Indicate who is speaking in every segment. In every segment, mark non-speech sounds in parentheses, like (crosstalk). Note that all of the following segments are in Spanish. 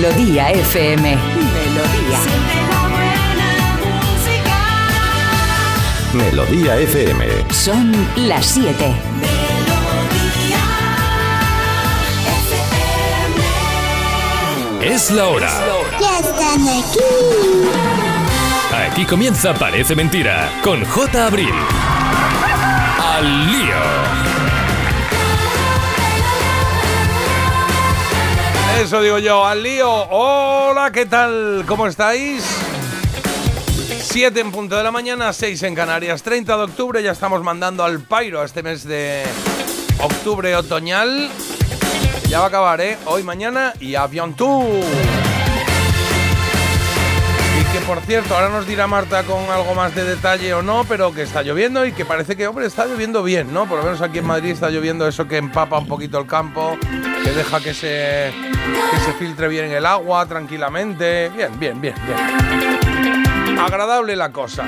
Speaker 1: Melodía FM. Melodía.
Speaker 2: Melodía FM.
Speaker 1: Son las 7.
Speaker 3: Es la hora.
Speaker 4: Ya están aquí.
Speaker 3: Aquí comienza Parece Mentira con J. Abril. Al lío.
Speaker 5: Eso digo yo, al lío. Hola, ¿qué tal? ¿Cómo estáis? 7 en punto de la mañana, 6 en Canarias, 30 de octubre, ya estamos mandando al pairo este mes de octubre otoñal. Ya va a acabar, ¿eh? Hoy, mañana y avión tú. Y que por cierto, ahora nos dirá Marta con algo más de detalle o no, pero que está lloviendo y que parece que, hombre, está lloviendo bien, ¿no? Por lo menos aquí en Madrid está lloviendo eso que empapa un poquito el campo, que deja que se, que se filtre bien el agua tranquilamente. Bien, bien, bien, bien. Agradable la cosa.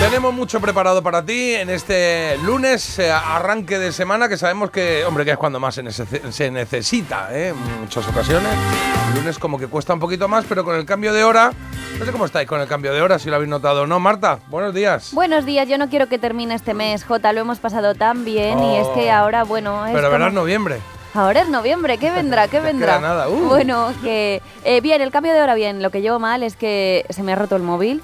Speaker 5: Tenemos mucho preparado para ti en este lunes, eh, arranque de semana, que sabemos que, hombre, que es cuando más se, nece- se necesita, ¿eh? en muchas ocasiones. El lunes como que cuesta un poquito más, pero con el cambio de hora, no sé cómo estáis con el cambio de hora, si lo habéis notado o no. Marta, buenos días.
Speaker 6: Buenos días, yo no quiero que termine este mes, Jota, lo hemos pasado tan bien y es que
Speaker 5: Oh.
Speaker 6: ahora, bueno, es
Speaker 5: pero
Speaker 6: como-
Speaker 5: verás noviembre.
Speaker 6: Ahora es noviembre, ¿qué (laughs) vendrá? ¿Qué vendrá?
Speaker 5: nada, uh.
Speaker 6: Bueno, que eh, bien, el cambio de hora bien, lo que llevo mal es que se me ha roto el móvil.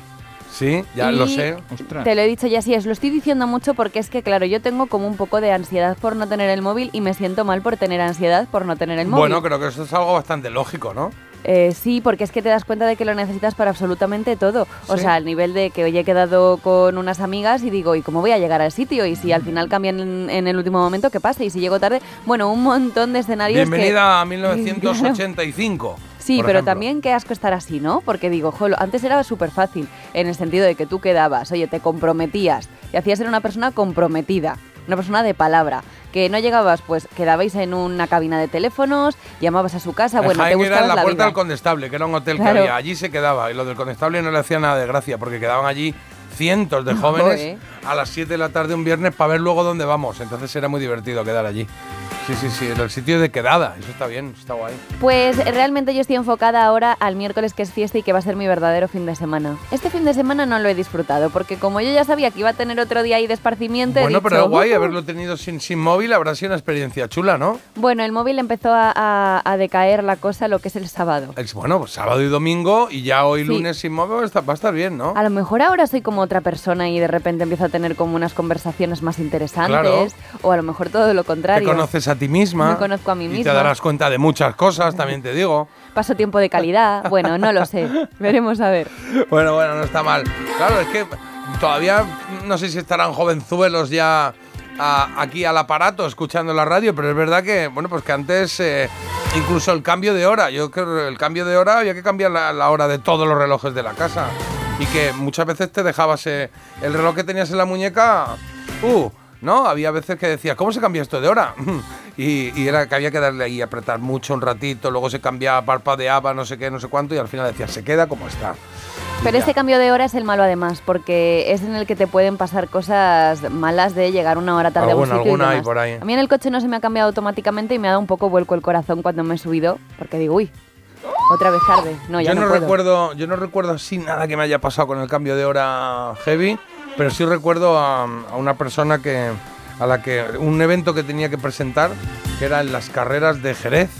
Speaker 5: Sí, ya
Speaker 6: Y
Speaker 5: lo sé.
Speaker 6: Te lo he dicho ya así, os lo estoy diciendo mucho porque es que, claro, yo tengo como un poco de ansiedad por no tener el móvil y me siento mal por tener ansiedad por no tener el móvil.
Speaker 5: Bueno, creo que eso es algo bastante lógico, ¿no?
Speaker 6: Eh, sí, porque es que te das cuenta de que lo necesitas para absolutamente todo. O
Speaker 5: Sí.
Speaker 6: sea, al nivel de que hoy he quedado con unas amigas y digo, ¿y cómo voy a llegar al sitio? Y si al final cambian en, en el último momento, ¿qué pasa? Y si llego tarde, bueno, un montón de escenarios que-
Speaker 5: Bienvenida a (laughs)
Speaker 6: Claro.
Speaker 5: 1985.
Speaker 6: Sí, pero
Speaker 5: ejemplo.
Speaker 6: también qué asco estar así, ¿no? Porque digo, jolo, antes era súper fácil, en el sentido de que tú quedabas, oye, te comprometías y hacías ser una persona comprometida, una persona de palabra, que no llegabas, pues quedabais en una cabina de teléfonos, llamabas a su casa,
Speaker 5: En
Speaker 6: bueno, te
Speaker 5: Jaén era
Speaker 6: buscabas
Speaker 5: en la,
Speaker 6: la
Speaker 5: puerta
Speaker 6: vida.
Speaker 5: del Condestable, que era un hotel
Speaker 6: Claro.
Speaker 5: que había. Allí se quedaba. Y lo del Condestable no le hacía nada de gracia, porque quedaban allí cientos de (laughs) jóvenes a las 7 de la tarde un viernes para ver luego dónde vamos. Entonces era muy divertido quedar allí. Sí, sí, sí, era el sitio de quedada. Eso está bien, está guay.
Speaker 6: Pues realmente yo estoy enfocada ahora al miércoles que es fiesta y que va a ser mi verdadero fin de semana. Este fin de semana no lo he disfrutado porque como yo ya sabía que iba a tener otro día ahí de esparcimiento, he
Speaker 5: Bueno, pero
Speaker 6: dicho,
Speaker 5: es guay
Speaker 6: "Uh".
Speaker 5: haberlo tenido sin, sin móvil. Habrá sido una experiencia chula, ¿no?
Speaker 6: Bueno, el móvil empezó a, a- a decaer la cosa lo que es el sábado.
Speaker 5: Es- Bueno, pues sábado y domingo y ya hoy
Speaker 6: Sí.
Speaker 5: lunes sin móvil va a estar, va a estar bien, ¿no?
Speaker 6: A lo mejor ahora soy como otra persona y de repente empiezo a tener como unas conversaciones más interesantes.
Speaker 5: Claro.
Speaker 6: O a lo mejor todo lo
Speaker 5: Te
Speaker 6: contrario.
Speaker 5: conoces a ti misma.
Speaker 6: Me conozco a mí
Speaker 5: Y te
Speaker 6: misma.
Speaker 5: darás cuenta de muchas cosas, también te digo.
Speaker 6: Paso tiempo de calidad. Bueno, no lo sé. Veremos a ver.
Speaker 5: Bueno, bueno, no está mal. Claro, es que todavía no sé si estarán jovenzuelos ya a- aquí al aparato escuchando la radio, pero es verdad que, bueno, pues que antes eh, incluso el cambio de hora, yo creo que el cambio de hora había que cambiar la, la hora de todos los relojes de la casa. Y que muchas veces te dejabas eh, el reloj que tenías en la muñeca, uh, ¿no? Había veces que decías, ¿cómo se cambia esto de hora? (laughs) Y, y era que había que darle ahí, apretar mucho un ratito, luego se cambiaba, parpadeaba, no sé qué, no sé cuánto, y al final decías, se queda como está.
Speaker 6: Pero este cambio de hora es el malo además, porque es en el que te pueden pasar cosas malas de llegar una hora tarde a un sitio
Speaker 5: alguna
Speaker 6: demás.
Speaker 5: por ahí.
Speaker 6: A mí en el coche no se me ha cambiado automáticamente y me ha dado un poco vuelco el corazón cuando me he subido, porque digo, uy, otra vez tarde. No, ya
Speaker 5: yo
Speaker 6: no,
Speaker 5: no,
Speaker 6: puedo.
Speaker 5: recuerdo, yo no recuerdo así nada que me haya pasado con el cambio de hora heavy, pero sí recuerdo a, a una persona que a la que un evento que tenía que presentar, que eran las carreras de Jerez,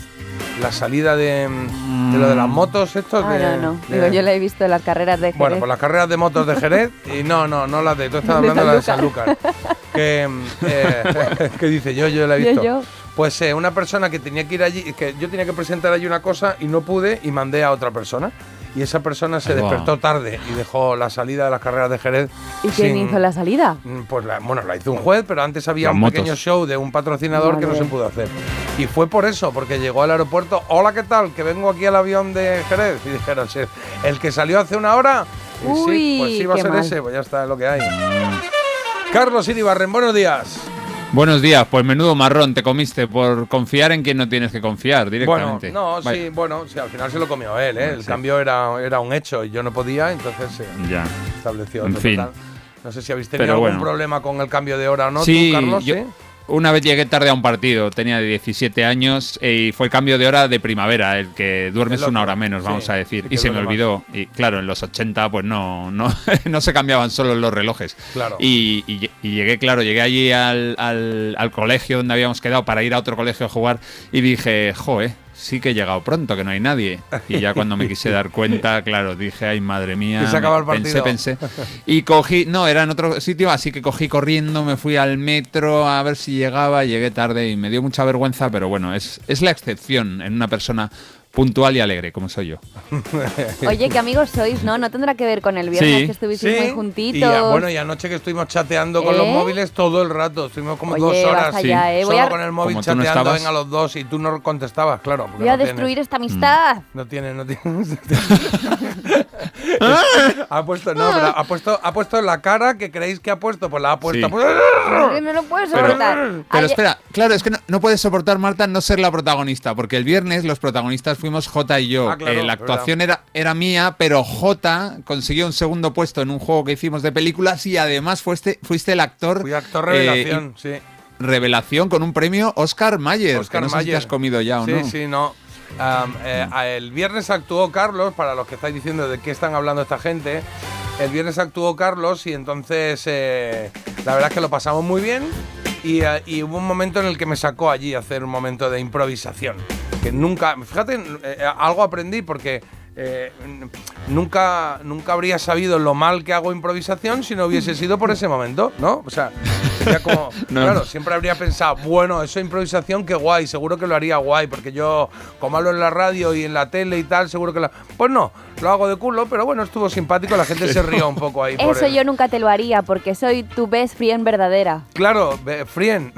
Speaker 5: la salida de, de lo de las motos, estos
Speaker 6: Ah,
Speaker 5: de,
Speaker 6: no, no.
Speaker 5: de-
Speaker 6: Digo, yo la he visto en las carreras de Jerez.
Speaker 5: Bueno, pues las carreras de motos de Jerez (laughs) y no, no, no las de, tú estás hablando de la de San
Speaker 6: Sanlúcar.
Speaker 5: Lucas. Que, mm, (laughs) eh, (laughs) que dice yo, yo la he
Speaker 6: Yo,
Speaker 5: visto.
Speaker 6: yo.
Speaker 5: Pues eh, una persona que tenía que ir allí, que yo tenía que presentar allí una cosa y no pude y mandé a otra persona. Y esa persona se
Speaker 7: Ahí va.
Speaker 5: despertó tarde y dejó la salida de las carreras de Jerez.
Speaker 6: ¿Y quién
Speaker 5: sin-
Speaker 6: hizo la salida?
Speaker 5: Mm, Pues la, bueno, la hizo un juez, pero antes había
Speaker 7: Las
Speaker 5: un
Speaker 7: motos.
Speaker 5: pequeño show de un patrocinador que no se pudo hacer. Y fue por eso, porque llegó al aeropuerto, hola, ¿qué tal? Que vengo aquí al avión de Jerez. Y dijeron, "Sí, el que salió hace una hora. Y sí, pues sí va a ser
Speaker 6: mal.
Speaker 5: ese, pues ya está es lo que hay. Carlos Iribarren, buenos días.
Speaker 7: Buenos días, pues menudo marrón te comiste por confiar en quien no tienes que confiar
Speaker 5: Bueno,
Speaker 7: directamente.
Speaker 5: no,
Speaker 7: Vaya.
Speaker 5: sí, bueno, sí, al final se lo comió él, ¿eh? El
Speaker 7: Sí.
Speaker 5: cambio era, era un hecho y yo no podía, entonces se
Speaker 7: Ya.
Speaker 5: estableció
Speaker 7: En
Speaker 5: otro
Speaker 7: fin.
Speaker 5: total. No sé si habéis tenido
Speaker 7: Pero
Speaker 5: algún
Speaker 7: bueno.
Speaker 5: problema con el cambio de hora o no,
Speaker 7: Sí,
Speaker 5: tú, Carlos,
Speaker 7: yo-
Speaker 5: ¿sí?
Speaker 7: Una vez llegué tarde a un partido, tenía 17 años y fue el cambio de hora de primavera, el que duermes
Speaker 5: El
Speaker 7: una hora menos,
Speaker 5: sí,
Speaker 7: vamos a decir. y se me olvidó. Y claro, en los 80 pues no, no, (laughs) no se cambiaban solo los relojes.
Speaker 5: Claro.
Speaker 7: Y, y- y llegué, claro, llegué allí al, al- al colegio donde habíamos quedado para ir a otro colegio a jugar y dije, joe, sí que he llegado pronto, que no hay nadie. Y ya cuando me quise dar cuenta, claro, dije, ay madre mía.
Speaker 5: Que se acaba el
Speaker 7: Pensé,
Speaker 5: partido.
Speaker 7: pensé. Y cogí, no, era en otro sitio, así que cogí corriendo, me fui al metro a ver si llegaba, llegué tarde y me dio mucha vergüenza, pero bueno, es, es la excepción en una persona puntual y alegre, como soy yo. (laughs)
Speaker 6: Oye, qué amigos sois, ¿no? No tendrá que ver con el viernes
Speaker 7: Sí.
Speaker 6: que estuvisteis muy
Speaker 5: Y,
Speaker 6: juntitos.
Speaker 5: a- bueno, y anoche que estuvimos chateando con
Speaker 6: ¿Eh?
Speaker 5: los móviles todo el rato. Estuvimos como
Speaker 6: Oye,
Speaker 5: dos horas
Speaker 6: ya, ¿eh? Voy
Speaker 5: solo
Speaker 6: a-
Speaker 5: con el móvil
Speaker 7: no
Speaker 5: chateando,
Speaker 7: estabas.
Speaker 5: venga los dos, y tú no contestabas, claro.
Speaker 6: Voy a
Speaker 5: no
Speaker 6: destruir
Speaker 5: tienes-
Speaker 6: esta amistad.
Speaker 5: No tiene, no tiene. (laughs) (laughs) ha puesto, no, pero ha puesto, ha puesto la cara que creéis que ha puesto, pues la ha puesto.
Speaker 7: Sí.
Speaker 5: pues-
Speaker 6: no lo puedo
Speaker 7: Pero-
Speaker 6: soportar.
Speaker 7: Pero espera, claro, es que no, no puedes soportar, Marta, no ser la protagonista, porque el viernes los protagonistas fuimos Jota y yo.
Speaker 5: Ah, claro,
Speaker 7: Eh, la actuación era, era mía, pero Jota consiguió un segundo puesto en un juego que hicimos de películas y además fuiste, fuiste el actor.
Speaker 5: Fui actor
Speaker 7: eh,
Speaker 5: revelación, sí.
Speaker 7: y- revelación con un premio Oscar Mayer.
Speaker 5: Oscar
Speaker 7: que no sé si te
Speaker 5: Mayer.
Speaker 7: has comido ya o
Speaker 5: sí,
Speaker 7: no.
Speaker 5: Sí, no. Eh, el viernes actuó Carlos, para los que estáis diciendo de qué están hablando esta gente. El viernes actuó Carlos y entonces eh, la verdad es que lo pasamos muy bien. Y, eh, y hubo un momento en el que me sacó allí a hacer un momento de improvisación. Que nunca, fíjate, algo aprendí porque eh, nunca, nunca habría sabido lo mal que hago improvisación si no hubiese (laughs) sido por ese momento, ¿no? O sea, sería como, (laughs)
Speaker 7: No.
Speaker 5: claro, siempre habría pensado, bueno, eso es improvisación, qué guay, seguro que lo haría guay, porque yo, como hablo en la radio y en la tele y tal, seguro que la... Pues no, lo hago de culo, pero bueno, estuvo simpático, la gente se (laughs) rió un poco ahí. por
Speaker 6: Eso
Speaker 5: el-
Speaker 6: yo nunca te lo haría porque soy tu best friend verdadera.
Speaker 5: Claro, be- Frien.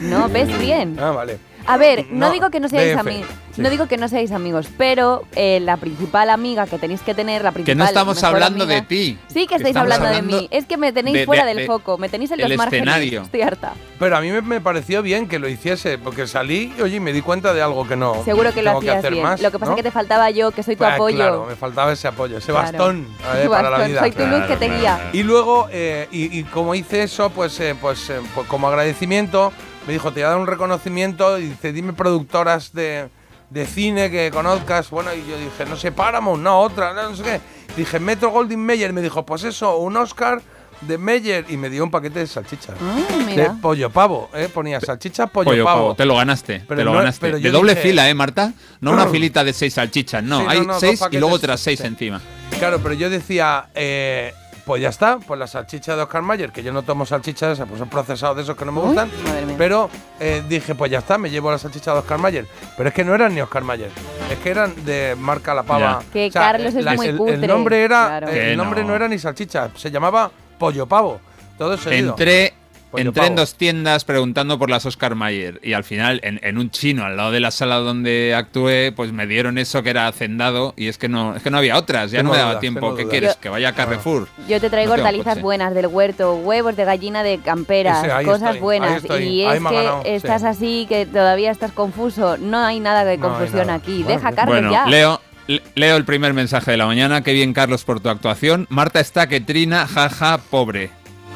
Speaker 6: No, best friend.
Speaker 5: ah, vale.
Speaker 6: A ver, no,
Speaker 5: No,
Speaker 6: digo que no seáis amigos,
Speaker 5: sí.
Speaker 6: no digo que no seáis amigos, pero eh, la principal amiga que tenéis que tener, la principal
Speaker 7: Que no estamos hablando
Speaker 6: amiga-
Speaker 7: de ti.
Speaker 6: Sí que estáis hablando, de mí. Es que me tenéis
Speaker 7: de-
Speaker 6: fuera
Speaker 7: de-
Speaker 6: del
Speaker 7: de-
Speaker 6: foco, me tenéis en
Speaker 7: el
Speaker 6: los márgenes.
Speaker 7: escenario. (laughs)
Speaker 6: Estoy harta.
Speaker 5: Pero a mí me, me pareció bien que lo hiciese, porque salí y oye, me di cuenta de algo que no
Speaker 6: Seguro que lo
Speaker 5: tengo que
Speaker 6: hacías
Speaker 5: hacer
Speaker 6: bien.
Speaker 5: más.
Speaker 6: lo que pasa
Speaker 5: ¿no?
Speaker 6: es que te faltaba yo, que soy tu
Speaker 5: Ah,
Speaker 6: apoyo.
Speaker 5: Claro, me faltaba ese apoyo, ese
Speaker 6: Claro.
Speaker 5: bastón eh,
Speaker 6: Tu (laughs)
Speaker 5: para la
Speaker 6: bastón,
Speaker 5: vida.
Speaker 6: Soy tu luz que te
Speaker 7: Claro,
Speaker 6: guía.
Speaker 5: Y luego, eh, y, y como hice eso, pues, eh, pues, eh, pues como agradecimiento, me dijo, te voy a dar un reconocimiento y dice, dime productoras de, de cine que conozcas. Bueno, y yo dije, no sé, Paramount, no, otra, no, no sé qué. Dije, Metro Goldwyn Mayer. Me dijo, pues eso, un Oscar de Meyer. Y me dio un paquete de salchichas.
Speaker 6: Ah,
Speaker 5: De pollo pavo, ¿eh? Ponía salchichas, pollo,
Speaker 7: Pollo
Speaker 5: pavo.
Speaker 7: pavo, te lo ganaste,
Speaker 5: Pero
Speaker 7: te lo
Speaker 5: no-
Speaker 7: ganaste.
Speaker 5: pero
Speaker 7: De doble
Speaker 5: dije-
Speaker 7: fila, ¿eh, Marta? No una (laughs) filita de seis salchichas, no.
Speaker 5: Sí,
Speaker 7: Hay
Speaker 5: no,
Speaker 7: seis y luego otras seis
Speaker 5: sí.
Speaker 7: encima.
Speaker 5: Claro, pero yo decía, eh, pues ya está, pues la salchicha de Oscar Mayer, que yo no tomo salchicha de esas, pues son procesados de esos que no me
Speaker 6: Uy,
Speaker 5: gustan.
Speaker 6: madre mía.
Speaker 5: Pero eh, dije, pues ya está, me llevo la salchicha de Oscar Mayer. Pero es que no eran ni Oscar Mayer, es que eran de marca La Pava.
Speaker 7: Ya.
Speaker 6: Que Carlos es muy
Speaker 5: el,
Speaker 6: cutre,
Speaker 5: El nombre era,
Speaker 6: claro.
Speaker 5: el nombre no.
Speaker 7: no.
Speaker 5: era ni salchicha, se llamaba Pollo Pavo. Todo seguido.
Speaker 7: Entré, entré en dos tiendas preguntando por las Oscar Mayer y al final en, en un chino al lado de la sala donde actué pues me dieron eso que era hacendado y es que no es que no había otras ya
Speaker 5: Tengo
Speaker 7: no me daba
Speaker 5: dudas,
Speaker 7: tiempo ¿qué
Speaker 5: dudas.
Speaker 7: quieres?
Speaker 6: Yo-
Speaker 7: que vaya a Carrefour
Speaker 6: Yo te traigo
Speaker 7: No
Speaker 6: hortalizas
Speaker 7: coche.
Speaker 6: buenas del huerto, huevos de gallina de
Speaker 5: Ese, ahí
Speaker 6: cosas
Speaker 5: estoy,
Speaker 6: buenas. y
Speaker 5: ahí
Speaker 6: es que
Speaker 5: ganado, sí.
Speaker 6: estás así, que todavía estás confuso. No hay nada de
Speaker 5: No
Speaker 6: confusión
Speaker 5: nada.
Speaker 6: aquí.
Speaker 5: Bueno,
Speaker 6: Deja,
Speaker 7: bueno
Speaker 6: ya.
Speaker 7: leo le- leo el primer mensaje de la mañana qué bien Carlos por tu actuación Marta está que trina jaja pobre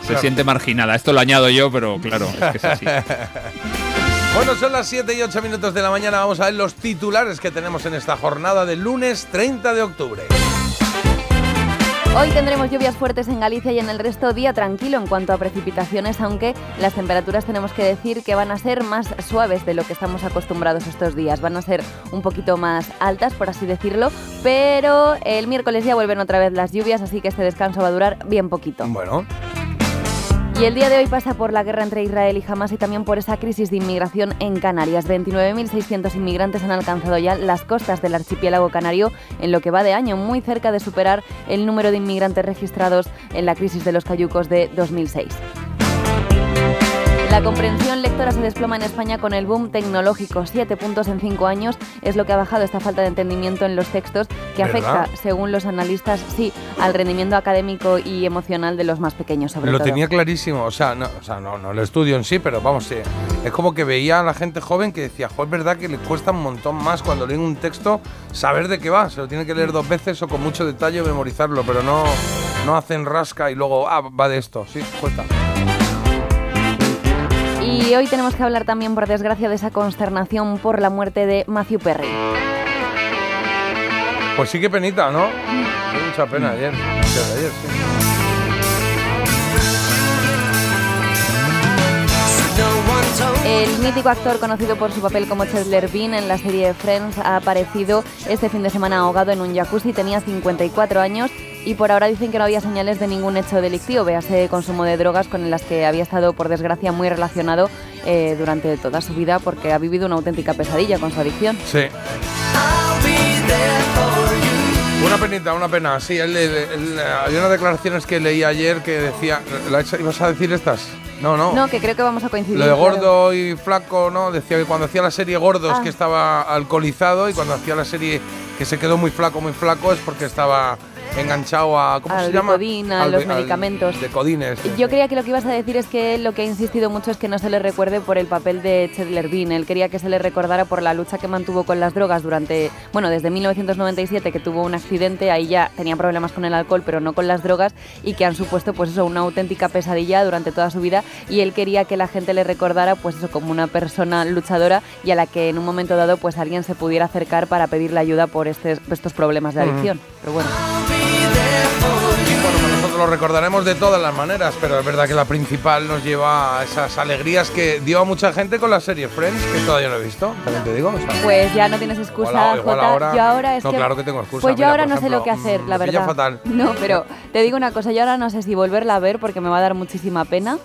Speaker 7: se
Speaker 5: Claro.
Speaker 7: siente marginada esto lo añado yo pero claro es que es así (laughs)
Speaker 5: Bueno, son las 7 y 8 minutos de la mañana. Vamos a ver los titulares que tenemos en esta jornada del lunes 30 de octubre.
Speaker 6: Hoy tendremos lluvias fuertes en Galicia y en el resto día tranquilo en cuanto a precipitaciones, aunque las temperaturas tenemos que decir que van a ser más suaves de lo que estamos acostumbrados estos días. Van a ser un poquito más altas, por así decirlo, pero el miércoles ya vuelven otra vez las lluvias, así que este descanso va a durar bien poquito.
Speaker 5: Bueno,
Speaker 6: Y el día de hoy pasa por la guerra entre Israel y Hamas y también por esa crisis de inmigración en Canarias. 29.600 inmigrantes han alcanzado ya las costas del archipiélago canario en lo que va de año, muy cerca de superar el número de inmigrantes registrados en la crisis de los cayucos de 2006. La comprensión lectora se desploma en España con el boom tecnológico. Siete puntos en cinco años es lo que ha bajado esta falta de entendimiento en los textos que
Speaker 5: ¿Verdad?
Speaker 6: afecta, según los analistas, sí, al rendimiento académico y emocional de los más pequeños, sobre
Speaker 5: lo
Speaker 6: todo.
Speaker 5: tenía clarísimo. O sea, no, o sea, no, no lo estudio en sí, pero vamos, sí. Es como que veía a la gente joven que decía, jo, es verdad que le cuesta un montón más cuando leen un texto saber de qué va. Se lo tiene que leer dos veces o con mucho detalle memorizarlo, pero no, no hacen rasca y luego, ah, va de esto. Sí, cuesta.
Speaker 6: Y hoy tenemos que hablar también, por desgracia, de esa consternación por la muerte de Matthew Perry.
Speaker 5: Pues sí que penita, ¿no? Fue mucha pena ayer. Antes de ayer, sí.
Speaker 6: El mítico actor conocido por su papel como Chandler Bean en la serie Friends ha aparecido este fin de semana ahogado en un jacuzzi. Tenía 54 años y por ahora dicen que no había señales de ningún hecho delictivo, véase consumo de drogas con las que había estado, por desgracia, muy relacionado eh, durante toda su vida porque ha vivido una auténtica pesadilla con su adicción.
Speaker 5: Sí. Una penita, una pena. Sí, eh, había unas declaraciones que leí ayer que decía. ¿la hecha- ¿Ibas a decir estas? No, no.
Speaker 6: No, que creo que vamos a coincidir.
Speaker 5: Lo de
Speaker 6: claro.
Speaker 5: gordo y flaco, ¿no? Decía que cuando hacía la serie Gordos
Speaker 6: Ah.
Speaker 5: que estaba alcoholizado y cuando hacía la serie que se quedó muy flaco, muy flaco es porque estaba enganchado a. ¿Cómo
Speaker 6: Al
Speaker 5: se llama?
Speaker 6: Los medicamentos.
Speaker 5: de codines.
Speaker 6: Yo creía que lo que ibas a decir es que él lo que ha insistido mucho es que no se le recuerde por el papel de Chandler Bean. Él quería que se le recordara por la lucha que mantuvo con las drogas durante, bueno, desde 1997 que tuvo un accidente, ahí ya tenía problemas con el alcohol, pero no con las drogas y que han supuesto pues eso, una auténtica pesadilla durante toda su vida y él quería que la gente le recordara pues eso como una persona luchadora y a la que en un momento dado pues alguien se pudiera acercar para pedirle ayuda por este- estos problemas de adicción. Pero bueno.
Speaker 5: Y bueno, pues nosotros lo recordaremos de todas las maneras, pero es verdad que la principal nos lleva a esas alegrías que dio a mucha gente con la serie Friends, que todavía no he visto, también te digo. o sea,
Speaker 6: Pues ya no tienes excusa,
Speaker 5: Igual- igual
Speaker 6: Jota.
Speaker 5: ahora-
Speaker 6: yo ahora es
Speaker 5: No,
Speaker 6: que...
Speaker 5: claro que tengo excusa.
Speaker 6: Pues yo
Speaker 5: Mira,
Speaker 6: ahora no sé lo que hacer,
Speaker 5: mm,
Speaker 6: la verdad.
Speaker 5: fatal. (laughs)
Speaker 6: No, pero te digo una cosa, yo ahora no sé si volverla a ver porque me va a dar muchísima pena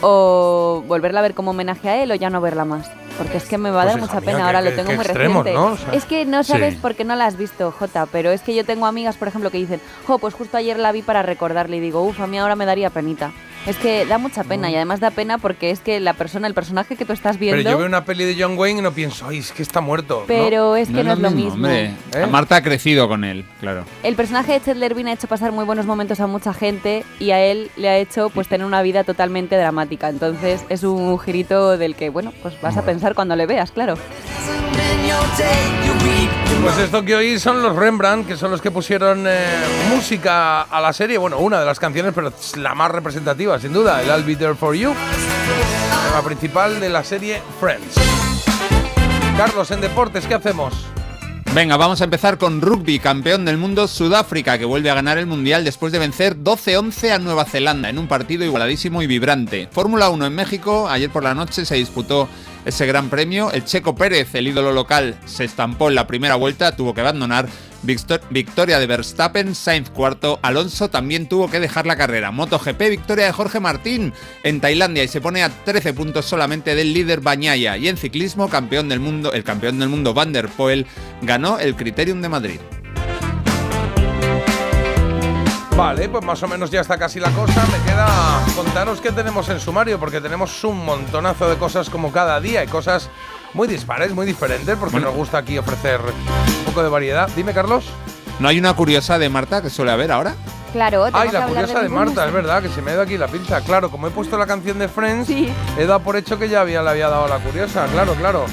Speaker 6: o volverla a ver como homenaje a él o ya no verla más. Porque es que me va a
Speaker 5: Pues,
Speaker 6: dar mucha
Speaker 5: mía,
Speaker 6: pena, ahora lo tengo muy
Speaker 5: extremos,
Speaker 6: reciente.
Speaker 5: ¿no? O sea,
Speaker 6: es que no sabes
Speaker 7: Sí.
Speaker 6: por qué no la has visto, Jota, pero es que yo tengo amigas, por ejemplo, que dicen, jo, pues justo ayer la vi para recordarle y digo, uff, a mí ahora me daría penita. Es que da mucha pena y además da pena porque es que la persona, el personaje que tú estás viendo...
Speaker 5: Pero yo veo una peli de John Wayne y no pienso, ay, es que está muerto. ¿no?
Speaker 6: pero es que no, es lo mismo.
Speaker 5: ¿Eh?
Speaker 7: Marta ha crecido con él, claro.
Speaker 6: El personaje de Chandler Bean ha hecho pasar muy buenos momentos a mucha gente y a él le ha hecho pues tener una vida totalmente dramática. Entonces es un girito del que, bueno, pues vas a pensar cuando le veas, claro.
Speaker 5: Pues esto que oí son los Rembrandt, que son los que pusieron eh, música a la serie. Bueno, una de las canciones, pero es la más representativa, sin duda, el I'll Be There For You. Tema principal de la serie Friends. Carlos, en deportes, ¿qué hacemos?
Speaker 7: Venga, vamos a empezar con rugby, campeón del mundo Sudáfrica, que vuelve a ganar el Mundial después de vencer 12-11 a Nueva Zelanda en un partido igualadísimo y vibrante. Fórmula 1 en México, ayer por la noche se disputó ese gran premio. El Checo Pérez, el ídolo local, se estampó en la primera vuelta, tuvo que abandonar. Victor- victoria de Verstappen, Sainz cuarto, Alonso también tuvo que dejar la carrera. MotoGP, victoria de Jorge Martín en Tailandia y se pone a 13 puntos solamente del líder Bañaya. Y en ciclismo, campeón del mundo, el campeón del mundo Van der Poel ganó el Criterium de Madrid.
Speaker 5: Vale, pues más o menos ya está casi la cosa. Me queda contaros qué tenemos en sumario, porque tenemos un montonazo de cosas como cada día y cosas muy dispares, muy diferentes, porque
Speaker 7: Bueno.
Speaker 5: nos gusta aquí ofrecer un poco de variedad. Dime, Carlos.
Speaker 7: ¿No hay una curiosa de Marta que suele haber ahora?
Speaker 6: Claro,
Speaker 5: Ay,
Speaker 6: que
Speaker 5: la curiosa de. Marta, es verdad, que se me ha ido aquí la pinza. Claro, como he puesto la canción de Friends,
Speaker 6: Sí.
Speaker 5: he dado por hecho que ya había, le había dado la curiosa. Claro, claro.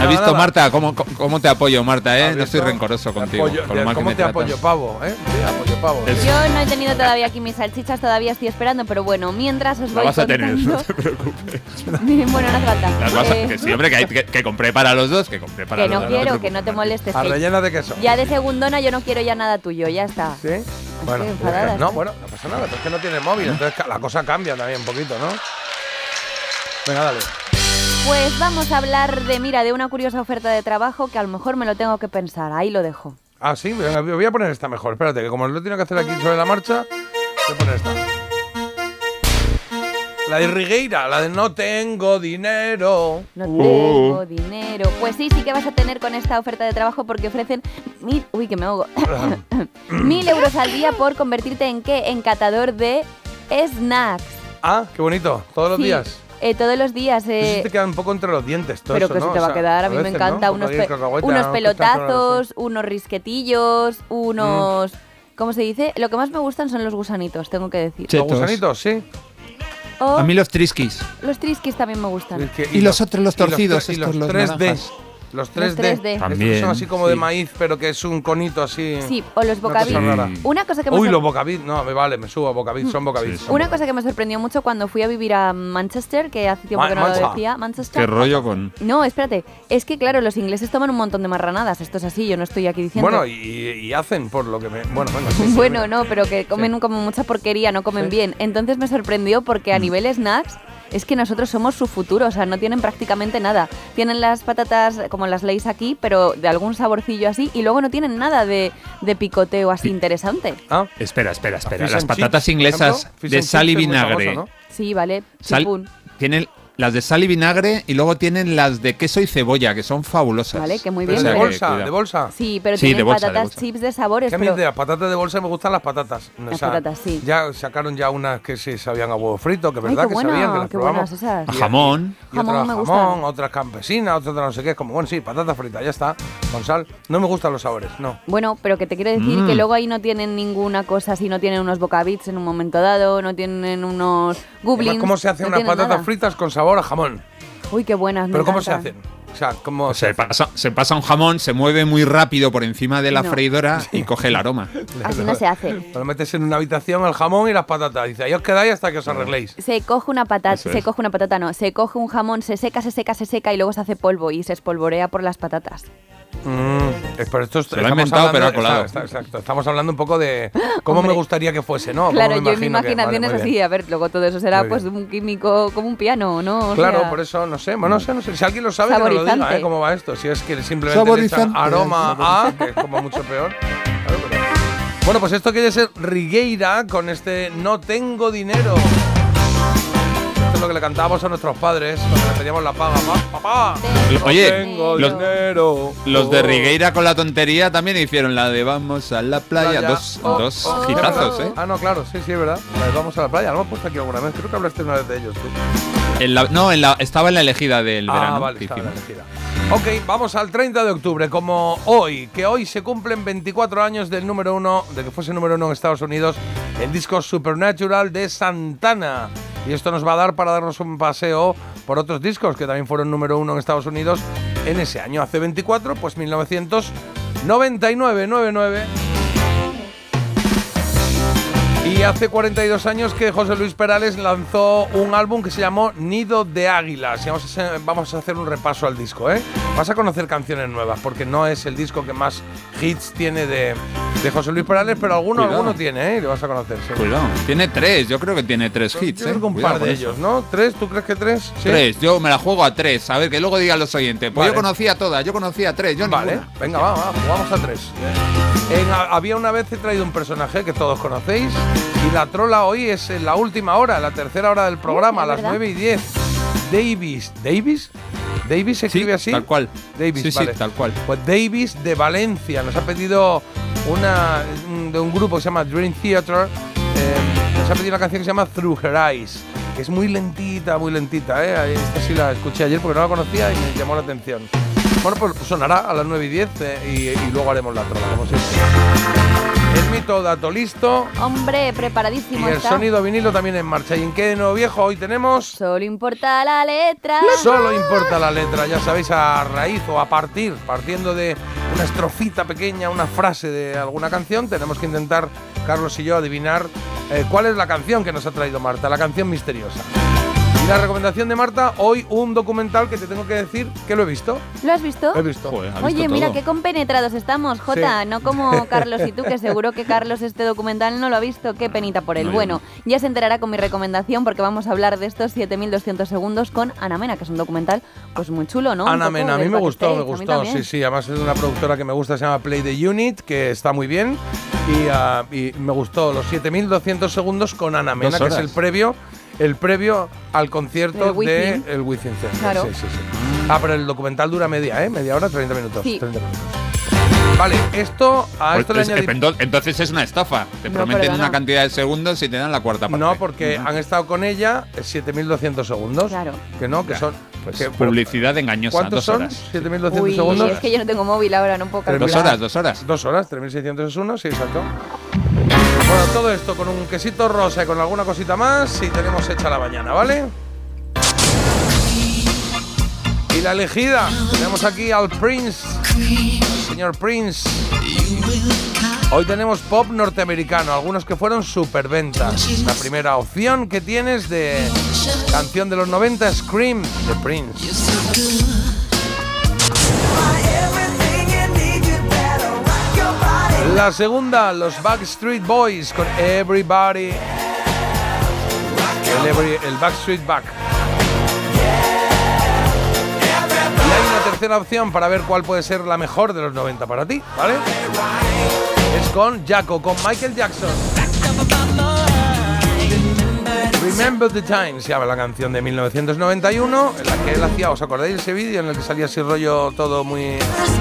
Speaker 7: ¿Has visto,
Speaker 5: nada.
Speaker 7: Marta? ¿Cómo, cómo te apoyo, Marta? ¿eh?
Speaker 5: ¿Has
Speaker 7: No soy
Speaker 5: visto?
Speaker 7: rencoroso
Speaker 5: Te
Speaker 7: contigo.
Speaker 5: apoyo-
Speaker 7: con lo mal que
Speaker 5: ¿Cómo
Speaker 7: me
Speaker 5: te apoyo, pavo? ¿eh? Apoyo, pavo.
Speaker 6: Yo no he tenido todavía aquí mis salchichas, todavía estoy esperando, pero bueno, mientras os
Speaker 7: La
Speaker 6: voy
Speaker 7: vas a tener, no te preocupes. (laughs)
Speaker 6: bueno, no hace falta.
Speaker 7: Las vas a-
Speaker 6: Eh,
Speaker 7: que sí, hombre, que, hay- que- que compré para los dos, que compré para
Speaker 6: que
Speaker 7: los
Speaker 6: no
Speaker 7: dos.
Speaker 6: quiero,
Speaker 7: te
Speaker 6: que no te molestes.
Speaker 5: A
Speaker 6: que
Speaker 5: rellena de queso.
Speaker 6: ya de segundona yo no quiero ya nada tuyo, ya está.
Speaker 5: ¿Sí? Bueno, no, bueno, no pasa nada, pero es que no tiene móvil, entonces la cosa cambia también un poquito, ¿no? Venga, dale.
Speaker 6: Pues vamos a hablar de, mira, de una curiosa oferta de trabajo que a lo mejor me lo tengo que pensar. Ahí lo dejo.
Speaker 5: Ah, sí, voy a poner esta mejor. Espérate, que como lo tengo que hacer aquí sobre la marcha, voy a poner esta. La de Rigueira, la de no tengo dinero.
Speaker 6: No
Speaker 7: Uh.
Speaker 6: tengo dinero. Pues sí, sí que vas a tener con esta oferta de trabajo porque ofrecen mil, uy, que me ahogo. (coughs) mil euros al día por convertirte en qué? En catador de snacks.
Speaker 5: Ah, qué bonito, todos los
Speaker 6: Sí,
Speaker 5: días.
Speaker 6: eh, todos los días.
Speaker 5: Eso
Speaker 6: eh,
Speaker 5: sí te queda un poco entre los dientes todo
Speaker 6: pero
Speaker 5: eso,
Speaker 6: que
Speaker 5: ¿no?
Speaker 6: se te
Speaker 5: O
Speaker 6: va a quedar, a mí me
Speaker 5: veces,
Speaker 6: encanta.
Speaker 5: ¿no?
Speaker 6: Unos, pe- unos
Speaker 5: un
Speaker 6: pelotazos, unos risquetillos, unos...
Speaker 5: Mm.
Speaker 6: ¿Cómo se dice? Lo que más me gustan son los gusanitos, tengo que decir.
Speaker 7: Sí.
Speaker 5: Los gusanitos, sí.
Speaker 6: O
Speaker 7: A mí los triskis.
Speaker 6: los triskis también me gustan.
Speaker 5: Es que-
Speaker 7: Y los otros, los
Speaker 5: y los
Speaker 7: torcidos,
Speaker 5: y
Speaker 7: estos,
Speaker 5: los
Speaker 7: los
Speaker 5: 3D.
Speaker 7: naranjas.
Speaker 5: Los 3D.
Speaker 6: 3D.
Speaker 5: Estos que
Speaker 7: También,
Speaker 5: son así como de maíz, pero que es un conito así.
Speaker 6: Sí, o los bocabit.
Speaker 5: rara.
Speaker 6: Una cosa que me
Speaker 5: Uy, los. No, me vale, me subo a. Son bocabit.
Speaker 7: Sí,
Speaker 5: son
Speaker 6: Una cosa que me sorprendió mucho cuando fui a vivir a Manchester, que hace tiempo
Speaker 5: Ma-
Speaker 6: que no lo decía, Manchester.
Speaker 7: Qué rollo con.
Speaker 6: No, espérate. Es que, claro, los ingleses toman un montón de marranadas. Esto es así, yo no estoy aquí diciendo.
Speaker 5: Bueno, y, y hacen por lo que me. Bueno, venga, sí, sí,
Speaker 6: Bueno,
Speaker 5: venga.
Speaker 6: no, pero que comen como mucha porquería, no comen
Speaker 5: Sí.
Speaker 6: bien. Entonces me sorprendió porque
Speaker 5: Mm.
Speaker 6: a nivel snacks es que nosotros somos su futuro, o sea, no tienen prácticamente nada. Tienen las patatas como las leis aquí, pero de algún saborcillo así, y luego no tienen nada de, de picoteo así interesante.
Speaker 5: Ah,
Speaker 7: Espera, espera, espera. Las patatas
Speaker 5: chips,
Speaker 7: inglesas de sal y vinagre.
Speaker 5: famoso, ¿no?
Speaker 6: Sí, vale,
Speaker 7: Sal- tienen las de sal y vinagre y luego tienen las de queso y cebolla, que son fabulosas.
Speaker 6: Vale, que muy
Speaker 5: Pero
Speaker 6: bien,
Speaker 5: de bolsa,
Speaker 7: cuidado.
Speaker 5: de bolsa.
Speaker 6: Sí, pero
Speaker 7: Sí,
Speaker 6: tienen
Speaker 7: de bolsa, de
Speaker 6: patatas
Speaker 7: bolsa.
Speaker 6: chips de sabores,
Speaker 5: Que a mí
Speaker 6: pero
Speaker 5: de las patatas de bolsa me gustan las patatas. O
Speaker 6: Las
Speaker 5: sea,
Speaker 6: patatas, sí.
Speaker 5: Ya sacaron ya unas que sí sabían a huevo frito, que
Speaker 6: Ay,
Speaker 5: verdad
Speaker 6: qué
Speaker 5: que
Speaker 6: buena,
Speaker 5: sabían, que las
Speaker 6: qué
Speaker 5: probamos.
Speaker 6: buenas esas.
Speaker 7: A jamón.
Speaker 5: Y otras
Speaker 6: Jamón me
Speaker 5: jamón,
Speaker 6: gustan.
Speaker 5: otras campesinas, otras no sé qué. Como, bueno, sí, patatas fritas, ya está. Con sal. No me gustan los sabores, no.
Speaker 6: Bueno, pero que te quiero decir
Speaker 7: Mm.
Speaker 6: que luego ahí no tienen ninguna cosa así, no tienen unos bocabits en un momento dado, no tienen unos
Speaker 5: Además,
Speaker 6: goblins.
Speaker 5: ¿Cómo se hacen
Speaker 6: no
Speaker 5: unas
Speaker 6: tienen
Speaker 5: patatas
Speaker 6: nada.
Speaker 5: fritas con sabor a jamón?
Speaker 6: Uy, qué buenas. me
Speaker 5: ¿Pero cómo se
Speaker 6: encantan.
Speaker 5: hacen? O sea, ¿cómo se
Speaker 7: Se pasa, se pasa un jamón, se mueve muy rápido por encima de la
Speaker 6: No.
Speaker 7: freidora (laughs) y coge el aroma.
Speaker 6: Así no se hace.
Speaker 5: Lo metes en una habitación el jamón y las patatas. Dice, ahí os quedáis hasta que os arregléis.
Speaker 6: Se coge una patata,
Speaker 7: Eso
Speaker 6: se
Speaker 7: es.
Speaker 6: coge una patata, no, se coge un jamón, se seca, se seca, se seca y luego se hace polvo y se espolvorea por las patatas.
Speaker 5: Mm, es- pero esto es-
Speaker 7: Se lo ha
Speaker 5: estamos
Speaker 7: inventado, pero ha
Speaker 5: hablando-
Speaker 7: colado.
Speaker 5: está- está- exacto. Estamos hablando un poco de (laughs) cómo me gustaría que fuese, ¿no?
Speaker 6: Claro, yo en mi imaginación
Speaker 5: vale,
Speaker 6: es así, a ver, luego todo eso será
Speaker 5: Muy
Speaker 6: pues
Speaker 5: bien.
Speaker 6: un químico como un piano, ¿no? O
Speaker 5: Claro,
Speaker 6: sea,
Speaker 5: por eso, no sé, bueno, no sé, no sé. Si alguien lo sabe, que nos lo diga. ¿eh? ¿Cómo va esto? Si es que simplemente le echan
Speaker 7: Saborizante.
Speaker 5: aroma (laughs) a, que es como mucho peor. Claro, pero- Bueno, pues esto quiere ser Rigueira con este No tengo dinero. Esto es lo que le cantábamos a nuestros padres cuando le pedíamos la paga. Pa- Papá, no
Speaker 7: Oye,
Speaker 5: tengo
Speaker 7: los-
Speaker 5: dinero.
Speaker 7: Los de
Speaker 5: Oh.
Speaker 7: Rigueira con la tontería también hicieron la de vamos a la playa.
Speaker 5: Playa.
Speaker 7: Dos,
Speaker 5: Oh,
Speaker 7: dos
Speaker 5: oh,
Speaker 7: hitazos,
Speaker 5: ¿verdad?
Speaker 7: ¿eh?
Speaker 5: Ah, no, claro, sí, sí, es verdad. La de Vamos a la playa, lo hemos puesto aquí alguna vez. Creo que hablaste una vez de ellos tú.
Speaker 7: En la- no, en la, estaba en la elegida del
Speaker 5: Ah,
Speaker 7: verano.
Speaker 5: vale, estaba en la elegida. Ok, vamos al 30 de octubre, como hoy, que hoy se cumplen 24 años del número uno, de que fuese número uno en Estados Unidos, el disco Supernatural de Santana. Y esto nos va a dar para darnos un paseo por otros discos que también fueron número uno en Estados Unidos en ese año. Hace 24, pues 1999, 99. Y hace 42 años que José Luis Perales lanzó un álbum que se llamó Nido de Águilas. Y vamos a, hacer, vamos a hacer un repaso al disco, ¿eh? Vas a conocer canciones nuevas, porque no es el disco que más hits tiene de, de José Luis Perales, pero alguno,
Speaker 7: Cuidado.
Speaker 5: alguno tiene, ¿eh? Lo vas a conocer. sí.
Speaker 7: Cuidado. Tiene tres, yo creo que tiene tres
Speaker 5: Yo
Speaker 7: hits.
Speaker 5: creo
Speaker 7: ¿eh?
Speaker 5: que un
Speaker 7: Cuidado
Speaker 5: par de ellos, ¿no? ¿Tres? ¿Tú crees que tres? Sí.
Speaker 7: Tres, yo me la juego a tres. A ver, que luego digan los oyentes. Pues
Speaker 5: Vale.
Speaker 7: yo conocía todas, yo conocía tres, yo
Speaker 5: Vale,
Speaker 7: ninguna.
Speaker 5: venga, va, va, jugamos a tres. En había una vez he traído un personaje que todos conocéis y la trola hoy es en la última hora, la tercera hora del programa, a
Speaker 6: ¿es
Speaker 5: las
Speaker 6: verdad?
Speaker 5: 9 y 10. Davis, ¿Davis? ¿Davis se
Speaker 7: Sí,
Speaker 5: escribe así?
Speaker 7: tal cual.
Speaker 5: Davis,
Speaker 7: sí, sí,
Speaker 5: vale.
Speaker 7: tal cual.
Speaker 5: Pues Davis de Valencia nos ha pedido una un- de un grupo que se llama Dream Theater. eh, nos ha pedido una canción que se llama Through Her Eyes, que es muy lentita, muy lentita. ¿eh? Esta sí la escuché ayer porque no la conocía y me llamó la atención. Bueno, pues sonará a las 9 y 10 eh, y, y luego haremos la trola, como siempre. El mito dato listo
Speaker 6: Hombre,
Speaker 5: y
Speaker 6: preparadísimo
Speaker 5: el
Speaker 6: está.
Speaker 5: sonido vinilo también en marcha. ¿Y en qué de nuevo viejo hoy tenemos?
Speaker 6: Solo importa la letra.
Speaker 5: Solo importa la letra, ya sabéis, a raíz o a partir, partiendo de una estrofita pequeña, una frase de alguna canción, tenemos que intentar, Carlos y yo, adivinar eh, cuál es la canción que nos ha traído Marta, la canción misteriosa. Y la recomendación de Marta, hoy un documental que te tengo que decir que lo he visto.
Speaker 6: ¿Lo has visto?
Speaker 5: Lo he visto.
Speaker 7: Joder, ha visto
Speaker 6: Oye, mira qué compenetrados estamos, Jota,
Speaker 5: Sí.
Speaker 6: no como Carlos y tú, que seguro que Carlos este documental no lo ha visto, qué penita por él.
Speaker 7: No,
Speaker 6: bueno, ya se enterará con mi recomendación porque vamos a hablar de estos 7200 segundos con Ana Mena, que es un documental pues muy chulo, ¿no?
Speaker 5: Ana Mena, a mí me gustó, me gustó, sí, sí, además es una productora que me gusta, se llama Play the Unit, que está muy bien, y, ah, y me gustó los 7200 segundos con Ana Mena, que es el previo, el previo al concierto
Speaker 6: Del
Speaker 5: de el Wizzing Center.
Speaker 6: Claro.
Speaker 5: Sí, sí, sí. Ah, pero el documental dura media, ¿eh? Media hora, 30 minutos.
Speaker 6: Sí.
Speaker 5: 30 minutos. Vale, esto, a
Speaker 7: Pues
Speaker 5: esto le
Speaker 7: es-
Speaker 5: añadí-
Speaker 7: ento- entonces es una estafa. Te
Speaker 6: No,
Speaker 7: prometen una cantidad de segundos y te dan la cuarta parte.
Speaker 5: No, porque han estado con ella eh, 7200 segundos.
Speaker 6: Claro.
Speaker 5: Que no, que
Speaker 7: Ya,
Speaker 5: son.
Speaker 7: Pues
Speaker 5: que- pero-
Speaker 7: publicidad engañosa.
Speaker 5: ¿Cuántos
Speaker 7: dos
Speaker 5: son?
Speaker 7: horas.
Speaker 5: 7200
Speaker 6: Uy,
Speaker 5: segundos.
Speaker 6: es que yo no tengo móvil ahora, no puedo
Speaker 5: Tres
Speaker 7: Dos
Speaker 6: calcular.
Speaker 7: horas, dos horas.
Speaker 5: Dos horas, 3600 es uno, sí, exacto. Todo esto con un quesito rosa y con alguna cosita más y tenemos hecha la mañana, ¿vale? Y la elegida, tenemos aquí al Prince, señor Prince. Hoy tenemos pop norteamericano, algunos que fueron superventas. La primera opción que tienes de canción de los 90, Scream, de Prince. La segunda, los Backstreet Boys con Everybody. El, Backstreet Back. Y hay una tercera opción para ver cuál puede ser la mejor de los 90 para ti, ¿vale? Es con Jaco, con Michael Jackson. Remember the Time se llama la canción de 1991, en la que él hacía, ¿os acordáis de ese vídeo en el que salía así rollo todo muy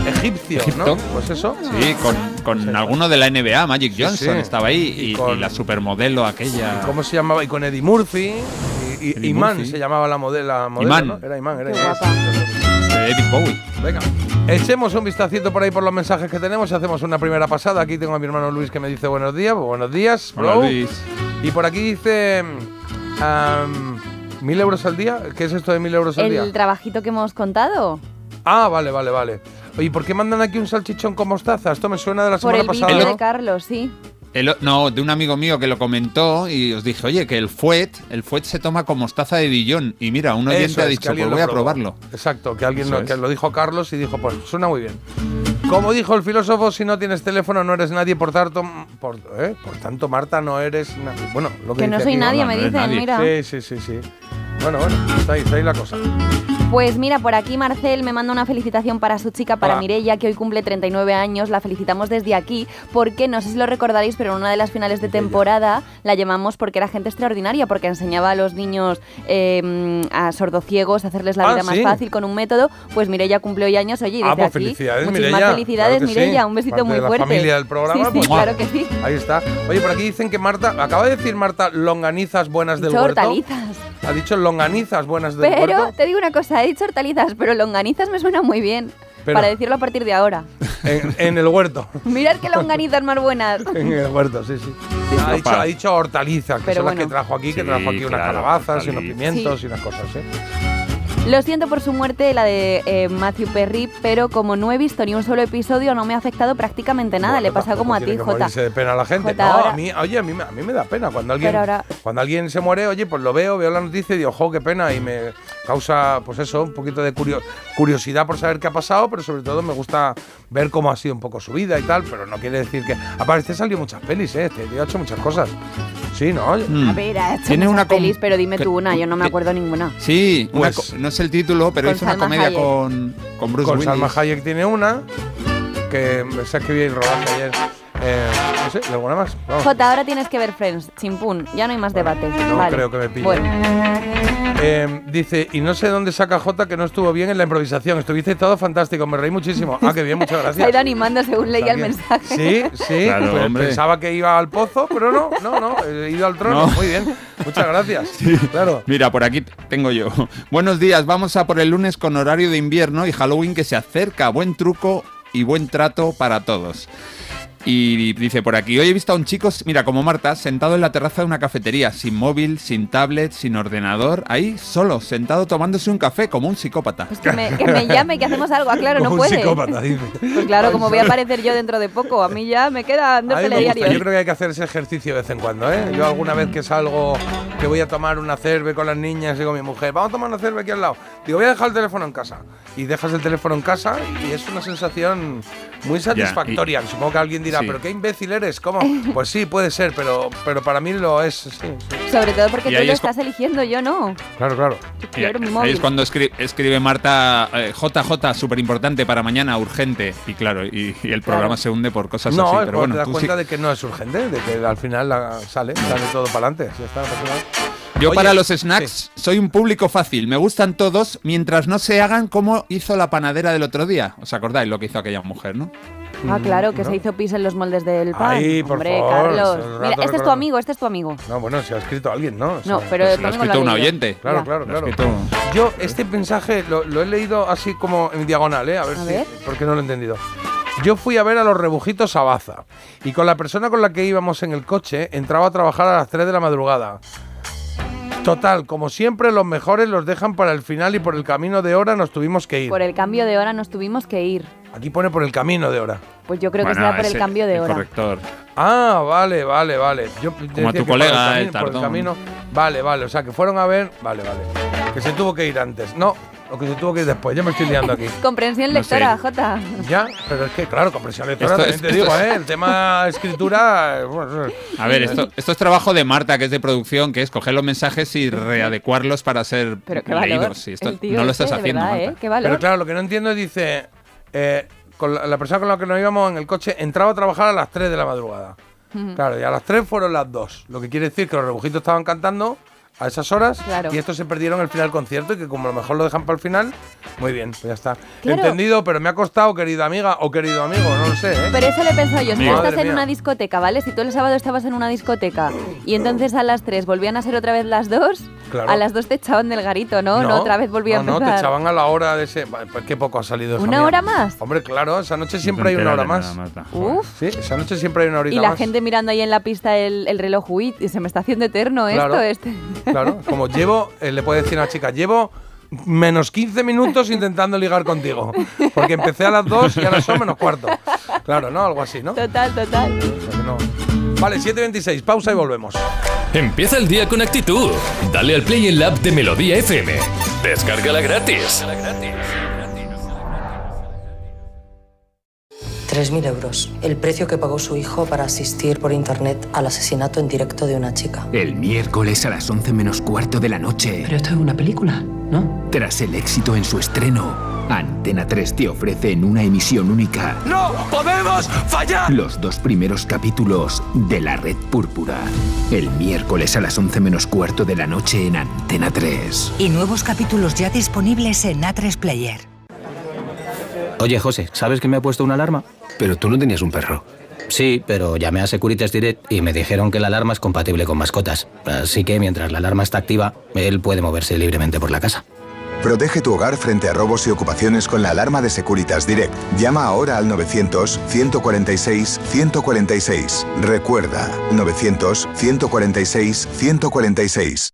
Speaker 5: egipcio, ¿no? Pues eso.
Speaker 7: Sí, con, con alguno de la NBA, Magic
Speaker 5: Sí,
Speaker 7: Johnson
Speaker 5: sí.
Speaker 7: estaba ahí
Speaker 5: Y
Speaker 7: y,
Speaker 5: con-
Speaker 7: y la supermodelo aquella.
Speaker 5: ¿Cómo se llamaba? Y con Eddie Murphy. Y, y-
Speaker 7: Eddie
Speaker 5: Iman
Speaker 7: Murphy.
Speaker 5: se llamaba la modelo. modelo
Speaker 7: Iman.
Speaker 5: ¿no? Era Iman, era Iman.
Speaker 6: guapa.
Speaker 7: de David Bowie.
Speaker 5: Venga, echemos un vistacito por ahí por los mensajes que tenemos y hacemos una primera pasada. Aquí tengo a mi hermano Luis que me dice buenos días. Buenos días,
Speaker 7: Hola. Luis.
Speaker 5: Y por aquí dice. am, ¿Mil euros al día? ¿Qué es esto de mil euros al día?
Speaker 6: El trabajito que hemos contado.
Speaker 5: Ah, vale, vale, vale. Oye, ¿por qué mandan aquí un salchichón con mostaza? Esto me suena de la
Speaker 6: Por
Speaker 5: semana
Speaker 6: el
Speaker 5: pasada.
Speaker 6: vídeo
Speaker 5: ¿no?
Speaker 6: de Carlos, sí.
Speaker 7: El no, de un amigo mío que lo comentó y os dije, oye, que el fuet, el fuet se toma con mostaza de Dijon. Y mira, un oyente
Speaker 5: Eso
Speaker 7: ha dicho, pues voy a probarlo.
Speaker 5: Exacto, que alguien lo, que lo dijo Carlos y dijo, pues suena muy bien. Como dijo el filósofo, si no tienes teléfono no eres nadie, por tanto, por, ¿eh? por tanto Marta, no eres nadie. Bueno, lo que,
Speaker 6: Que no soy
Speaker 5: aquí,
Speaker 6: nadie,
Speaker 7: no,
Speaker 6: me
Speaker 7: no
Speaker 6: dicen,
Speaker 7: nadie.
Speaker 6: mira.
Speaker 5: Sí, sí, sí, sí. Bueno, bueno, está ahí, está ahí la cosa.
Speaker 6: Pues mira, por aquí Marcel me manda una felicitación para su chica, para
Speaker 5: Hola.
Speaker 6: Mirella, que hoy cumple 39 años. La felicitamos desde aquí porque no sé si lo recordaréis, pero en una de las finales de temporada la llamamos porque era gente extraordinaria, porque enseñaba a los niños eh, a sordociegos a hacerles la
Speaker 5: Ah,
Speaker 6: vida más
Speaker 5: sí.
Speaker 6: fácil con un método. Pues Mirella cumple hoy años. Oye, y
Speaker 5: Ah,
Speaker 6: desde
Speaker 5: pues
Speaker 6: aquí,
Speaker 5: felicidades,
Speaker 6: muchísimas
Speaker 5: Mireia.
Speaker 6: felicidades,
Speaker 5: Claro sí.
Speaker 6: Mirella. Un besito
Speaker 5: Parte
Speaker 6: muy
Speaker 5: de la
Speaker 6: fuerte.
Speaker 5: familia del programa,
Speaker 6: Sí, sí,
Speaker 5: pues,
Speaker 6: claro que sí.
Speaker 5: Ahí está. Oye, por aquí dicen que Marta, acaba de decir Marta, longanizas buenas del huerto.
Speaker 6: hortalizas.
Speaker 5: Ha dicho longanizas buenas del
Speaker 6: Pero
Speaker 5: huerto.
Speaker 6: te digo una cosa, he dicho hortalizas, pero longanizas me suena muy bien.
Speaker 5: Pero-
Speaker 6: Para decirlo a partir de ahora.
Speaker 5: En, en el huerto.
Speaker 6: Mirad qué longanizas más buenas. (laughs)
Speaker 5: En el huerto, sí, sí. ha, dicho, ha dicho hortalizas, que
Speaker 6: Pero
Speaker 5: son las que trajo aquí, que
Speaker 7: Sí,
Speaker 5: trajo aquí unas
Speaker 7: claro,
Speaker 5: calabazas y unos pimientos
Speaker 6: Sí.
Speaker 5: y unas cosas, ¿eh?
Speaker 6: Lo siento por su muerte, la de eh, Matthew Perry, pero como no he visto ni un solo episodio, no me ha afectado prácticamente nada.
Speaker 5: Bueno,
Speaker 6: Le pasa como a ti,
Speaker 5: que
Speaker 6: Jota.
Speaker 5: de pena a la gente.
Speaker 6: Jota,
Speaker 5: no,
Speaker 6: ahora-
Speaker 5: a mí, oye, a mí, me- a mí me da pena. Cuando alguien,
Speaker 6: ahora-
Speaker 5: cuando alguien se muere, oye, pues lo veo, veo la noticia y digo, ojo, qué pena. Y me causa, pues eso, un poquito de curio- curiosidad por saber qué ha pasado, pero sobre todo me gusta ver cómo ha sido un poco su vida y tal. Pero no quiere decir que. Aparte, salió muchas pelis, ¿eh? Este tío ha hecho muchas cosas. Sí, ¿no?
Speaker 7: Mm.
Speaker 6: A ver, ha hecho
Speaker 7: Tiene
Speaker 6: muchas
Speaker 7: una
Speaker 6: pelis, pero dime
Speaker 7: que-
Speaker 6: tú una, yo no me
Speaker 7: que-
Speaker 6: acuerdo ninguna.
Speaker 7: Sí,
Speaker 5: Pues-
Speaker 7: no es el título, pero hizo una comedia
Speaker 6: Hayek.
Speaker 7: con, con Bruce
Speaker 5: Con
Speaker 7: Willis.
Speaker 5: Salma Hayek tiene una que se escribí el rodaje ayer. Eh, no sé, ¿alguna más? Vamos.
Speaker 6: Jota, ahora tienes que ver Friends, chimpún, ya no hay más debate.
Speaker 5: no
Speaker 6: Vale.
Speaker 5: creo que me pille.
Speaker 6: Bueno,
Speaker 5: Eh, dice, y no sé dónde saca J que no estuvo bien en la improvisación. Estuviste todo fantástico, me reí muchísimo. Ah, qué bien, muchas
Speaker 6: se (laughs) ha
Speaker 5: gracias.
Speaker 6: ido animando según leía el mensaje.
Speaker 5: Sí, sí.
Speaker 7: Claro,
Speaker 5: pues pensaba que iba al pozo, pero no, no, no. He ido al trono.
Speaker 7: No.
Speaker 5: Muy bien. Muchas gracias. (laughs) Claro.
Speaker 7: Mira, por aquí tengo yo. (laughs) Buenos días, vamos a por el lunes con horario de invierno y Halloween que se acerca. Buen truco y buen trato para todos. Y dice por aquí, hoy he visto a un chico, mira, como Marta, sentado en la terraza de una cafetería, sin móvil, sin tablet, sin ordenador, ahí solo, sentado tomándose un café, como un psicópata.
Speaker 6: Pues que me, que me llame, que hacemos algo. Ah, claro,
Speaker 5: Como
Speaker 6: no
Speaker 5: un
Speaker 6: puede.
Speaker 5: psicópata, dice.
Speaker 6: Pues claro, como voy a aparecer yo dentro de poco, a mí ya me quedan dos
Speaker 5: A mí me gusta.
Speaker 6: telediarios.
Speaker 5: Yo creo que hay que hacer ese ejercicio de vez en cuando, ¿eh? Yo alguna vez que salgo, que voy a tomar una cerve con las niñas y con mi mujer, vamos a tomar una cerve aquí al lado. Digo, voy a dejar el teléfono en casa. Y dejas el teléfono en casa y es una sensación muy satisfactoria. Supongo que alguien dirá,
Speaker 7: Sí.
Speaker 5: pero qué imbécil eres, ¿cómo? Pues sí, puede ser, pero, pero para mí lo es, sí, sí.
Speaker 6: Sobre todo porque
Speaker 7: Y
Speaker 6: tú lo
Speaker 7: es
Speaker 6: estás eligiendo, yo no.
Speaker 5: Claro, claro.
Speaker 7: Y ahí
Speaker 6: móvil.
Speaker 7: es cuando escri- escribe, Marta eh, JJ, súper importante para mañana, urgente. Y claro, y, y el programa
Speaker 6: Claro.
Speaker 7: se hunde por cosas
Speaker 5: No,
Speaker 7: así. Pero
Speaker 5: cuando
Speaker 7: bueno,
Speaker 5: te das cuenta de que no es urgente, de que al final la- sale, sale todo para adelante. Ya está, nada.
Speaker 7: Yo
Speaker 5: Oye,
Speaker 7: para los
Speaker 5: sí.
Speaker 7: snacks soy un público fácil. Me gustan todos mientras no se hagan como hizo la panadera del otro día. ¿Os acordáis lo que hizo aquella mujer, no?
Speaker 6: Ah, claro, que
Speaker 5: ¿no?
Speaker 6: se hizo pis en los moldes del pan.
Speaker 5: Ay, por
Speaker 6: Hombre,
Speaker 5: favor,
Speaker 6: Carlos. Mira, este es tu amigo, este es tu amigo.
Speaker 5: No, bueno, se ha escrito alguien, ¿no? O sea,
Speaker 6: No, pero
Speaker 7: Pues lo ha escrito
Speaker 6: lo
Speaker 7: un oyente.
Speaker 5: Claro,
Speaker 6: Ya.
Speaker 5: claro, claro.
Speaker 7: escrito-
Speaker 5: Yo este mensaje lo, lo he leído así como en diagonal, ¿eh? A ver
Speaker 6: A
Speaker 5: si.
Speaker 6: ver.
Speaker 5: Porque no lo he entendido. Yo fui a ver a los rebujitos a Baza y con la persona con la que íbamos en el coche entraba a trabajar a las 3 de la madrugada. Total, como siempre, los mejores los dejan para el final y por el camino de hora nos tuvimos que ir.
Speaker 6: Por el cambio de hora nos tuvimos que ir.
Speaker 5: Aquí pone por el camino de hora.
Speaker 6: Pues yo creo que será por el cambio de
Speaker 7: el
Speaker 6: hora.
Speaker 7: corrector.
Speaker 5: Ah, vale, vale, vale. Yo decía
Speaker 7: a tu
Speaker 5: que por el
Speaker 7: colega,
Speaker 5: camino-
Speaker 7: el
Speaker 5: por el camino. Vale, vale. O sea, que fueron a ver. Vale, vale. Que se tuvo que ir antes. No, lo que se tuvo que ir después. Yo me estoy liando aquí. (laughs)
Speaker 6: Comprensión
Speaker 7: No sé.
Speaker 6: lectora, Jota.
Speaker 5: Ya, pero es que, claro, compresión lectora
Speaker 7: Esto
Speaker 5: también
Speaker 7: es-
Speaker 5: te digo,
Speaker 7: es-
Speaker 5: ¿eh? El tema (laughs) escritura. eh, bueno,
Speaker 7: A ver, esto, esto es trabajo de Marta, que es de producción, que es coger los mensajes y readecuarlos para ser
Speaker 6: Pero qué valor.
Speaker 7: leídos. Sí, esto
Speaker 6: el tío
Speaker 7: no lo
Speaker 6: este,
Speaker 7: estás
Speaker 6: de
Speaker 7: haciendo,
Speaker 6: verdad,
Speaker 7: Marta.
Speaker 6: ¿eh? Qué valor.
Speaker 5: Pero claro, lo que no entiendo es, dice, eh, con la, la persona con la que nos íbamos en el coche entraba a trabajar a las 3 de la madrugada. Claro, y a las 3 fueron las 2. Lo que quiere decir que los rebujitos estaban cantando a esas horas
Speaker 6: Claro.
Speaker 5: y estos se perdieron el final del concierto y que como a lo mejor lo dejan para el final, muy bien, pues ya está.
Speaker 6: Claro.
Speaker 5: Entendido, pero me ha costado, querida amiga o querido amigo, no lo sé, ¿eh?
Speaker 6: Pero eso le he pensado yo, si tú estás en una discoteca, ¿vale? Si tú el sábado estabas en una discoteca y entonces a las 3 volvían a ser otra vez las 2,
Speaker 5: Claro.
Speaker 6: a las 2 te echaban del garito, ¿no? No, otra vez
Speaker 5: no,
Speaker 6: a empezar.
Speaker 5: No, te echaban a la hora de ese... Pues qué poco ha salido esa
Speaker 6: ¿Una
Speaker 5: mía.
Speaker 6: hora más?
Speaker 5: Hombre, claro, esa noche
Speaker 7: No
Speaker 5: siempre hay una hora más.
Speaker 7: Joder.
Speaker 6: Uf.
Speaker 5: Sí, esa noche siempre hay una horita
Speaker 6: Y la
Speaker 5: más.
Speaker 6: gente mirando ahí en la pista el, el reloj, uy, y se me está haciendo eterno
Speaker 5: Claro.
Speaker 6: esto, este.
Speaker 5: Claro, como llevo, eh, le puede decir a la chica, llevo menos 15 minutos intentando ligar contigo. Porque empecé a las 2 y ahora son menos cuarto. Claro, ¿no? Algo así, ¿no?
Speaker 6: Total, total.
Speaker 5: O sea que no. Vale, 7.26, pausa y volvemos.
Speaker 3: Empieza el día con actitud. Dale al play en la app de Melodía FM. Descárgala gratis.
Speaker 2: 3.000 euros, el precio que pagó su hijo para asistir por internet al asesinato en directo de una chica.
Speaker 8: El miércoles a las 11 menos cuarto de la noche,
Speaker 2: Pero esto es una película, ¿no?
Speaker 8: tras el éxito en su estreno, Antena 3 te ofrece en una emisión única
Speaker 3: ¡No podemos fallar!
Speaker 8: los dos primeros capítulos de La Red Púrpura. El miércoles a las 11 menos cuarto de la noche en Antena 3.
Speaker 9: Y nuevos capítulos ya disponibles en A3 Player.
Speaker 10: Oye, José, ¿sabes que me ha puesto una alarma?
Speaker 8: Pero tú no tenías un perro.
Speaker 10: Sí, pero llamé a Securitas Direct y me dijeron que la alarma es compatible con mascotas. Así que mientras la alarma está activa, él puede moverse libremente por la casa.
Speaker 11: Protege tu hogar frente a robos y ocupaciones con la alarma de Securitas Direct. Llama ahora al 900-146-146. Recuerda, 900-146-146.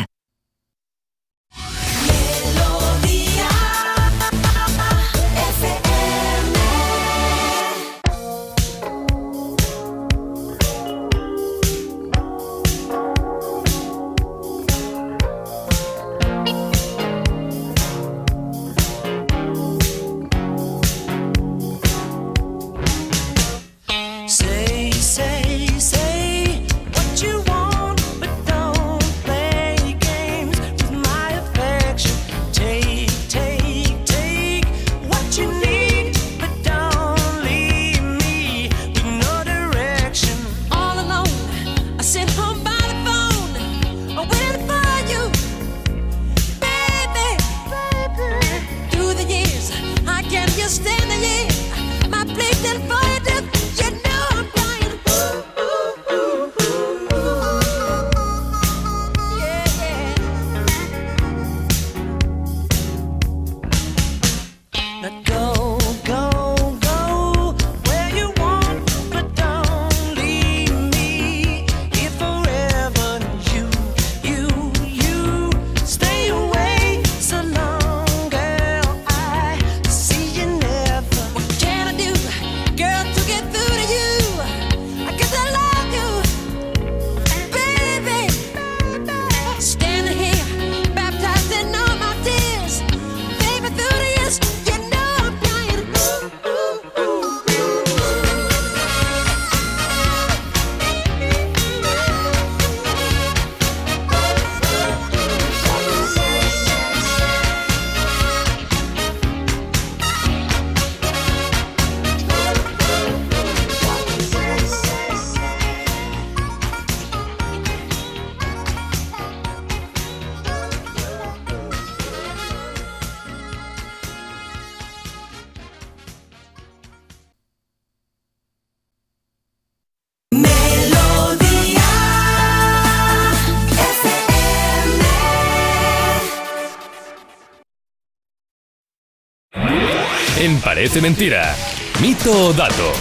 Speaker 3: Parece Mentira. Mito o dato.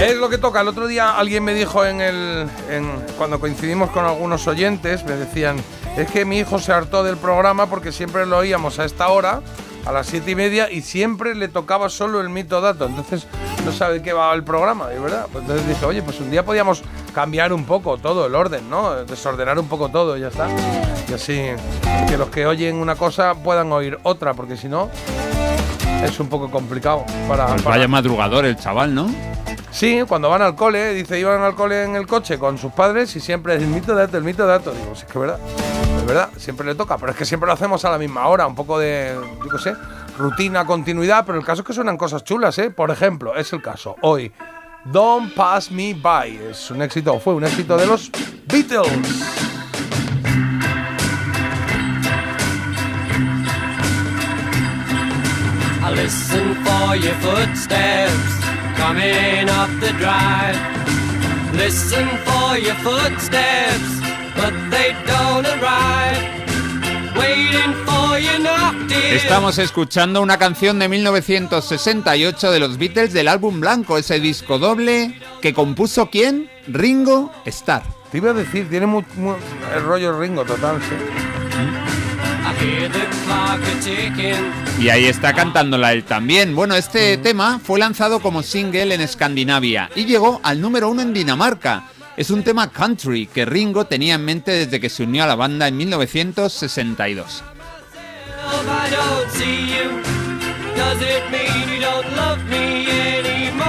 Speaker 5: Es lo que toca. El otro día alguien me dijo en el. cuando coincidimos con algunos oyentes, me decían: Es que mi hijo se hartó del programa porque siempre lo oíamos a esta hora, a las siete y media, y siempre le tocaba solo el mito dato. Entonces no sabe qué va el programa, y verdad. Entonces dije: Oye, pues un día podíamos cambiar un poco todo el orden, ¿no? Desordenar un poco todo, y ya está. Y así que los que oyen una cosa puedan oír otra, porque si no. Es un poco complicado para,
Speaker 7: Pues
Speaker 5: para-
Speaker 7: vaya madrugador el chaval, ¿no?
Speaker 5: Sí, cuando van al cole, dice, iban al cole en el coche con sus padres y siempre es el mito dato, el mito dato. Digo, sí, es que es verdad, es verdad, siempre le toca, pero es que siempre lo hacemos a la misma hora, un poco de, yo qué sé, rutina, continuidad, pero el caso es que suenan cosas chulas, ¿eh? Por ejemplo, es el caso, hoy, Don't Pass Me By, es un éxito, fue un éxito de los Beatles.
Speaker 12: Listen for your footsteps coming up the drive. Listen for your footsteps, but they don't arrive.
Speaker 7: Estamos escuchando una canción de 1968 de los Beatles del álbum Blanco, ese disco doble que compuso quién? Ringo Starr.
Speaker 5: Te iba a decir, tiene el rollo Ringo total, sí.
Speaker 7: Y ahí está cantándola él también. Bueno, este tema fue lanzado como single en Escandinavia y llegó al número uno en Dinamarca. Es un tema country que Ringo tenía en mente desde que se unió a la banda en 1962.
Speaker 12: If I don't see you, does it mean you don't love me anymore?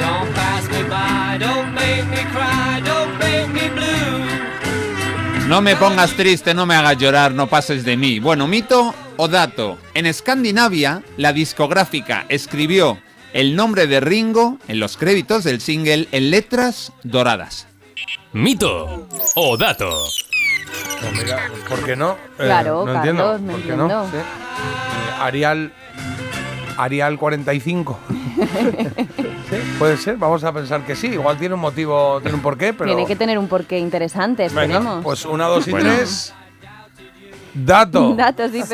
Speaker 12: Don't pass me by, don't make me cry, don't make me blue.
Speaker 7: No me pongas triste, no me hagas llorar, no pases de mí. Bueno, mito o dato. En Escandinavia, la discográfica escribió el nombre de Ringo en los créditos del single en letras doradas.
Speaker 3: Mito o dato.
Speaker 5: Pues mira, ¿por qué no? Eh,
Speaker 6: Claro,
Speaker 5: no entiendo.
Speaker 6: Carlos, no
Speaker 5: ¿Por qué
Speaker 6: entiendo.
Speaker 5: no? Sí. Eh, Arial. Arial 45. (laughs) Sí, Puede ser, vamos a pensar que sí. Igual tiene un motivo, tiene un porqué, pero.
Speaker 6: Tiene que tener un porqué interesante,
Speaker 5: Venga,
Speaker 6: esperemos.
Speaker 5: pues una, dos y
Speaker 7: Bueno.
Speaker 5: tres. Dato. (laughs)
Speaker 6: Datos, sí. (laughs)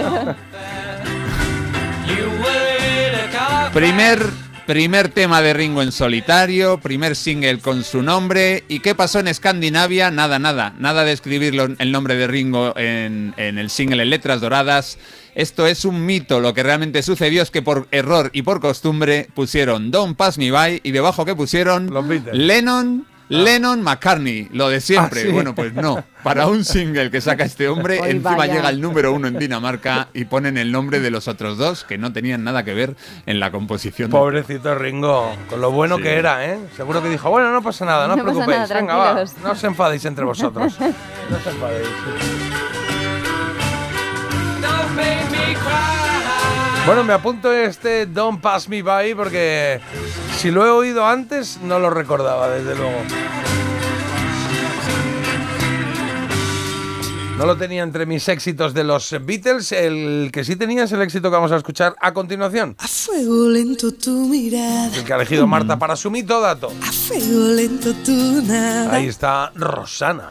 Speaker 7: Primer, primer tema de Ringo en solitario, primer single con su nombre. ¿Y qué pasó en Escandinavia? Nada, nada. Nada de escribir el nombre de Ringo en, en el single en letras doradas. Esto es un mito. Lo que realmente sucedió es que por error y por costumbre pusieron Don't Pass Me By y debajo que pusieron Lennon. Lennon McCartney, lo de siempre.
Speaker 5: Ah, sí.
Speaker 7: Bueno, pues no. Para un single que saca este hombre, encima
Speaker 6: vaya.
Speaker 7: llega el número uno en Dinamarca y ponen el nombre de los otros dos que no tenían nada que ver en la composición.
Speaker 5: Pobrecito Ringo, con lo bueno
Speaker 7: Sí.
Speaker 5: que era, ¿eh? Seguro que dijo, bueno, no pasa nada, no,
Speaker 6: No
Speaker 5: os preocupéis.
Speaker 6: nada,
Speaker 5: Venga, va, no os enfadéis entre vosotros. (laughs) no os enfadéis. Bueno, me apunto este Don't Pass Me By porque si lo he oído antes no lo recordaba, desde luego. No lo tenía entre mis éxitos de los Beatles. El que sí tenía es el éxito que vamos a escuchar a continuación.
Speaker 13: A fuego lento tu mirada,
Speaker 5: El que ha elegido Marta para su mito dato.
Speaker 13: a fuego lento tu nada.
Speaker 5: Ahí está Rosana.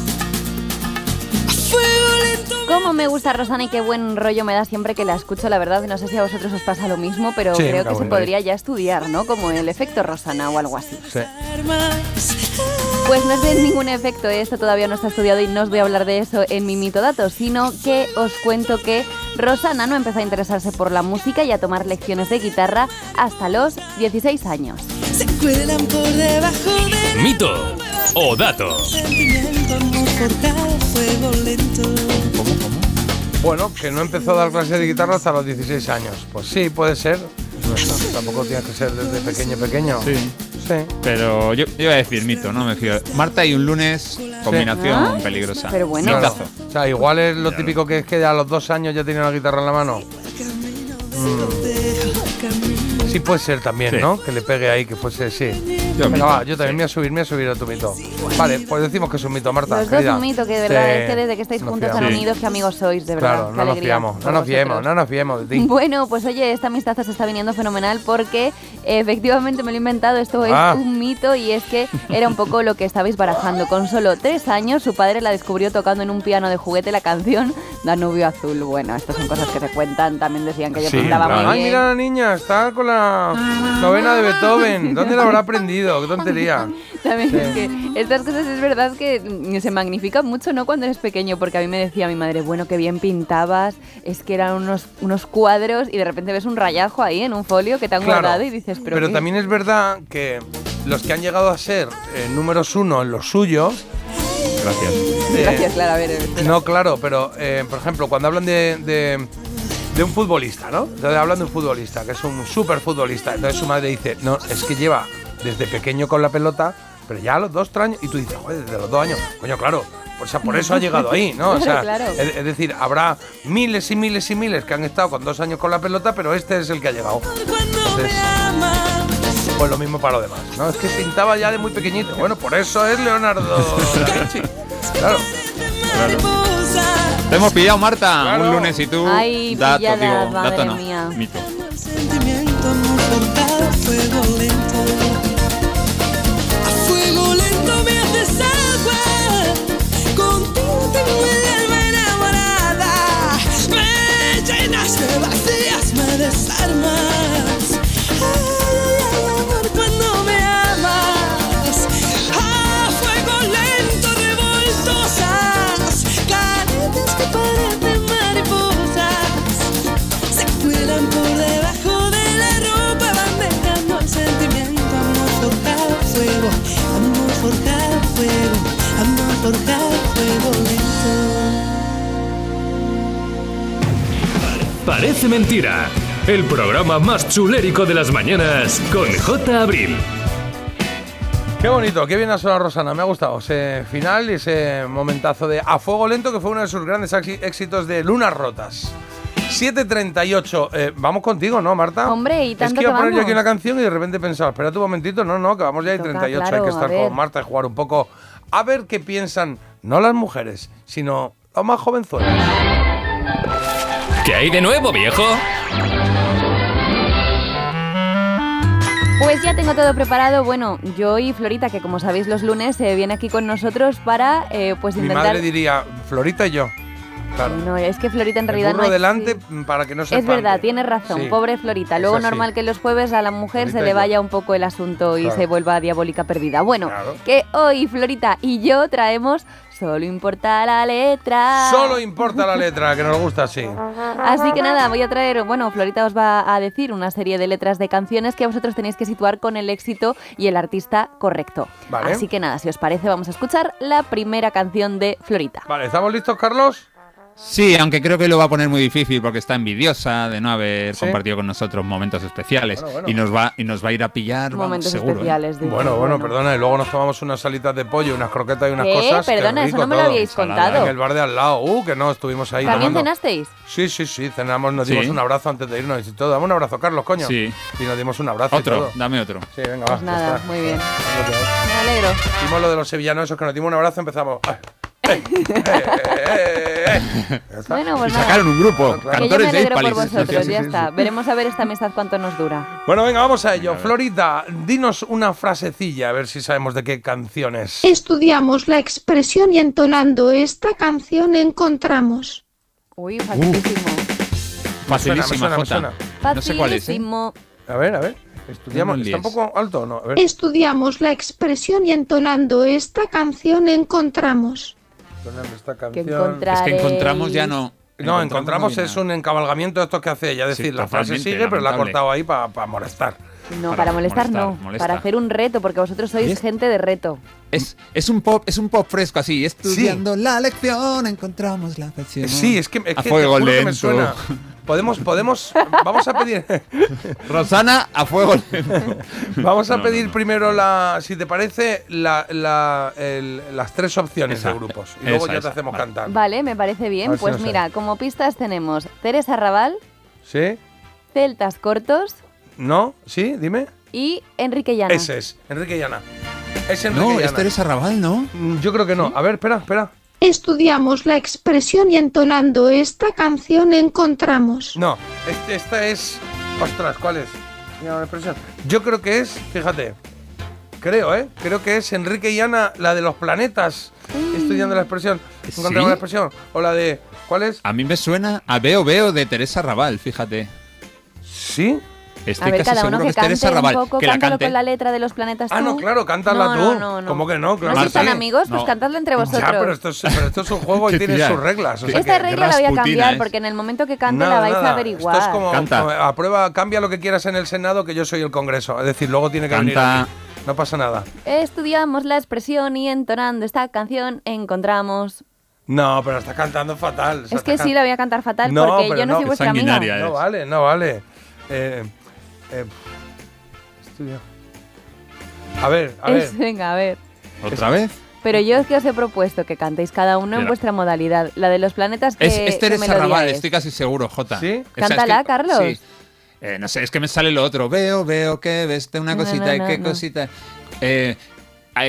Speaker 6: Cómo me gusta Rosana y qué buen rollo me da siempre que la escucho, la verdad. No sé si a vosotros os pasa lo mismo, pero
Speaker 5: Sí,
Speaker 6: creo que se podría ya estudiar, ¿no? Como el efecto Rosana o algo así.
Speaker 5: Sí.
Speaker 6: Pues no es de ningún efecto, ¿eh? esto todavía no está estudiado y no os voy a hablar de eso en mi mito dato, sino que os cuento que Rosana no empezó a interesarse por la música y a tomar lecciones de guitarra hasta los 16 años.
Speaker 13: Se cuelan por debajo del
Speaker 3: Mito o dato.
Speaker 13: Lento.
Speaker 5: Bueno, que no empezó a dar clases de guitarra hasta los 16 años. Pues sí, puede ser. No, no, tampoco tiene que ser desde pequeño, pequeño.
Speaker 7: Sí.
Speaker 5: Sí.
Speaker 7: Pero yo, yo iba a decir mito, no me fío. Marta y un lunes Combinación
Speaker 6: Ah,
Speaker 7: peligrosa.
Speaker 6: pero bueno.
Speaker 5: Claro. O sea, igual es lo típico que es que a los dos años ya tenía la guitarra en la mano. Mm. Sí puede ser también,
Speaker 7: Sí.
Speaker 5: ¿no? Que le pegue ahí, que fuese, sí.
Speaker 7: Yo
Speaker 5: Venga,
Speaker 7: mito,
Speaker 5: va, yo también me voy a subir, me voy a subir a tu mito. Vale, pues decimos que es un mito, Marta.
Speaker 6: Los dos
Speaker 5: querida.
Speaker 6: un mito, que de verdad
Speaker 5: Sí,
Speaker 6: es que desde que estáis
Speaker 5: nos
Speaker 6: juntos tan
Speaker 5: fiamos.
Speaker 6: unidos, que amigos sois, de verdad.
Speaker 5: Claro,
Speaker 6: qué
Speaker 5: no nos
Speaker 6: alegría
Speaker 5: fiamos,
Speaker 6: por
Speaker 5: no nos fiemos,
Speaker 6: vosotros.
Speaker 5: no nos fiemos de ti. (laughs)
Speaker 6: Bueno, pues oye, esta amistaza se está viniendo fenomenal porque efectivamente me lo he inventado, esto es
Speaker 5: Ah.
Speaker 6: un mito y es que era un poco lo que estabais barajando. Con solo tres años su padre la descubrió tocando en un piano de juguete la canción Danubio Azul. Bueno, estas son cosas que se cuentan, también decían que yo
Speaker 5: Sí, claro.
Speaker 6: muy
Speaker 5: Ay,
Speaker 6: bien.
Speaker 5: mira la niña, está con la novena de Beethoven. ¿Dónde la habrá aprendido? Qué tontería.
Speaker 6: También
Speaker 5: Sí.
Speaker 6: es que estas cosas es verdad que se magnifican mucho, ¿no? Cuando eres pequeño, porque a mí me decía mi madre, bueno, qué bien pintabas, es que eran unos, unos cuadros y de repente ves un rayajo ahí en un folio que te han
Speaker 5: Claro,
Speaker 6: guardado y dices, pero,
Speaker 5: Pero
Speaker 6: qué?
Speaker 5: también es verdad que los que han llegado a ser eh, números uno en los suyos.
Speaker 7: Gracias.
Speaker 5: eh,
Speaker 6: Gracias, Clara, a ver, espera.
Speaker 5: No, claro, pero eh, por ejemplo, cuando hablan de, de, de un futbolista, ¿no? Entonces hablan de un futbolista, que es un super futbolista. Entonces su madre dice, no, es que lleva desde pequeño con la pelota, pero ya a los dos tres años. Y tú dices, joder, desde los dos años. Coño, claro. O sea, por eso ha llegado ahí, ¿no? O (laughs) sea,
Speaker 6: Claro.
Speaker 5: Es, es decir, habrá miles y miles y miles que han estado con dos años con la pelota, pero este es el que ha llegado. Entonces, pues lo mismo para lo demás, ¿no? Es que pintaba ya de muy pequeñito. Bueno, por eso es Leonardo da Vinci. (laughs) Claro.
Speaker 7: Te hemos pillado, Marta.
Speaker 5: Claro.
Speaker 7: Un lunes y tú.
Speaker 6: Ay,
Speaker 7: dato,
Speaker 6: pillada,
Speaker 7: digo,
Speaker 6: madre
Speaker 7: dato no.
Speaker 6: mía.
Speaker 7: Mito.
Speaker 13: Fuego lento.
Speaker 3: Parece mentira. El programa más chulérico de las mañanas con J. Abril.
Speaker 5: Qué bonito, qué bien ha sonado Rosana, me ha gustado ese final y ese momentazo de A Fuego Lento que fue uno de sus grandes éxitos de Lunas Rotas. 7.38, eh, vamos contigo, ¿no, Marta?
Speaker 6: Hombre, y
Speaker 5: Es
Speaker 6: tanto
Speaker 5: que iba
Speaker 6: que
Speaker 5: a poner yo aquí una canción y de repente he pensado, espérate un momentito, no, no, que vamos ya y
Speaker 6: Toca,
Speaker 5: 38, hay
Speaker 6: claro,
Speaker 5: que
Speaker 6: a
Speaker 5: estar con Marta y jugar un poco, a ver qué piensan, no las mujeres, sino los más jovenzuelos.
Speaker 3: ¿Qué hay de nuevo, viejo?
Speaker 6: Pues ya tengo todo preparado. Bueno, yo y Florita, que como sabéis los lunes se viene aquí con nosotros para eh, pues
Speaker 5: Mi
Speaker 6: intentar...
Speaker 5: madre diría, Florita y yo. Claro.
Speaker 6: No, es que Florita en
Speaker 5: El
Speaker 6: realidad
Speaker 5: burro
Speaker 6: no
Speaker 5: delante mm, para que no se
Speaker 6: Es verdad, tienes razón,
Speaker 5: Sí.
Speaker 6: pobre Florita. Luego normal que los jueves a la mujer
Speaker 5: Florita
Speaker 6: se le vaya un poco el asunto y se vuelva diabólica perdida. Bueno,
Speaker 5: Claro.
Speaker 6: que hoy Florita y yo traemos Solo importa la letra.
Speaker 5: Solo importa la letra, que nos gusta así.
Speaker 6: Así que nada, voy a traer, bueno, Florita os va a decir una serie de letras de canciones que vosotros tenéis que situar con el éxito y el artista correcto.
Speaker 5: Vale.
Speaker 6: Así que nada, si os parece, vamos a escuchar la primera canción de Florita.
Speaker 5: Vale, ¿estamos listos, Carlos?
Speaker 7: Sí, aunque creo que lo va a poner muy difícil porque está envidiosa de no haber
Speaker 5: Sí.
Speaker 7: compartido con nosotros momentos especiales
Speaker 5: Bueno, bueno.
Speaker 7: y nos va y nos va a ir a pillar vamos,
Speaker 6: Momentos
Speaker 7: seguro. ¿eh?
Speaker 6: especiales. dice.
Speaker 5: Bueno, bueno, perdona, y luego nos tomamos unas salitas de pollo, unas croquetas y unas
Speaker 6: ¿Qué?
Speaker 5: cosas.
Speaker 6: Perdona, eso no me lo
Speaker 5: todo.
Speaker 6: habíais contado.
Speaker 5: En el bar de al lado, uh, que no, estuvimos ahí
Speaker 6: ¿También
Speaker 5: tomando.
Speaker 6: cenasteis?
Speaker 5: Sí, sí, sí, cenamos, nos
Speaker 7: Sí.
Speaker 5: dimos un abrazo antes de irnos y todo. Dame un abrazo, Carlos, coño.
Speaker 7: Sí.
Speaker 5: Y nos dimos un abrazo y
Speaker 7: Otro,
Speaker 5: todo.
Speaker 7: dame otro.
Speaker 5: Sí, venga,
Speaker 6: Pues
Speaker 5: va.
Speaker 6: nada, muy bien. Me alegro.
Speaker 5: Hicimos lo de los sevillanos esos que nos dimos un abrazo empezamos. ¡ay!
Speaker 6: Bueno, pues
Speaker 7: Y
Speaker 6: nada.
Speaker 7: sacaron un grupo,
Speaker 5: Claro, claro.
Speaker 6: Que yo me
Speaker 7: cantores de
Speaker 6: alegro por
Speaker 7: Hispalis.
Speaker 6: vosotros,
Speaker 5: Sí,
Speaker 6: ya
Speaker 5: sí,
Speaker 6: está. Veremos a ver esta amistad cuánto nos dura.
Speaker 5: Bueno, venga, vamos a ello. Florita, dinos una frasecilla, a ver si sabemos de qué canciones.
Speaker 4: Estudiamos la expresión y entonando esta canción encontramos.
Speaker 6: Uy, facilísimo.
Speaker 7: Facilísima,
Speaker 5: Me suena, me
Speaker 7: Jota.
Speaker 5: suena,
Speaker 7: No sé cuál es. ¿eh?
Speaker 6: Facilísimo.
Speaker 5: A ver, a ver. Estudiamos. ¿Está un poco alto o no? A ver.
Speaker 4: Estudiamos la expresión y entonando esta canción encontramos.
Speaker 5: Sonando esta
Speaker 6: Que
Speaker 5: canción.
Speaker 6: encontrar-
Speaker 7: Es que encontramos ya no.
Speaker 5: No, encontramos
Speaker 7: no
Speaker 5: es un encabalgamiento de estos que hace ella. Es
Speaker 7: Sí,
Speaker 5: decir, la frase sigue, pero la ha cortado ahí para molestar.
Speaker 6: No,
Speaker 7: Para
Speaker 6: para, molestar,
Speaker 7: molestar,
Speaker 6: no.
Speaker 7: molesta.
Speaker 6: Para hacer un reto, porque vosotros sois
Speaker 7: ¿Ves?
Speaker 6: gente de reto.
Speaker 7: Es, es un pop, es un pop fresco así. Estudiando la lección encontramos la canción.
Speaker 5: Sí, es que, es
Speaker 7: A
Speaker 5: que te
Speaker 7: fuego
Speaker 5: juro que me
Speaker 7: lento.
Speaker 5: suena. (laughs) podemos, podemos, vamos a pedir, (laughs)
Speaker 7: Rosana a fuego lento. (laughs)
Speaker 5: vamos a
Speaker 7: No,
Speaker 5: pedir
Speaker 7: no, no.
Speaker 5: primero la, si te parece, la, la- el- las tres opciones
Speaker 7: Esa,
Speaker 5: de grupos y luego ya
Speaker 7: esa,
Speaker 5: te hacemos
Speaker 7: vale.
Speaker 5: cantar.
Speaker 6: Vale, me parece bien.
Speaker 5: si
Speaker 6: Pues
Speaker 5: sé.
Speaker 6: mira, como pistas tenemos Teresa Raval,
Speaker 5: ¿Sí?
Speaker 6: Celtas Cortos
Speaker 5: ¿No? ¿Sí? Dime.
Speaker 6: y Enrique Llana.
Speaker 5: Ese es, Enrique Llana. Es Enrique
Speaker 7: No,
Speaker 5: Llana.
Speaker 7: es Teresa Raval, ¿no?
Speaker 5: Mm, Yo creo que no. A ver, espera, espera.
Speaker 4: Estudiamos la expresión y entonando esta canción encontramos.
Speaker 5: No, este- esta es. Ostras, ¿cuál es? Mira, la expresión. Yo creo que es, fíjate. Creo, ¿eh? Creo que es Enrique y Ana, la de los planetas. Estudiando la expresión. Encontramos
Speaker 7: ¿Sí?
Speaker 5: la expresión. O la de. ¿Cuál es?
Speaker 7: A mí me suena a Veo Veo de Teresa Raval, fíjate.
Speaker 5: ¿Sí?
Speaker 7: Estoy
Speaker 6: A ver,
Speaker 7: casi
Speaker 6: cada uno
Speaker 7: que,
Speaker 6: cante un poco,
Speaker 7: que la
Speaker 6: cántalo
Speaker 7: cante.
Speaker 6: con la letra de los planetas
Speaker 5: Ah,
Speaker 6: tú.
Speaker 5: no, claro, cántala
Speaker 6: No,
Speaker 5: tú.
Speaker 6: no, no, no.
Speaker 5: ¿Cómo que no? Claro
Speaker 6: ¿No tan
Speaker 5: sí.
Speaker 6: amigos? Pues
Speaker 7: No.
Speaker 6: cantadlo entre vosotros.
Speaker 5: Ya, pero esto, es, pero esto es un juego y (laughs) tiene sus reglas. o sea
Speaker 6: Esta
Speaker 5: que-
Speaker 6: regla la voy a cambiar
Speaker 7: es.
Speaker 6: porque en el momento que cante
Speaker 5: Nada,
Speaker 6: la vais
Speaker 5: nada.
Speaker 6: a averiguar.
Speaker 5: Esto es como,
Speaker 7: Canta.
Speaker 5: como a prueba, cambia lo que quieras en el Senado, que yo soy el Congreso. Es decir, luego tiene que venir
Speaker 7: Canta.
Speaker 5: aquí. No pasa nada.
Speaker 6: Estudiamos la expresión y entonando esta canción encontramos.
Speaker 5: No, pero está cantando fatal. o sea,
Speaker 6: Es que sí, la voy a cantar fatal porque yo no, soy
Speaker 5: es
Speaker 6: vuestra amiga.
Speaker 5: No vale, no vale. Eh, eh, estudia. A ver, a ver.
Speaker 6: Es- venga, a ver.
Speaker 7: ¿Otra vez?
Speaker 6: Pero yo es que os he propuesto que cantéis cada uno en vuestra modalidad. La de los planetas que
Speaker 7: Es, es
Speaker 6: que
Speaker 7: Teresa
Speaker 6: melodía
Speaker 7: Raval,
Speaker 6: es.
Speaker 7: estoy casi seguro, Jota.
Speaker 5: ¿Sí?
Speaker 7: O sea, es
Speaker 6: Cántala, Carlos.
Speaker 7: Sí. Eh, no sé, es que me sale lo otro. Veo, veo que ves una
Speaker 6: No,
Speaker 7: cosita
Speaker 6: no,
Speaker 7: y qué
Speaker 6: no.
Speaker 7: cosita. Eh,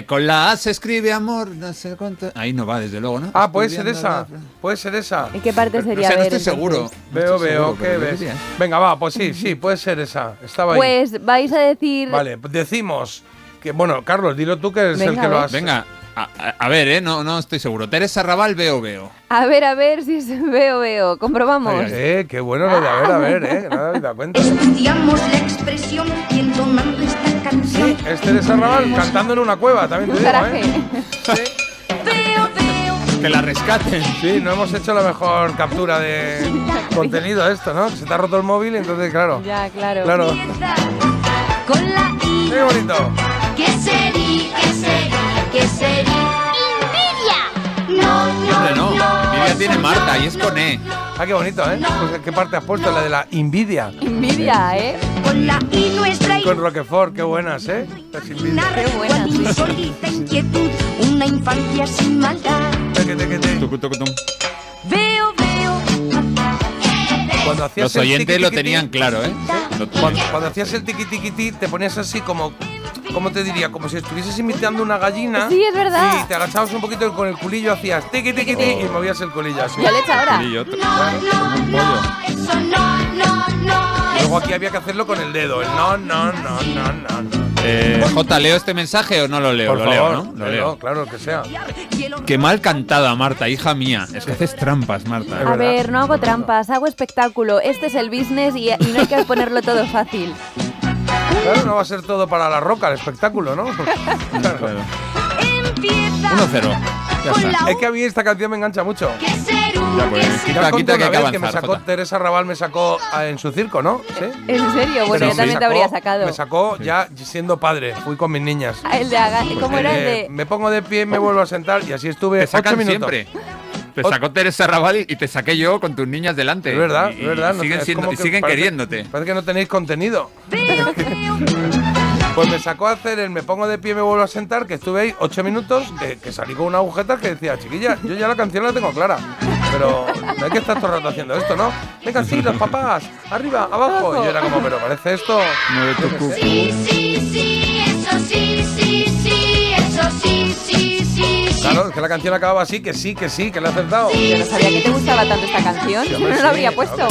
Speaker 7: con la A se escribe amor, no sé cuánto. Ahí no va, desde luego, ¿no?
Speaker 5: Ah, puede ser esa.
Speaker 7: la-
Speaker 5: Puede ser esa.
Speaker 6: ¿Y qué parte
Speaker 7: No
Speaker 6: sería?
Speaker 7: no estoy seguro.
Speaker 5: Veo,
Speaker 7: estoy
Speaker 5: veo,
Speaker 7: seguro,
Speaker 5: ¿qué ves?
Speaker 7: diría.
Speaker 5: Venga, va, pues sí, sí, puede ser esa. Estaba ahí.
Speaker 6: Pues vais a decir.
Speaker 5: Vale, decimos que, bueno, Carlos, dilo tú que eres el que lo has.
Speaker 7: Venga, a, a- a ver, ¿eh? No, no estoy seguro. Teresa Raval, veo, veo.
Speaker 6: A ver, a ver si se (laughs) veo, veo. Comprobamos.
Speaker 5: Ay, eh, qué bueno lo de a ver, a ver, eh. me cuenta.
Speaker 14: Estudiamos la expresión y entonando esta canción.
Speaker 5: Es Teresa Raval cantando en una cueva, también te
Speaker 6: Un
Speaker 5: digo,
Speaker 6: garaje.
Speaker 5: ¿eh?
Speaker 14: Veo, veo.
Speaker 7: Que la rescaten.
Speaker 5: Sí, no hemos hecho la mejor captura de contenido esto, ¿no? Se te ha roto el móvil, entonces, claro.
Speaker 6: Ya, claro.
Speaker 5: Claro.
Speaker 14: Empieza con la I.
Speaker 5: Qué bonito.
Speaker 14: ¿Qué sería? ¿Qué sería? ¿Qué sería? ¡Envidia! No, no,
Speaker 7: Hombre, no. Envidia tiene Marta y es con E.
Speaker 5: Ah, qué bonito, ¿eh? Pues, ¿Qué parte has puesto? La de la envidia.
Speaker 6: Envidia, ¿eh?
Speaker 14: Con la I nuestra
Speaker 5: Con Roquefort, qué buenas, ¿eh? Las envidias.
Speaker 6: Qué buena,
Speaker 14: Cual
Speaker 6: sí.
Speaker 14: insólita inquietud, una infancia sin maldad. Veo, veo.
Speaker 5: Cuando hacías
Speaker 7: Los
Speaker 5: el
Speaker 7: oyentes lo tenían claro, ¿eh?
Speaker 5: Cuando, cuando hacías el tiqui tiqui ti, te ponías así como. ¿Cómo te diría? Como si estuvieses imitando una gallina.
Speaker 6: Sí, es verdad.
Speaker 5: Y te agachabas un poquito y con el culillo hacías tiqui tiqui ti y movías el culillo así.
Speaker 6: Ya le he hecho ahora.
Speaker 7: Y otro. Como un pollo.
Speaker 14: Eso no, no, no.
Speaker 5: Y luego aquí había que hacerlo con el dedo. El no, no, no, no, no. no.
Speaker 7: Eh, Jota, ¿leo este mensaje o no lo leo?
Speaker 5: Por
Speaker 7: lo
Speaker 5: favor,
Speaker 7: leo, ¿no? Lo leo.
Speaker 5: claro que sea.
Speaker 7: Qué mal cantada, Marta, hija mía. Es que haces trampas, Marta.
Speaker 6: A ver, no hago trampas, hago espectáculo. Este es el business y, y no hay que ponerlo todo fácil.
Speaker 5: Claro, no va a ser todo para la roca el espectáculo, ¿no? Claro. (laughs)
Speaker 7: Claro.
Speaker 14: Empieza
Speaker 7: 1-0. Ya
Speaker 14: con
Speaker 7: está.
Speaker 14: la
Speaker 5: Es que a mí esta canción me engancha mucho.
Speaker 14: ¿Qué ser
Speaker 7: Ya, pues, quita,
Speaker 5: conté
Speaker 7: quita que hay que
Speaker 5: que me sacó
Speaker 7: Jota.
Speaker 5: Teresa Raval me sacó ah, en su circo, ¿no? ¿Sí?
Speaker 6: ¿En serio? Bueno,
Speaker 5: Pero
Speaker 6: yo también te habría sacado.
Speaker 5: Me sacó ya siendo padre. Fui con mis niñas.
Speaker 6: Ah, El de Aga- ¿Cómo era el
Speaker 5: Eh,
Speaker 6: de.?
Speaker 5: Me pongo de pie, me vuelvo a sentar y así estuve
Speaker 7: Te
Speaker 5: ocho minutos.
Speaker 7: siempre. Te sacó Teresa Raval y te saqué yo con tus niñas delante.
Speaker 5: Es verdad,
Speaker 7: Y-
Speaker 5: es verdad.
Speaker 7: Y
Speaker 5: no
Speaker 7: siguen, siendo- y
Speaker 5: parece-
Speaker 7: queriéndote.
Speaker 5: Parece que no tenéis contenido. Pues me sacó a hacer el me pongo de pie, me vuelvo a sentar, que estuve ahí ocho minutos, que, que salí con una agujeta que decía, chiquilla, yo ya la canción la tengo clara. Pero no hay que estar todo el rato haciendo esto, ¿no? Venga, sí, los papás, arriba, abajo. Y yo era como, pero parece esto.
Speaker 14: Sí, sí, sí,
Speaker 5: Claro, es que la canción acababa así, que sí, que sí, que le he acertado.
Speaker 6: Yo no sabía que te gustaba tanto esta canción.
Speaker 5: Sí, (laughs)
Speaker 6: Yo
Speaker 5: hombre,
Speaker 6: no la habría puesto.
Speaker 5: Me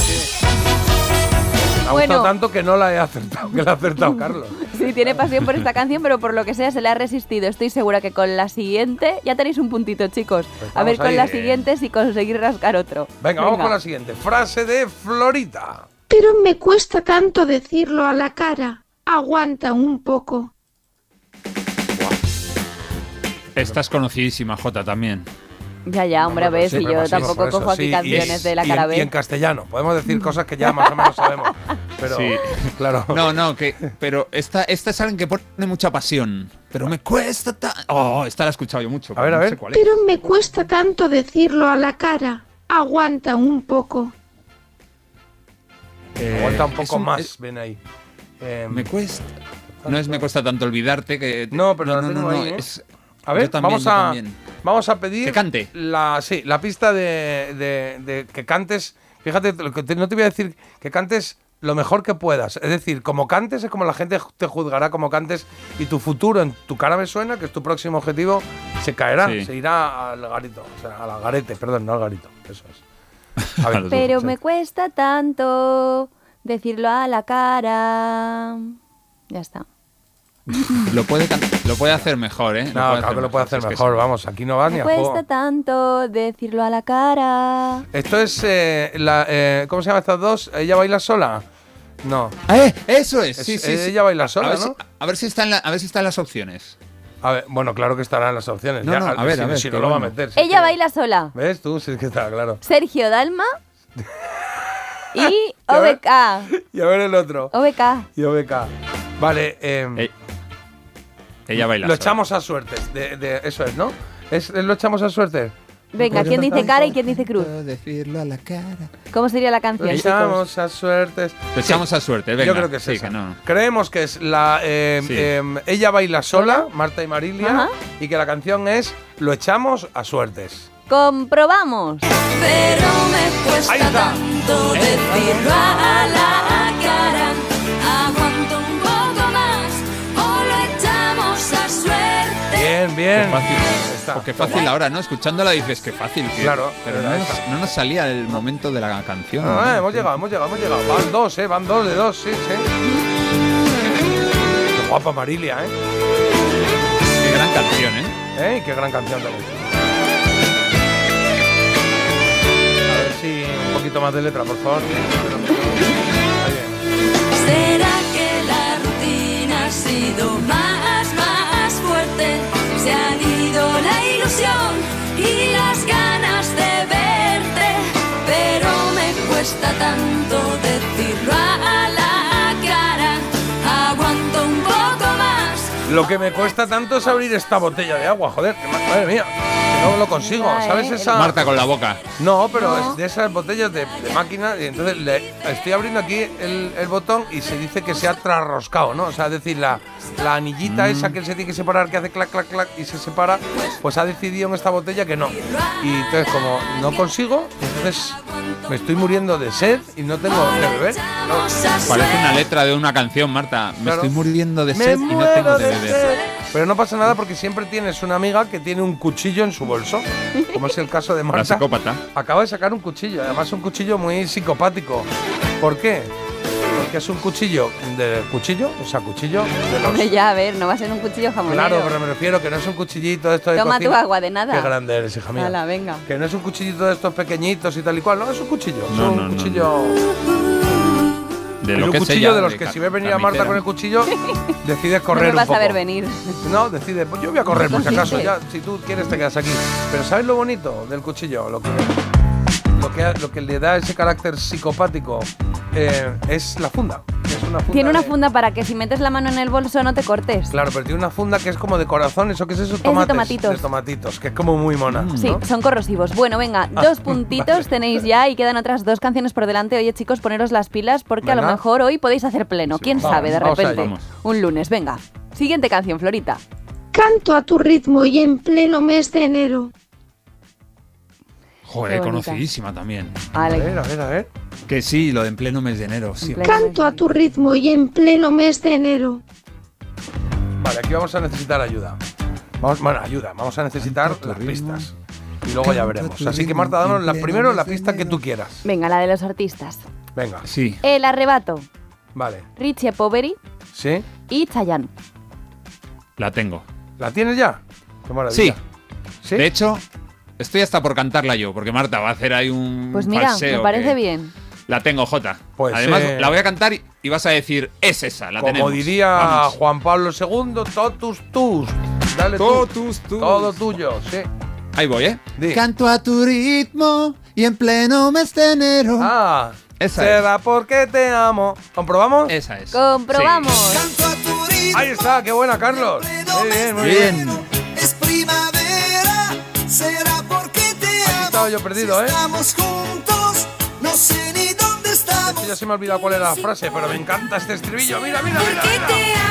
Speaker 5: ha
Speaker 6: Bueno.
Speaker 5: gustado tanto que no la he acertado, que la ha acertado Carlos. (laughs)
Speaker 6: Sí, tiene pasión por esta canción, pero por lo que sea se le ha resistido. Estoy segura que con la siguiente ya tenéis un puntito, chicos.
Speaker 5: Pues
Speaker 6: a ver con
Speaker 5: ahí,
Speaker 6: la
Speaker 5: eh.
Speaker 6: siguiente si conseguir rascar otro.
Speaker 5: Venga, vamos con la siguiente. Frase de Florita.
Speaker 4: Pero me cuesta tanto decirlo a la cara. Aguanta un poco.
Speaker 7: Estás conocidísima, Jota, también.
Speaker 6: Ya, ya, hombre, a ver,
Speaker 5: Sí,
Speaker 6: si yo tampoco
Speaker 5: eso,
Speaker 6: cojo aquí
Speaker 5: sí, y-
Speaker 6: canciones de la
Speaker 5: y en-
Speaker 6: cara
Speaker 5: Y en castellano. Podemos decir cosas que ya más o menos sabemos. (laughs) Pero,
Speaker 7: Sí. (laughs)
Speaker 5: claro.
Speaker 7: No, no, que. Pero esta, esta es alguien que pone mucha pasión. Pero me cuesta tan. Oh, esta la he escuchado yo mucho.
Speaker 5: A ver,
Speaker 7: pero
Speaker 5: a
Speaker 7: no
Speaker 5: ver.
Speaker 7: sé cuál es.
Speaker 4: Pero me cuesta tanto decirlo a la cara. Aguanta un poco.
Speaker 7: Eh,
Speaker 5: Aguanta un
Speaker 7: es
Speaker 5: poco
Speaker 7: un-
Speaker 5: más,
Speaker 7: es-
Speaker 5: ven ahí. Eh,
Speaker 7: Me cuesta. No es me cuesta tanto olvidarte que.
Speaker 5: No, pero
Speaker 7: no, no, no, no,
Speaker 5: ahí, ¿eh?
Speaker 7: es-
Speaker 5: A ver,
Speaker 7: yo también,
Speaker 5: vamos,
Speaker 7: yo
Speaker 5: a,
Speaker 7: también.
Speaker 5: vamos a pedir.
Speaker 7: Que cante.
Speaker 5: La, sí, la pista de, de- de que cantes. Fíjate, lo que te- no te voy a decir que cantes lo mejor que puedas. Es decir, como cantes es como la gente te juzgará como cantes y tu futuro en tu cara me suena, que es tu próximo objetivo, se caerá,
Speaker 7: Sí.
Speaker 5: se irá al garito. O sea, al garete, perdón, no al garito. Eso es. A ver, (laughs)
Speaker 6: Pero
Speaker 5: sí.
Speaker 6: me cuesta tanto decirlo a la cara. Ya está. (laughs)
Speaker 7: Lo puede, lo puede hacer mejor, ¿eh?
Speaker 5: No, claro que lo puede hacer
Speaker 7: Es que
Speaker 5: mejor, vamos, aquí no vas ni a juego.
Speaker 6: cuesta tanto decirlo a la cara.
Speaker 5: Esto es, eh, la, eh, ¿cómo se llama estas dos? ¿Ella baila sola? No.
Speaker 7: ¡Eh! Eso es. Sí,
Speaker 5: Es-
Speaker 7: sí, sí.
Speaker 5: ella baila sola,
Speaker 7: a ver
Speaker 5: ¿no?
Speaker 7: Si, a, ver si están la- a ver si están las opciones.
Speaker 5: A ver, bueno, claro que estarán las opciones.
Speaker 7: No,
Speaker 5: ya,
Speaker 7: no, a ver,
Speaker 5: si,
Speaker 7: a ver,
Speaker 5: si
Speaker 7: que
Speaker 5: no lo va a meter. si
Speaker 6: Ella baila sola.
Speaker 5: ¿Ves tú? Sí, es que está claro.
Speaker 6: Sergio Dalma (laughs) y. OBK.
Speaker 5: Y a ver el otro.
Speaker 6: OBK.
Speaker 5: Y OBK. Vale, eh,
Speaker 7: Ella baila.
Speaker 5: lo
Speaker 7: sola.
Speaker 5: echamos a suertes. De, de- eso es, ¿no? ¿Es, lo echamos a suertes?
Speaker 6: Venga, ¿quién dice cara y quién dice cruz?
Speaker 7: Decirlo a la cara.
Speaker 6: ¿Cómo sería la canción,
Speaker 5: Lo echamos a suertes.
Speaker 7: Lo echamos a suerte, venga.
Speaker 5: Yo creo que es
Speaker 7: sí,
Speaker 5: esa.
Speaker 7: que no.
Speaker 5: Creemos que es la. eh,
Speaker 7: Sí.
Speaker 5: eh, ella baila sola, Marta y Marilia,
Speaker 6: Ajá.
Speaker 5: y que la canción es Lo echamos a suertes.
Speaker 6: Comprobamos.
Speaker 14: Pero me cuesta tanto decirlo a la
Speaker 7: Qué fácil.
Speaker 5: Está.
Speaker 7: Qué fácil ahora, ¿no? Escuchándola dices que fácil. que-
Speaker 5: Claro,
Speaker 7: pero no nos,
Speaker 5: esa.
Speaker 7: no nos salía el momento de la canción.
Speaker 5: No,
Speaker 7: ¿no?
Speaker 5: eh, hemos llegado, hemos llegado, hemos llegado. Van dos, ¿eh? Van dos de dos, sí, sí. Qué guapa Marilia, ¿eh?
Speaker 7: Qué gran canción, ¿eh?
Speaker 5: ¿Eh? Y Qué gran canción también. A ver si un poquito más de letra, por favor.
Speaker 14: ¿Será que la rutina ha sido más y las ganas de verte. Pero me cuesta tanto decirlo
Speaker 5: Lo que me cuesta tanto es abrir esta botella de agua, joder. que ma- Madre mía, que no lo consigo. ¿Sabes
Speaker 6: eh.
Speaker 5: esa?
Speaker 7: Marta con la boca.
Speaker 5: No, pero
Speaker 6: No.
Speaker 5: es de esas botellas de, de máquina y entonces le, estoy abriendo aquí el, el botón y se dice que se ha trasroscado, ¿no? O sea, es decir, la, la anillita
Speaker 7: Mm.
Speaker 5: esa que se tiene que separar, que hace clac, clac, clac y se separa, pues ha decidido en esta botella que no. Y entonces como no consigo, entonces me estoy muriendo de sed y no tengo que beber.
Speaker 7: Parece una letra de una canción, Marta. Me
Speaker 5: Claro.
Speaker 7: estoy muriendo de
Speaker 5: Me
Speaker 7: sed y no tengo de
Speaker 5: de
Speaker 7: beber.
Speaker 5: Pero no pasa nada porque siempre tienes una amiga que tiene un cuchillo en su bolso, como es el caso de
Speaker 7: La
Speaker 5: Marta.
Speaker 7: psicópata.
Speaker 5: Acaba de sacar un cuchillo, además un cuchillo muy psicopático. ¿Por qué? Porque es un cuchillo de cuchillo, o sea, cuchillo de los...
Speaker 6: Hombre, ya, a ver, no va a ser un cuchillo jamonero.
Speaker 5: Claro, pero me refiero que no es un cuchillito de estos de
Speaker 6: Toma tu agua, de nada.
Speaker 5: Qué grande eres, hija mía.
Speaker 6: Hala, venga.
Speaker 5: Que no es un cuchillito de estos pequeñitos y tal y cual, no, es un cuchillo. es
Speaker 7: No,
Speaker 5: un
Speaker 7: no, no,
Speaker 5: cuchillo...
Speaker 7: De lo
Speaker 5: un
Speaker 7: que es
Speaker 5: cuchillo de los
Speaker 7: de
Speaker 5: que si ve venir a Marta con el cuchillo, decides (laughs)
Speaker 6: No
Speaker 5: correr
Speaker 6: me
Speaker 5: un
Speaker 6: vas
Speaker 5: poco.
Speaker 6: a ver venir.
Speaker 5: No, decide, pues yo voy a correr por si acaso, ya, si tú quieres te quedas aquí. Pero ¿sabes lo bonito del cuchillo? Lo que, lo que, lo que le da ese carácter psicopático eh, es la funda. Es una funda
Speaker 6: Tiene una
Speaker 5: de-
Speaker 6: funda para que si metes la mano en el bolso no te cortes.
Speaker 5: Claro, pero tiene una funda que es como de corazones o que es eso,
Speaker 6: de
Speaker 5: tomates.
Speaker 6: tomatitos.
Speaker 5: de tomatitos, que es como muy mona.
Speaker 6: Sí,
Speaker 5: ¿no?
Speaker 6: son corrosivos. Bueno, venga,
Speaker 5: Ah,
Speaker 6: dos puntitos tenéis ya y quedan otras dos canciones por delante. Oye, chicos, poneros las pilas porque a lo
Speaker 5: Venga.
Speaker 6: mejor hoy podéis hacer pleno. ¿Quién
Speaker 5: Vamos,
Speaker 6: sabe de
Speaker 5: vamos
Speaker 6: repente? Un lunes, venga. Siguiente canción, Florita.
Speaker 4: Canto a tu ritmo y en pleno mes de enero.
Speaker 7: Joder, conocidísima también.
Speaker 5: A ver, a ver, a ver.
Speaker 7: Que sí, lo de en pleno mes de enero. Sí.
Speaker 4: Canto a tu ritmo y en pleno mes de enero.
Speaker 5: Vale, aquí vamos a necesitar ayuda. Vamos, bueno, ayuda, vamos a necesitar las pistas. Y luego ya veremos. Así que Marta, danos la, primero la pista que tú quieras.
Speaker 6: Venga, la de los artistas.
Speaker 5: Venga,
Speaker 7: Sí.
Speaker 6: El Arrebato,
Speaker 5: vale.
Speaker 6: Richie Poveri
Speaker 5: ¿Sí?
Speaker 6: y Chayanne.
Speaker 7: La tengo.
Speaker 5: ¿La tienes ya? Qué
Speaker 7: Sí.
Speaker 5: ¿Sí?
Speaker 7: De hecho, estoy hasta por cantarla yo, porque Marta va a hacer ahí un
Speaker 6: Pues mira,
Speaker 7: falseo
Speaker 6: me parece
Speaker 7: que-
Speaker 6: bien.
Speaker 7: La tengo, Jota.
Speaker 5: Pues,
Speaker 7: Además,
Speaker 5: eh,
Speaker 7: la voy a cantar y, vas a decir, es esa, la
Speaker 5: Como
Speaker 7: tenemos.
Speaker 5: diría
Speaker 7: Vamos.
Speaker 5: Juan Pablo II, totus tus. Dale tú.
Speaker 7: Totus tus.
Speaker 5: Todo tuyo, sí.
Speaker 7: Ahí voy, ¿eh?
Speaker 5: Di.
Speaker 7: Canto a tu ritmo y en pleno mes de enero.
Speaker 5: Ah,
Speaker 7: Esa
Speaker 5: será porque te amo. ¿Comprobamos?
Speaker 7: Esa es.
Speaker 6: Comprobamos.
Speaker 5: Ahí está, qué buena, Carlos. Muy bien, muy bien.
Speaker 7: Bien.
Speaker 13: Es primavera, será
Speaker 5: estaba yo perdido, ¿eh?
Speaker 13: Estamos juntos, no sé ni dónde estamos.
Speaker 5: Ya se me ha olvidado cuál era la frase, pero me encanta este estribillo. Mira, mira, mira. Mira.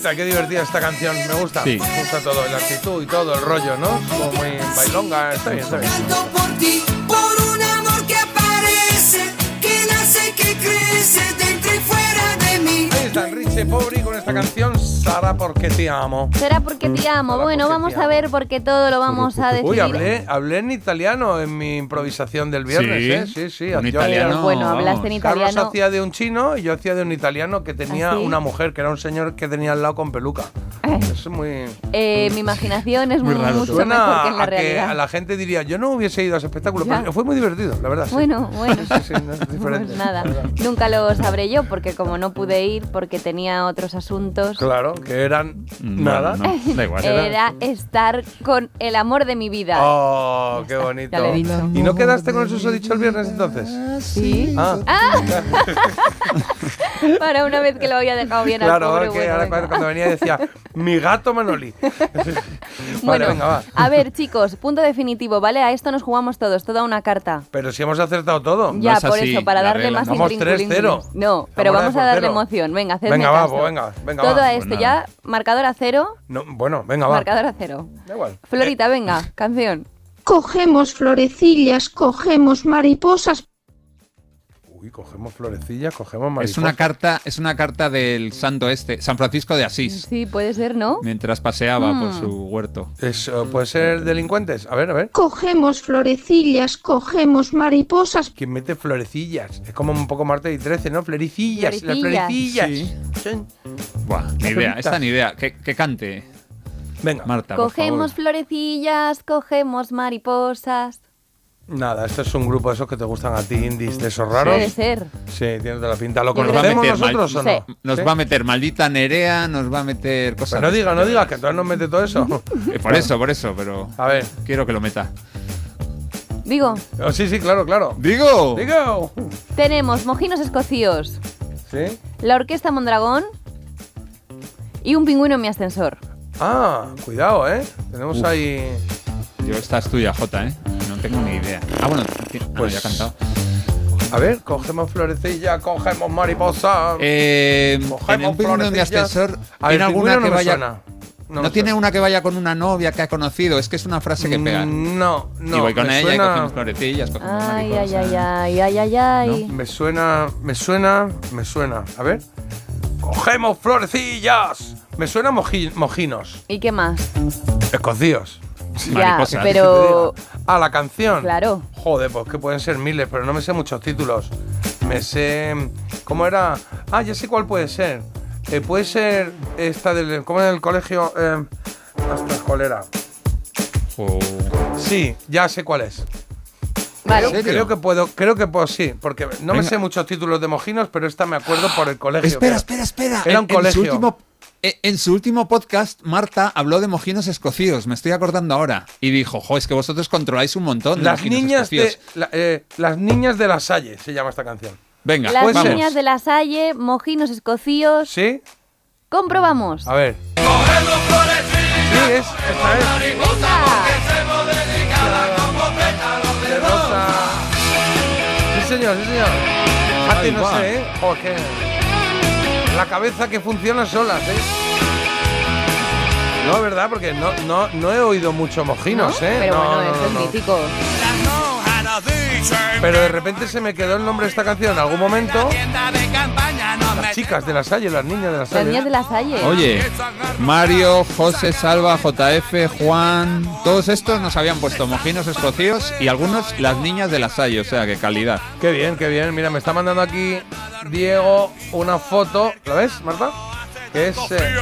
Speaker 5: Bonita, qué divertida esta canción. Me gusta.
Speaker 7: Sí.
Speaker 5: Me gusta todo, la actitud y todo, el rollo, ¿no? Como muy bailonga. Está bien, está bien. Enrique Pobri con esta canción, Sara, porque te amo.
Speaker 6: Será porque te amo. Bueno, vamos a ver porque todo lo vamos a decidir.
Speaker 5: Uy, hablé, hablé en italiano en mi improvisación del viernes,
Speaker 7: Sí,
Speaker 5: ¿eh? Sí, sí.
Speaker 7: un
Speaker 5: Yo-
Speaker 7: italiano,
Speaker 6: Bueno, hablaste en
Speaker 5: Carlos
Speaker 6: italiano.
Speaker 5: hacía de un chino y yo hacía de un italiano que tenía
Speaker 6: ¿Ah, sí?
Speaker 5: una mujer, que era un señor que tenía al lado con peluca. Es muy...
Speaker 6: Eh, mi imaginación es
Speaker 5: Muy
Speaker 6: mucho
Speaker 5: raro.
Speaker 6: mejor
Speaker 5: Suena
Speaker 6: que en la
Speaker 5: a que
Speaker 6: realidad.
Speaker 5: a la gente diría, yo no hubiese ido a ese espectáculo,
Speaker 6: Ya.
Speaker 5: pero fue muy divertido, la verdad. sí.
Speaker 6: Bueno, bueno.
Speaker 5: Sí, sí, no, es diferente.
Speaker 6: Pues nada, nunca lo sabré yo porque como no pude ir porque tenía otros asuntos,
Speaker 5: Claro, que eran nada.
Speaker 7: no, da igual.
Speaker 6: era estar con el amor de mi vida.
Speaker 5: Oh, qué bonito.
Speaker 6: ya le he dicho.
Speaker 5: ¿Y no quedaste con el susodicho el viernes entonces?
Speaker 6: Sí.
Speaker 5: Ah.
Speaker 6: Ah. (laughs) Para una vez que lo había dejado bien al
Speaker 5: Claro,
Speaker 6: pobre,
Speaker 5: que
Speaker 6: bueno,
Speaker 5: ahora
Speaker 6: venga.
Speaker 5: cuando, venía decía, mi gato Manoli. (laughs)
Speaker 6: Bueno,
Speaker 5: venga, va.
Speaker 6: a ver, chicos, punto definitivo, ¿vale? A esto nos jugamos todos, toda una carta.
Speaker 5: Pero si hemos acertado todo.
Speaker 6: ya, por eso, para darle más
Speaker 5: Vamos
Speaker 6: intrínculo.
Speaker 5: 3-0.
Speaker 6: No, pero
Speaker 5: Vamos
Speaker 6: a darle emoción. Venga, hacedme
Speaker 5: Venga, va, pues venga, venga,
Speaker 6: Todo
Speaker 5: va. Pues
Speaker 6: esto ya, marcador a cero.
Speaker 5: No, bueno, venga, va.
Speaker 6: Marcador a cero.
Speaker 5: Da igual.
Speaker 6: Florita, venga, canción.
Speaker 4: Cogemos florecillas, cogemos mariposas.
Speaker 5: Uy, cogemos florecillas, cogemos
Speaker 7: Es
Speaker 5: mariposas.
Speaker 7: una carta, es una carta del santo este, San Francisco de Asís,
Speaker 6: Sí, puede ser, ¿no?
Speaker 7: mientras paseaba por
Speaker 6: Mm.
Speaker 7: su huerto.
Speaker 5: Eso, ¿Puede ser delincuentes? A ver, a ver.
Speaker 4: Cogemos florecillas, cogemos mariposas.
Speaker 5: ¿Quién mete florecillas? Es como un poco Marte y 13, ¿no? Florecillas, las
Speaker 6: Florecillas.
Speaker 5: florecillas.
Speaker 7: Sí. Buah, ni idea, esta ni idea. Que, que cante.
Speaker 5: Venga.
Speaker 7: Marta, por
Speaker 6: Cogemos
Speaker 7: favor.
Speaker 6: florecillas, cogemos mariposas.
Speaker 5: Nada, esto es un grupo de esos que te gustan a ti, indies, de esos raros.
Speaker 6: Puede ser.
Speaker 5: Sí, tienes de la pinta. ¿Lo
Speaker 7: Nos va a
Speaker 5: conocemos nosotros o no?
Speaker 6: Sí.
Speaker 7: Nos
Speaker 5: ¿Sí?
Speaker 7: va a meter maldita Nerea, nos va a meter cosas.
Speaker 5: Pero no digas, no digas, que entonces nos mete todo eso. (laughs)
Speaker 7: Eh, Por eso, por eso, pero
Speaker 5: A ver.
Speaker 7: quiero que lo meta.
Speaker 6: Digo,
Speaker 5: Oh, sí, sí, claro, claro.
Speaker 7: ¡Digo!
Speaker 5: ¡Digo!
Speaker 6: tenemos mojinos escocíos,
Speaker 5: ¿Sí?
Speaker 6: la orquesta Mondragón y un pingüino en mi ascensor.
Speaker 5: Ah, cuidado, ¿eh? Tenemos
Speaker 7: Uf.
Speaker 5: ahí...
Speaker 7: Yo, esta es tuya, Jota, ¿eh? No tengo ni idea. Ah, bueno, no,
Speaker 5: Pues-
Speaker 7: ya ha cantado.
Speaker 5: A ver, cogemos florecilla, cogemos mariposa.
Speaker 7: Eh, en
Speaker 5: Cogemos
Speaker 7: un en
Speaker 5: florecillas.
Speaker 7: ascensor,
Speaker 5: A ver,
Speaker 7: ¿tiene alguna
Speaker 5: no
Speaker 7: que
Speaker 5: me
Speaker 7: vaya.
Speaker 5: suena.
Speaker 7: No,
Speaker 5: me
Speaker 7: tiene una que vaya con una novia que ha conocido, es que es una frase que pega.
Speaker 5: Mm, No, no.
Speaker 7: y voy con
Speaker 5: me
Speaker 7: ella y
Speaker 5: suena-
Speaker 7: cogemos florecillas, cogemos
Speaker 6: Ay, ay, ay, ay, ay, ay, ay.
Speaker 5: Me suena, me suena, me suena. A ver. ¡Cogemos florecillas! Me suena moji- mojinos.
Speaker 6: ¿Y qué más?
Speaker 5: Escocíos.
Speaker 6: Ya,
Speaker 7: Mariposas.
Speaker 6: pero (laughs)
Speaker 5: Ah, la canción.
Speaker 6: claro.
Speaker 5: Joder, pues que pueden ser miles, pero no me sé muchos títulos. Me sé. ¿Cómo era? Ah, ya sé cuál puede ser. Eh, puede ser esta del. ¿Cómo era el colegio? Eh, ostras, ¿cuál era?
Speaker 7: Oh.
Speaker 5: Sí, ya sé cuál es.
Speaker 6: Vale.
Speaker 5: Creo, que puedo, creo que puedo, sí, porque no me sé muchos títulos de mojinos, pero esta me acuerdo por el colegio.
Speaker 7: Espera, espera, espera.
Speaker 5: Era
Speaker 7: En-
Speaker 5: un
Speaker 7: en su
Speaker 5: colegio.
Speaker 7: último- En su último podcast, Marta habló de mojinos escocíos, me estoy acordando ahora. Y dijo, jo, es que vosotros controláis un montón de
Speaker 5: Las
Speaker 7: mojinos
Speaker 5: niñas, de, la- eh, las niñas de la Salle se llama esta canción.
Speaker 7: Venga,
Speaker 6: Las niñas de la Salle, mojinos escocíos.
Speaker 5: ¿Sí?
Speaker 6: Comprobamos.
Speaker 5: A ver. Sí, es, esta es. Sí, señor, sí, señor.
Speaker 7: Ahí
Speaker 5: no
Speaker 7: va.
Speaker 5: sé, ¿eh? Que- La cabeza que funciona solas, ¿eh? No, ¿verdad? Porque no, no, no he oído mucho mojinos,
Speaker 6: ¿No?
Speaker 5: ¿eh?
Speaker 6: Pero
Speaker 5: No,
Speaker 6: bueno,
Speaker 5: no,
Speaker 6: esto
Speaker 5: no,
Speaker 6: es
Speaker 5: no.
Speaker 6: mítico.
Speaker 5: Pero de repente se me quedó el nombre de esta canción en algún momento. Las chicas de la Salle, las niñas de la
Speaker 6: Las
Speaker 5: Salle.
Speaker 6: niñas de la Salle.
Speaker 7: Oye, Mario, José, Salva, JF, Juan, todos estos nos habían puesto mojinos escocíos y algunos las niñas de la Salle, o sea, que calidad.
Speaker 5: Qué bien, qué bien. Mira, me está mandando aquí Diego una foto. ¿La ves, Marta? Que es eh,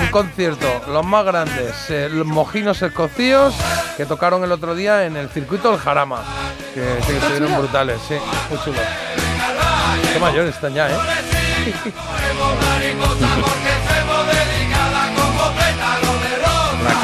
Speaker 5: un concierto, los más grandes, eh, los mojinos escocíos que tocaron el otro día en el circuito del Jarama. Que, que estuvieron brutales, sí, muy chulos. Qué mayores están ya, ¿eh? (laughs)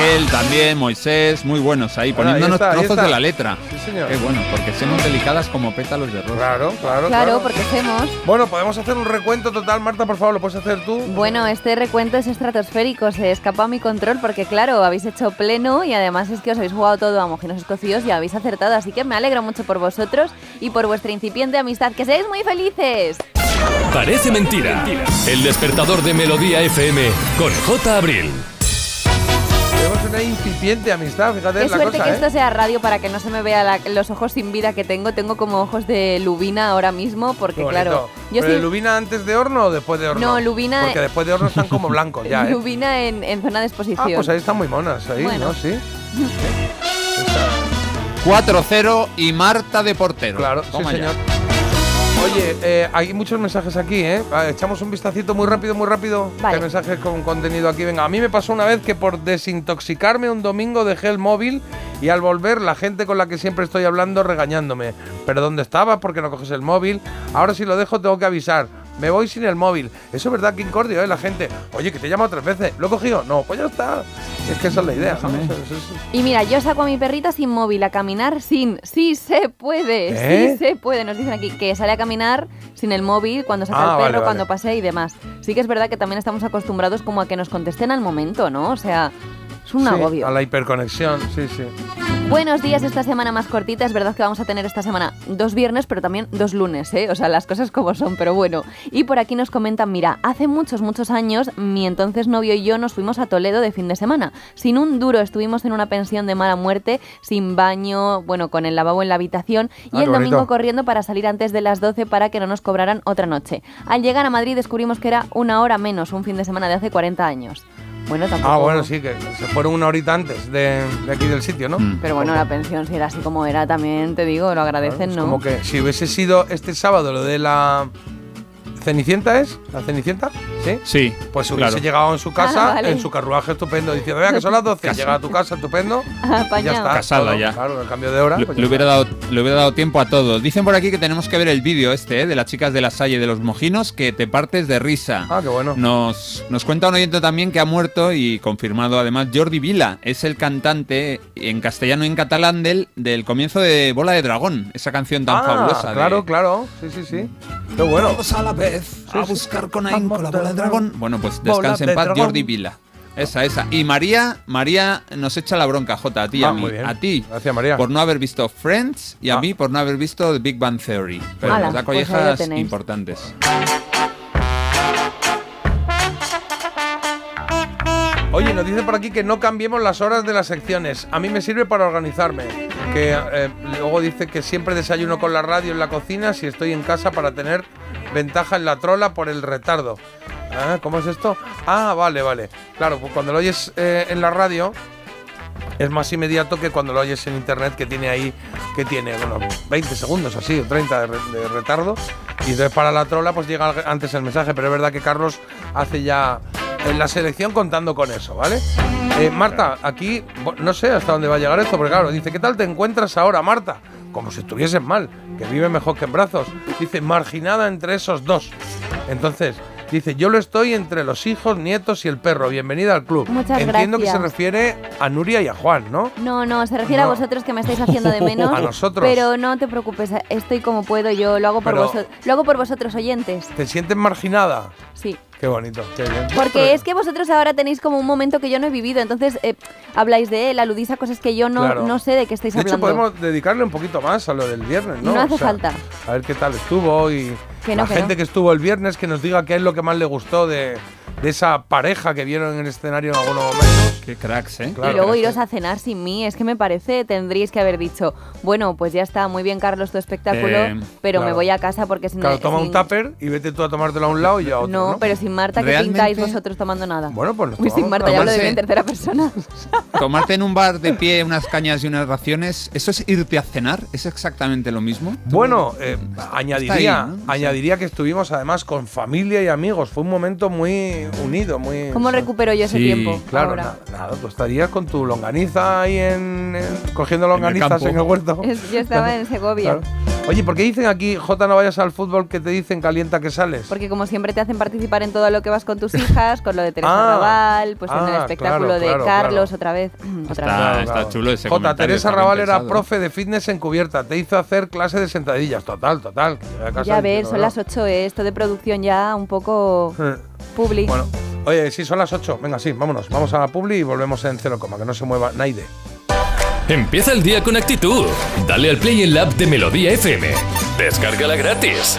Speaker 7: Raquel también, Moisés, muy buenos ahí,
Speaker 5: ahí
Speaker 7: poniéndonos
Speaker 5: está, ahí
Speaker 7: trozos
Speaker 5: está.
Speaker 7: de la letra.
Speaker 5: Sí, señor.
Speaker 7: Qué bueno, porque somos delicadas como pétalos de rosa.
Speaker 5: Claro, claro,
Speaker 6: Claro, porque hacemos.
Speaker 5: Bueno, podemos hacer un recuento total, Marta, por favor, lo puedes hacer tú.
Speaker 6: Bueno, este recuento es estratosférico, se escapa a mi control porque claro, habéis hecho pleno y además es que os habéis jugado todo a mojinos escocidos y habéis acertado, así que me alegro mucho por vosotros y por vuestra incipiente amistad, que seáis muy felices.
Speaker 3: Parece mentira. El despertador de Melodía FM con J. Abril.
Speaker 5: Tenemos una incipiente amistad, fíjate
Speaker 6: Qué
Speaker 5: la
Speaker 6: suerte
Speaker 5: cosa,
Speaker 6: que
Speaker 5: ¿eh?
Speaker 6: esto sea radio para que no se me vea la- los ojos sin vida que tengo. Tengo como ojos de lubina ahora mismo porque
Speaker 5: Qué bonito.
Speaker 6: claro, yo
Speaker 5: ¿Pero
Speaker 6: soy
Speaker 5: de lubina antes de horno o después de horno?
Speaker 6: No, lubina-
Speaker 5: Porque después de horno están como blancos ya, (laughs) ¿eh?
Speaker 6: lubina en, en zona de
Speaker 5: Ah,
Speaker 6: exposición.
Speaker 5: pues ahí están muy monas, ahí,
Speaker 6: Bueno.
Speaker 5: ¿no? Sí. (laughs)
Speaker 7: 4-0 y Marta de portero.
Speaker 5: Claro,
Speaker 7: Toma
Speaker 5: sí,
Speaker 7: ya.
Speaker 5: señor. Oye, eh, hay muchos mensajes aquí, ¿eh? Ah, Echamos un vistacito muy rápido, muy rápido.
Speaker 6: Vale.
Speaker 5: Hay mensajes con contenido aquí. Venga, a mí me pasó una vez que por desintoxicarme un domingo dejé el móvil y al volver la gente con la que siempre estoy hablando regañándome. ¿Pero dónde estabas? ¿Por qué no coges el móvil? Ahora si lo dejo tengo que avisar. Me voy sin el móvil. Eso es verdad que incordio, ¿eh? La gente. Oye, que te llama tres veces. ¿Lo he cogido? No, pues ya está. Es que esa es la idea. ¿no?
Speaker 6: Y mira, yo saco a mi perrita sin móvil a caminar sin. Sí se puede,
Speaker 5: ¿Eh?
Speaker 6: sí se puede. Nos dicen aquí que sale a caminar sin el móvil cuando saca
Speaker 5: Ah,
Speaker 6: el perro,
Speaker 5: vale, vale.
Speaker 6: cuando pasea y demás. Sí que es verdad que también estamos acostumbrados como a que nos contesten al momento, ¿no? O sea, es un
Speaker 5: Sí,
Speaker 6: agobio.
Speaker 5: A la hiperconexión, sí, sí.
Speaker 6: Buenos días esta semana más cortita. Es verdad que vamos a tener esta semana dos viernes, pero también dos lunes, ¿eh? O sea, las cosas como son, pero bueno. Y por aquí nos comentan, mira, hace muchos, muchos años, mi entonces novio y yo nos fuimos a Toledo de fin de semana. Sin un duro, estuvimos en una pensión de mala muerte, sin baño, bueno, con el lavabo en la habitación, y
Speaker 5: Ah,
Speaker 6: el domingo
Speaker 5: bonito.
Speaker 6: corriendo para salir antes de las 12 para que no nos cobraran otra noche. Al llegar a Madrid descubrimos que era una hora menos, un fin de semana de hace 40 años. Bueno, tampoco...
Speaker 5: Ah, bueno, sí, que se fueron una horita antes de, de aquí del sitio, ¿no?
Speaker 6: Pero bueno, la pensión, si era así como era, también te digo, lo agradecen,
Speaker 5: Es
Speaker 6: ¿no?
Speaker 5: Como que si hubiese sido este sábado lo de la Cenicienta es, la Cenicienta, ¿sí?
Speaker 7: Sí.
Speaker 5: Pues hubiese
Speaker 7: claro.
Speaker 5: llegado en su casa,
Speaker 6: Ah, vale.
Speaker 5: en su carruaje estupendo, diciendo, vea que son las 12,
Speaker 7: Casa.
Speaker 5: llega a tu casa estupendo (laughs) y ya está.
Speaker 7: Casada
Speaker 5: todo,
Speaker 7: ya.
Speaker 5: Claro, el cambio de hora.
Speaker 7: Le,
Speaker 5: pues
Speaker 7: le hubiera dado, le hubiera dado tiempo a todo. Dicen por aquí que tenemos que ver el vídeo este, ¿eh? de las chicas de la Salle de los Mojinos, que te partes de risa.
Speaker 5: Ah, qué bueno.
Speaker 7: Nos, nos cuenta un oyente también que ha muerto y confirmado además Jordi Vila. Es el cantante en castellano y en catalán del, del comienzo de Bola de Dragón, esa canción tan
Speaker 5: Ah,
Speaker 7: fabulosa. de-
Speaker 5: Claro, claro, sí, sí, sí. Qué bueno.
Speaker 7: Todos a la vez a buscar con ahínco la bola de dragón. Bueno, pues descanse
Speaker 5: de
Speaker 7: en paz
Speaker 5: dragón.
Speaker 7: Jordi Vila. Esa, esa. Y María, María nos echa la bronca, Jota, a ti y
Speaker 5: Ah,
Speaker 7: a mí. A ti.
Speaker 5: Gracias, María.
Speaker 7: Por no haber visto Friends y a
Speaker 5: Ah.
Speaker 7: mí por no haber visto The Big Bang Theory. Pero
Speaker 6: Ala,
Speaker 7: nos da
Speaker 6: pues
Speaker 7: collejas importantes.
Speaker 5: Oye, nos dice por aquí que no cambiemos las horas de las secciones. A mí me sirve para organizarme. Que eh, luego dice que siempre desayuno con la radio en la cocina si estoy en casa para tener ventaja en la trola por el retardo. Ah, ¿Cómo es esto? Ah, vale, vale. Claro, pues cuando lo oyes eh, en la radio es más inmediato que cuando lo oyes en internet que tiene ahí, que tiene, bueno, 20 segundos así, o 30 de, re- de retardo. Y entonces para la trola pues llega antes el mensaje, pero es verdad que Carlos hace ya en la selección contando con eso, ¿vale? Eh, Marta, aquí no sé hasta dónde va a llegar esto, porque claro, dice, ¿qué tal te encuentras ahora, Marta? Como si estuvieses mal, que vive mejor que en brazos. Dice, marginada entre esos dos. Entonces, dice, yo lo estoy entre los hijos, nietos y el perro. Bienvenida al club.
Speaker 6: Muchas
Speaker 5: Entiendo que se refiere a Nuria y a Juan, ¿no?
Speaker 6: No, no, se refiere
Speaker 5: No.
Speaker 6: a vosotros que me estáis haciendo de (laughs) menos.
Speaker 5: A nosotros.
Speaker 6: Pero no te preocupes, estoy como puedo, yo lo hago por vosotros. Lo hago por vosotros, oyentes.
Speaker 5: ¿Te sientes marginada?
Speaker 6: Sí.
Speaker 5: Qué bonito, qué bien.
Speaker 6: Porque es que vosotros ahora tenéis como un momento que yo no he vivido, entonces eh, habláis de él, aludís a cosas que yo no,
Speaker 5: Claro.
Speaker 6: no sé de qué estáis
Speaker 5: De hecho,
Speaker 6: hablando.
Speaker 5: podemos dedicarle un poquito más a lo del viernes, ¿no?
Speaker 6: No hace falta.
Speaker 5: A ver qué tal estuvo y
Speaker 6: Que no,
Speaker 5: la
Speaker 6: que
Speaker 5: gente
Speaker 6: no.
Speaker 5: que estuvo el viernes que nos diga qué es lo que más le gustó de, de esa pareja que vieron en el escenario en algunos momentos.
Speaker 7: Qué cracks, ¿eh?
Speaker 5: Claro,
Speaker 6: y luego iros a cenar sin mí, es que me parece, tendríais que haber dicho, bueno, pues ya está, muy bien Carlos tu espectáculo,
Speaker 5: Eh,
Speaker 6: pero me voy a casa porque si no...
Speaker 5: Claro, toma
Speaker 6: sin-
Speaker 5: un tupper y vete tú a tomártelo a un lado y a otro,
Speaker 6: No,
Speaker 5: ¿no?
Speaker 6: pero sin Marta, que
Speaker 7: Realmente-
Speaker 6: pintáis vosotros tomando nada?
Speaker 5: Bueno, pues
Speaker 6: Uy, sin Marta, ya hablo de
Speaker 7: tomarse-
Speaker 6: mí en tercera persona. (laughs)
Speaker 7: Tomarte en un bar de pie unas cañas y unas raciones, ¿eso es irte a cenar? ¿Es exactamente lo mismo?
Speaker 5: Bueno, eh, añadiría,
Speaker 7: ahí, ¿no? Sí.
Speaker 5: añadiría que estuvimos además con familia y amigos. Fue un momento muy unido, muy.
Speaker 6: ¿Cómo recupero yo ese
Speaker 7: Sí,
Speaker 6: tiempo
Speaker 5: Claro,
Speaker 6: ahora?
Speaker 5: na- nada, tú estarías con tu longaniza ahí en, en- cogiendo longanizas en el, huerto.
Speaker 6: Es- yo estaba en Segovia.
Speaker 5: Claro. Oye, ¿por qué dicen aquí, J, no vayas al fútbol que te dicen calienta que sales?
Speaker 6: Porque como siempre te hacen participar en todo lo que vas con tus hijas, con lo de Teresa
Speaker 5: Ah.
Speaker 6: Raval, pues en el
Speaker 5: Ah,
Speaker 6: espectáculo
Speaker 5: claro,
Speaker 6: de
Speaker 5: claro,
Speaker 6: Carlos otra vez. (clears throat) otra
Speaker 7: Está,
Speaker 6: vez.
Speaker 7: está chulo ese
Speaker 5: J,
Speaker 7: comentario,
Speaker 5: Teresa Raval era profe de fitness encubierta. Te hizo hacer clase de sentadillas. Total, total.
Speaker 6: Ya ves, son las 8, eh, esto de producción ya un poco (laughs)
Speaker 5: Eh,
Speaker 6: publi.
Speaker 5: Bueno, oye, sí, son las 8. Venga, sí, vámonos. Vamos a la publi y volvemos en cero coma, que no se mueva Naide.
Speaker 3: Empieza el día con actitud. Dale al play en la app de Melodía FM. Descárgala gratis.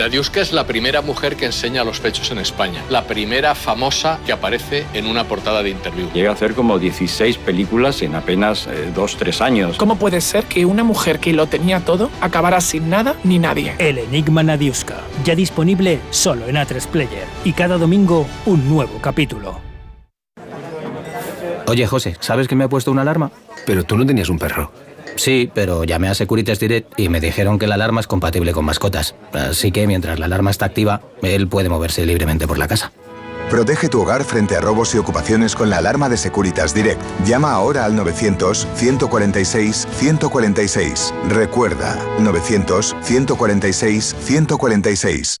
Speaker 15: Dadiuska es la primera mujer que enseña los pechos en España, la primera famosa que aparece en una portada de interview.
Speaker 16: Llega a hacer como 16 películas en apenas 2-3 años.
Speaker 17: ¿Cómo puede ser que una mujer que lo tenía todo acabara sin nada ni nadie?
Speaker 18: El Enigma Nadiuska, ya disponible solo en A3 Player. Y cada domingo un nuevo capítulo.
Speaker 10: Oye, José, ¿sabes que me ha puesto una alarma? Pero tú no tenías un perro. Sí, pero llamé a Securitas Direct y me dijeron que la alarma es compatible con mascotas. Así que mientras la alarma está activa, él puede moverse libremente por la casa.
Speaker 11: Protege tu hogar frente a robos y ocupaciones con la alarma de Securitas Direct. Llama ahora al 900-146-146. Recuerda, 900-146-146.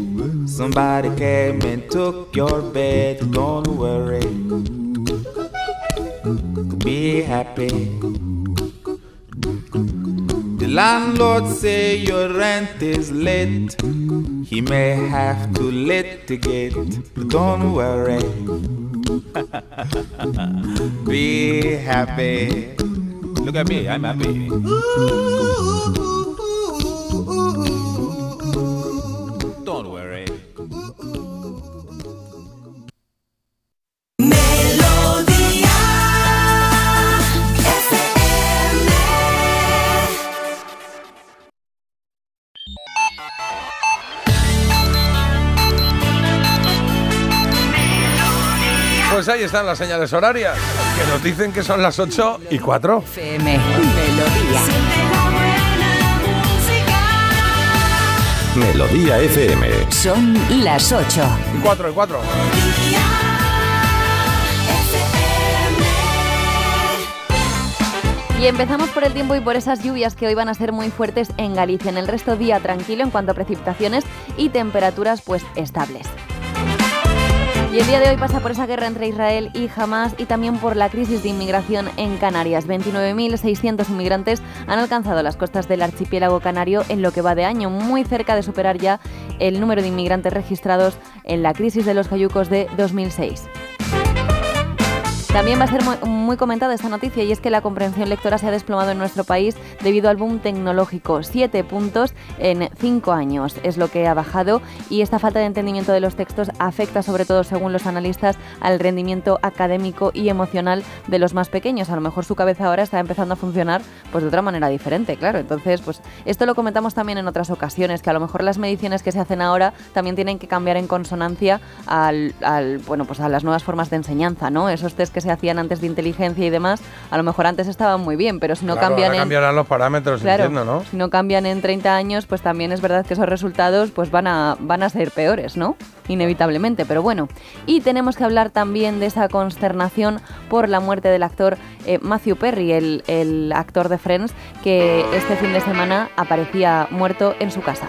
Speaker 19: Somebody came and took your bed. Don't worry. Be happy. The landlord say your rent is late. He may have to litigate. But don't worry. (laughs) Be happy. Look at me, I'm happy.
Speaker 5: Ahí están las señales horarias, que nos dicen que son las 8 y 4.
Speaker 1: FM Melodía.
Speaker 20: Melodía FM.
Speaker 1: Son las 8.
Speaker 5: 4 y 4.
Speaker 6: Y empezamos por el tiempo y por esas lluvias que hoy van a ser muy fuertes en Galicia. En el resto día tranquilo en cuanto a precipitaciones y temperaturas pues estables. Y el día de hoy pasa por esa guerra entre Israel y Hamas y también por la crisis de inmigración en Canarias. 29.600 inmigrantes han alcanzado las costas del archipiélago canario en lo que va de año, muy cerca de superar ya el número de inmigrantes registrados en la crisis de los cayucos de 2006. También va a ser muy, comentada esta noticia y es que la comprensión lectora se ha desplomado en nuestro país debido al boom tecnológico. Siete puntos en cinco años es lo que ha bajado y esta falta de entendimiento de los textos afecta sobre todo, según los analistas, al rendimiento académico y emocional de los más pequeños. A lo mejor su cabeza ahora está empezando a funcionar pues de otra manera diferente, claro. Entonces, pues esto lo comentamos también en otras ocasiones, que a lo mejor las mediciones que se hacen ahora también tienen que cambiar en consonancia al, al, bueno, pues a las nuevas formas de enseñanza, ¿no? Esos test que se hacían antes de inteligencia y demás, a lo mejor antes estaban muy bien, pero si no
Speaker 5: Claro,
Speaker 6: cambian
Speaker 5: ahora
Speaker 6: en
Speaker 5: cambiarán los parámetros,
Speaker 6: Claro,
Speaker 5: entiendo, ¿no?
Speaker 6: si no cambian en 30 años, pues también es verdad que esos resultados pues van a, van a ser peores, ¿no? Inevitablemente, pero bueno. Y tenemos que hablar también de esa consternación por la muerte del actor eh, Matthew Perry, el, el actor de Friends, que este fin de semana aparecía muerto en su casa.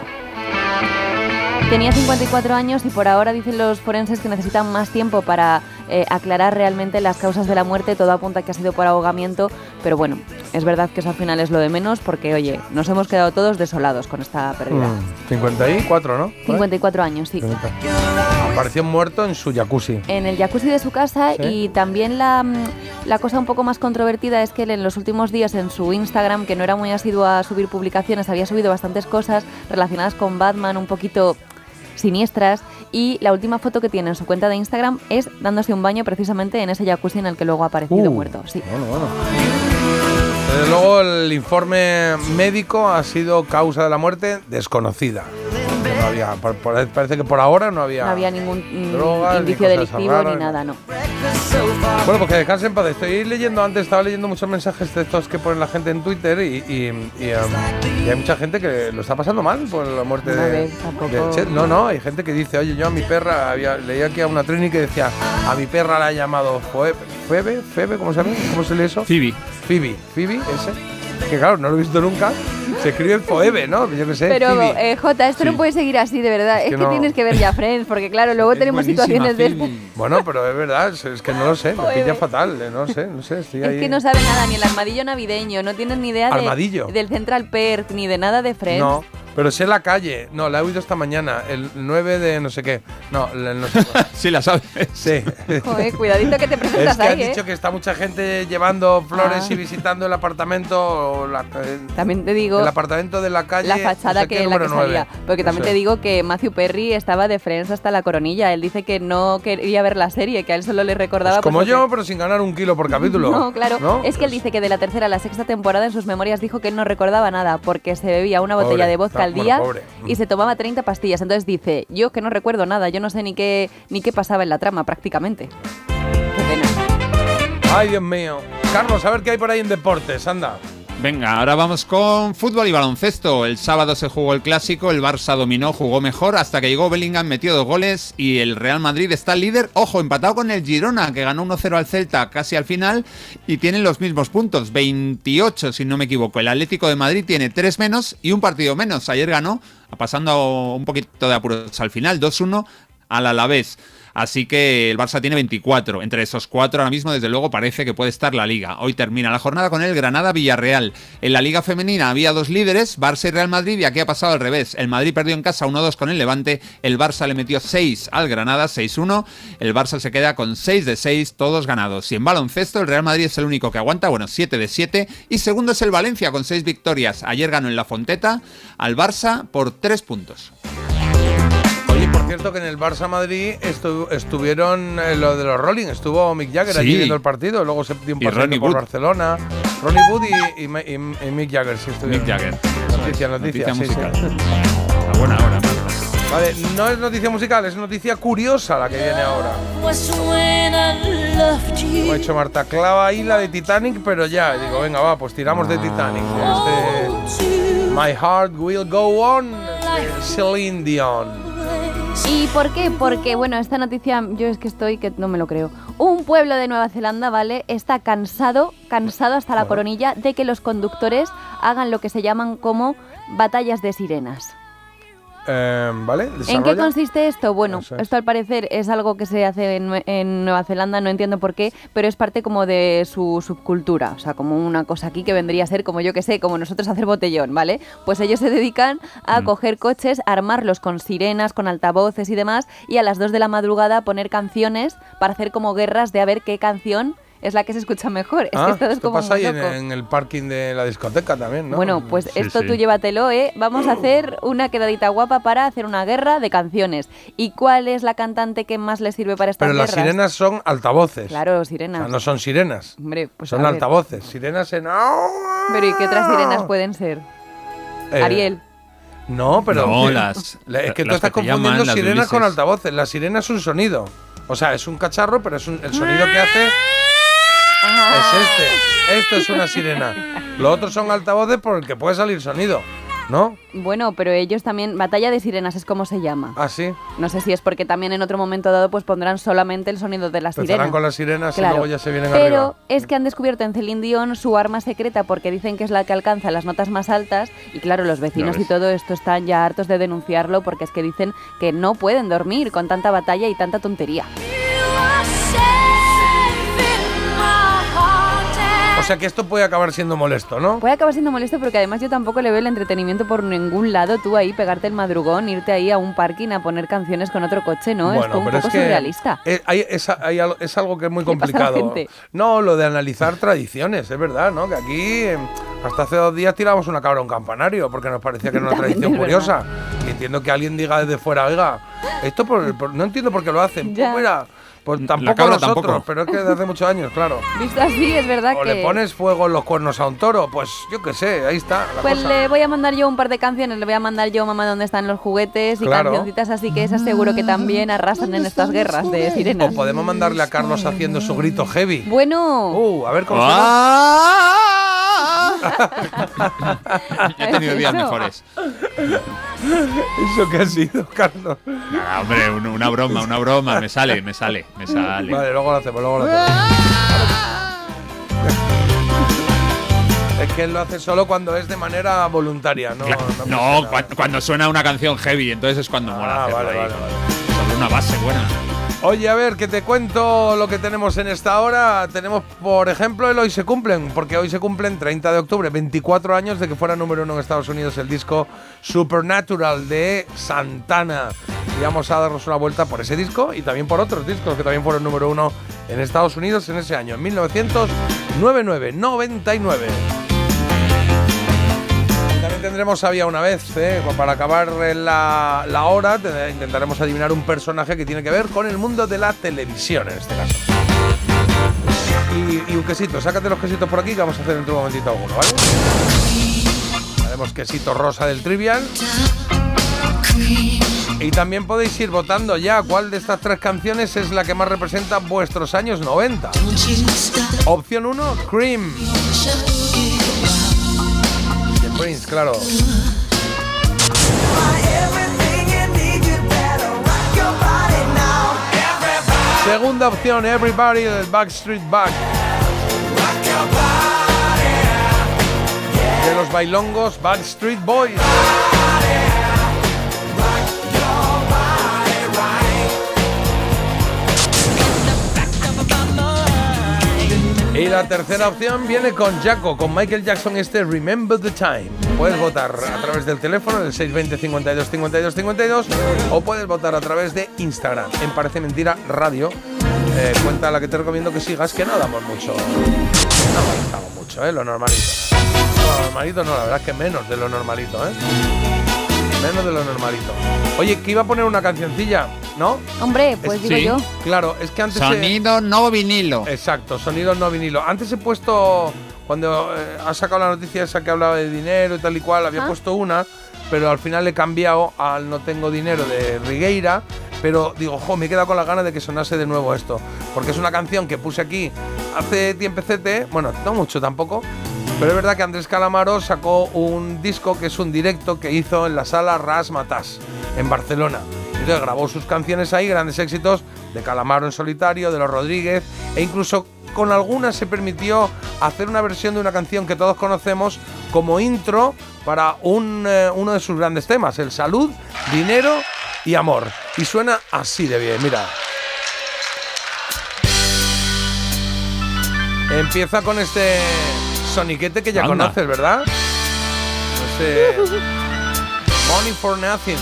Speaker 6: Tenía 54 años y por ahora dicen los forenses que necesitan más tiempo para eh, aclarar realmente las causas de la muerte. Todo apunta a que ha sido por ahogamiento, pero bueno, es verdad que eso al final es lo de menos porque, oye, nos hemos quedado todos desolados con esta pérdida.
Speaker 5: Mm, 54, ¿no?
Speaker 6: 54 años, sí.
Speaker 5: Apareció muerto en su jacuzzi.
Speaker 6: En el jacuzzi de su casa
Speaker 5: Sí.
Speaker 6: y también la, mm, la cosa un poco más controvertida es que él en los últimos días en su Instagram, que no era muy asiduo a subir publicaciones, había subido bastantes cosas relacionadas con Batman, un poquito siniestras y la última foto que tiene en su cuenta de Instagram es dándose un baño precisamente en ese jacuzzi en el que luego ha aparecido
Speaker 5: Uh,
Speaker 6: muerto. Sí.
Speaker 5: Bueno, bueno. Desde luego el informe médico ha sido causa de la muerte desconocida. Que no había, por- por- parece que por ahora no había.
Speaker 6: No había ningún mm,
Speaker 5: drogas, ni
Speaker 6: indicio
Speaker 5: cosas
Speaker 6: delictivo
Speaker 5: raras,
Speaker 6: ni nada, no.
Speaker 5: Bueno, pues que descansen en paz. Estoy leyendo antes, estaba leyendo muchos mensajes de estos que pone la gente en Twitter y, y- y, um, y hay mucha gente que lo está pasando mal por la muerte
Speaker 6: No,
Speaker 5: de, de Chet. No, no, hay gente que dice, oye, yo a mi perra, había, leía aquí a una Trini que decía, a mi perra la ha llamado Foe- Febe, Febe, ¿cómo se llama? ¿Cómo se lee eso?
Speaker 7: Phoebe.
Speaker 5: Phoebe, Phoebe, ese. Que claro, no lo he visto nunca. Se escribe Foebe, ¿no? Yo qué sé,
Speaker 6: Pero, eh, Jota, esto no puede seguir así, de verdad.
Speaker 5: Es
Speaker 6: Es
Speaker 5: que
Speaker 6: que,
Speaker 5: no.
Speaker 6: tienes que ver ya Friends, porque claro, luego tenemos situaciones de... (laughs)
Speaker 5: Bueno, pero es verdad, es, que no lo sé, me pilla fatal, eh, no sé, no sé, estoy ahí.
Speaker 6: Es que no sabe nada, ni el armadillo navideño, no tienen ni idea del Central Perk, ni de nada de Friends.
Speaker 5: No, pero sé la calle. No, la he oído esta mañana. El 9 de no sé qué. No, el no sé cuál. (laughs)
Speaker 7: sí, la sabes.
Speaker 5: Sí.
Speaker 6: Joder, cuidadito que te presentas
Speaker 5: Es que
Speaker 6: ahí,
Speaker 5: han
Speaker 6: ¿eh?
Speaker 5: dicho que está mucha gente llevando flores
Speaker 6: Ah.
Speaker 5: y visitando el apartamento. o la- eh,
Speaker 6: También te digo
Speaker 5: el apartamento de la calle.
Speaker 6: la fachada
Speaker 5: no sé
Speaker 6: que
Speaker 5: qué,
Speaker 6: la que
Speaker 5: número nueve.
Speaker 6: salía. Porque también te digo que Matthew Perry estaba de Friends hasta la coronilla. Él dice que no quería ver la serie, que a él solo le recordaba...
Speaker 5: Pues como
Speaker 6: pues,
Speaker 5: yo, pero sin ganar un kilo por capítulo. (laughs)
Speaker 6: No, claro.
Speaker 5: ¿No?
Speaker 6: Es que él dice que de la tercera a la sexta temporada en sus memorias dijo que él no recordaba nada porque se bebía una botella
Speaker 5: Pobre,
Speaker 6: de vodka al
Speaker 5: bueno,
Speaker 6: día y se tomaba 30 pastillas. Entonces dice, yo que no recuerdo nada, yo no sé ni qué, ni qué pasaba en la trama prácticamente. Qué pena.
Speaker 5: Ay, Dios mío. Carlos, a ver qué hay por ahí en deportes, anda.
Speaker 7: Venga, ahora vamos con fútbol y baloncesto. El sábado se jugó el clásico, el Barça dominó, jugó mejor hasta que llegó Bellingham, metió dos goles y el Real Madrid está líder, ojo, empatado con el Girona, que ganó 1-0 al Celta casi al final y tienen los mismos puntos, 28 si no me equivoco. El Atlético de Madrid tiene 3 menos y un partido menos. Ayer ganó, pasando un poquito de apuros al final, 2-1 al Alavés. Así que el Barça tiene 24. Entre esos cuatro ahora mismo, desde luego, parece que puede estar la liga. Hoy termina la jornada con el Granada-Villarreal. En la liga femenina había dos líderes, Barça y Real Madrid, y aquí ha pasado al revés. El Madrid perdió en casa 1-2 con el Levante, el Barça le metió 6 al Granada, 6-1. El Barça se queda con 6 de 6, todos ganados. Y en baloncesto, el Real Madrid es el único que aguanta, bueno, 7 de 7. Y segundo es el Valencia con 6 victorias. Ayer ganó en la Fonteta al Barça por 3 puntos.
Speaker 5: Por cierto que en el Barça Madrid estu- estuvieron eh, lo de los Rolling, estuvo Mick Jagger allí viendo el partido, luego se dio un
Speaker 7: Y
Speaker 5: paseo por
Speaker 7: Wood.
Speaker 5: Barcelona. Ronnie Wood y, y y- y Mick Jagger sí estuvieron.
Speaker 7: Mick Jagger.
Speaker 5: Noticia, noticia,
Speaker 7: Noticia
Speaker 5: sí, sí.
Speaker 7: musical. A buena hora.
Speaker 5: Vale, no es noticia musical, es noticia curiosa la que viene ahora. Como ha hecho Marta, clava ahí la de Titanic, pero ya, digo, venga, va, pues tiramos de Titanic. Este, My Heart Will Go On, Celine Dion.
Speaker 6: ¿Y por qué? Porque, bueno, esta noticia yo es que estoy que no me lo creo. Un pueblo de Nueva Zelanda, ¿vale? Está cansado, cansado hasta la coronilla de que los conductores hagan lo que se llaman como batallas de sirenas.
Speaker 5: Eh, ¿Vale?
Speaker 6: ¿En qué consiste esto? Bueno,
Speaker 5: es.
Speaker 6: esto al parecer es algo que se hace en, en Nueva Zelanda, no entiendo por qué, pero es parte como de su subcultura, o sea, como una cosa aquí que vendría a ser como yo que sé, como nosotros hacer botellón, ¿vale? Pues ellos se dedican a
Speaker 5: Mm.
Speaker 6: coger coches, armarlos con sirenas, con altavoces y demás, y a las 2 de la madrugada poner canciones para hacer como guerras de a ver qué canción es la que se escucha mejor. (laughs) Es
Speaker 5: Ah,
Speaker 6: que esto es
Speaker 5: esto
Speaker 6: como
Speaker 5: pasa ahí en, el parking de la discoteca también, ¿no?
Speaker 6: Bueno, pues
Speaker 5: Sí,
Speaker 6: esto
Speaker 5: sí.
Speaker 6: tú llévatelo, ¿eh? Vamos a (clears throat) hacer una quedadita guapa para hacer una guerra de canciones. ¿Y cuál es la cantante que más le sirve para estas
Speaker 5: Pero las sirenas son altavoces.
Speaker 6: Claro,
Speaker 5: O
Speaker 6: sirenas.
Speaker 5: sea, no son sirenas.
Speaker 6: Hombre, pues
Speaker 5: son
Speaker 6: a ver.
Speaker 5: altavoces. Sirenas en.
Speaker 6: Pero ¿y qué otras sirenas pueden ser?
Speaker 5: Eh,
Speaker 6: Ariel.
Speaker 5: No, pero.
Speaker 7: No, las-
Speaker 5: la- es que tú estás
Speaker 7: que
Speaker 5: confundiendo sirenas con altavoces. La sirena es un sonido. O sea, es un cacharro, pero es un- el sonido que hace. Es este. Esto es una sirena. Los otros son altavoces por el que puede salir sonido. ¿No?
Speaker 6: Bueno, pero ellos también, batalla de sirenas es como se llama.
Speaker 5: Ah, sí.
Speaker 6: No sé si es porque también en otro momento dado pues pondrán solamente el sonido de las sirenas.
Speaker 5: con las sirenas
Speaker 6: Claro.
Speaker 5: y luego ya se vienen
Speaker 6: Pero
Speaker 5: arriba.
Speaker 6: es que han descubierto en Celine Dion su arma secreta porque dicen que es la que alcanza las notas más altas y claro, los vecinos y todo esto están ya hartos de denunciarlo porque es que dicen que no pueden dormir con tanta batalla y tanta tontería.
Speaker 5: O sea que esto puede acabar siendo molesto, ¿no?
Speaker 6: Puede acabar siendo molesto porque además yo tampoco le veo el entretenimiento por ningún lado. Tú ahí pegarte el madrugón, irte ahí a un parking a poner canciones con otro coche, ¿no? es como un poco surrealista.
Speaker 5: eh, hay- es, hay es algo que es muy
Speaker 6: ¿Qué pasa a la
Speaker 5: complicado. No, lo de analizar tradiciones, es verdad, ¿no? Que aquí eh, hasta hace dos días tiramos una cabra a un campanario porque nos parecía que era una (laughs) tradición
Speaker 6: es
Speaker 5: curiosa. Y entiendo que alguien diga desde fuera, oiga, esto por, por- no entiendo por qué lo hacen.
Speaker 6: Ya.
Speaker 5: Pues tampoco
Speaker 7: cabra
Speaker 5: nosotros,
Speaker 7: tampoco.
Speaker 5: pero es que desde hace muchos años, claro. (laughs)
Speaker 6: Visto así, es verdad
Speaker 5: O
Speaker 6: que...
Speaker 5: le pones fuego en los cuernos a un toro, pues yo qué sé, ahí está la
Speaker 6: Pues
Speaker 5: cosa.
Speaker 6: le voy a mandar yo un par de canciones, le voy a mandar yo Mamá dónde están los juguetes y
Speaker 5: Claro.
Speaker 6: cancioncitas así que esas seguro que también arrasan en estas guerras de sirenas.
Speaker 5: O podemos mandarle a Carlos haciendo su grito heavy.
Speaker 6: Bueno,
Speaker 5: Uh, a ver cómo
Speaker 7: Ah.
Speaker 5: suena. (laughs)
Speaker 7: Yo he tenido días
Speaker 6: Eso.
Speaker 7: mejores.
Speaker 5: ¿Eso qué ha sido, Carlos?
Speaker 7: Nada, hombre, un- una broma, una broma. Me sale, me sale, me sale.
Speaker 5: Vale, luego lo hacemos, luego lo hacemos. Es que él lo hace solo cuando es de manera voluntaria, no, no,
Speaker 7: No, cua- cuando suena una canción heavy, entonces es cuando mola
Speaker 5: Ah,
Speaker 7: hacerlo
Speaker 5: vale,
Speaker 7: ahí.
Speaker 5: vale,
Speaker 7: Sobre una base buena.
Speaker 5: Oye, a ver, que te cuento lo que tenemos en esta hora. Tenemos, por ejemplo, el Hoy se cumplen, porque hoy se cumplen 30 de octubre, 24 años de que fuera número uno en Estados Unidos el disco Supernatural de Santana. Y vamos a darnos una vuelta por ese disco y también por otros discos que también fueron número uno en Estados Unidos en ese año, en 1999. 99. También tendremos Había una vez, ¿eh? para acabar la, la hora, te- intentaremos adivinar un personaje que tiene que ver con el mundo de la televisión en este caso. Y, un quesito, sácate los quesitos por aquí que vamos a hacer dentro de un momentito alguno, ¿vale? Haremos quesito rosa del trivial. Y también podéis ir votando ya cuál de estas tres canciones es la que más representa vuestros años 90. Opción 1, Cream. Claro. Segunda opción, Everybody del Backstreet Back. De los bailongos Backstreet Boys. Y la tercera opción viene con Jaco, con Michael Jackson este Remember the Time. Puedes votar a través del teléfono del 620 52 52 52 o puedes votar a través de Instagram en Parece Mentira Radio. Eh, cuenta la que te recomiendo que sigas, que no damos mucho. No avanzamos mucho, ¿eh? Lo normalito. Lo normalito no, la verdad es que menos de lo normalito, ¿eh? Menos de lo normalito. Oye, que iba a poner una cancioncilla, ¿no?
Speaker 6: hombre, pues
Speaker 5: Es-
Speaker 6: digo
Speaker 7: sí.
Speaker 6: yo.
Speaker 5: Claro, es que antes...
Speaker 7: Sonido no vinilo.
Speaker 5: Exacto, sonido no vinilo. Antes he puesto, cuando eh, ha sacado la noticia esa que hablaba de dinero y tal y cual, había
Speaker 6: Ah.
Speaker 5: puesto una, pero al final he cambiado al No tengo dinero de Rigueira, pero digo, jo, me he quedado con las ganas de que sonase de nuevo esto, porque es una canción que puse aquí hace tiempecete, bueno, no mucho tampoco, pero es verdad que Andrés Calamaro sacó un disco que es un directo que hizo en la sala Ras Matas, en Barcelona. Entonces grabó sus canciones ahí, grandes éxitos de Calamaro en solitario, de los Rodríguez, e incluso con algunas se permitió hacer una versión de una canción que todos conocemos como intro para eh, uno de sus grandes temas, el salud, dinero y amor. Y suena así de bien, mira. Empieza con este soniquete que ya
Speaker 7: Anda.
Speaker 5: conoces, ¿verdad? (laughs) Money for Nothing.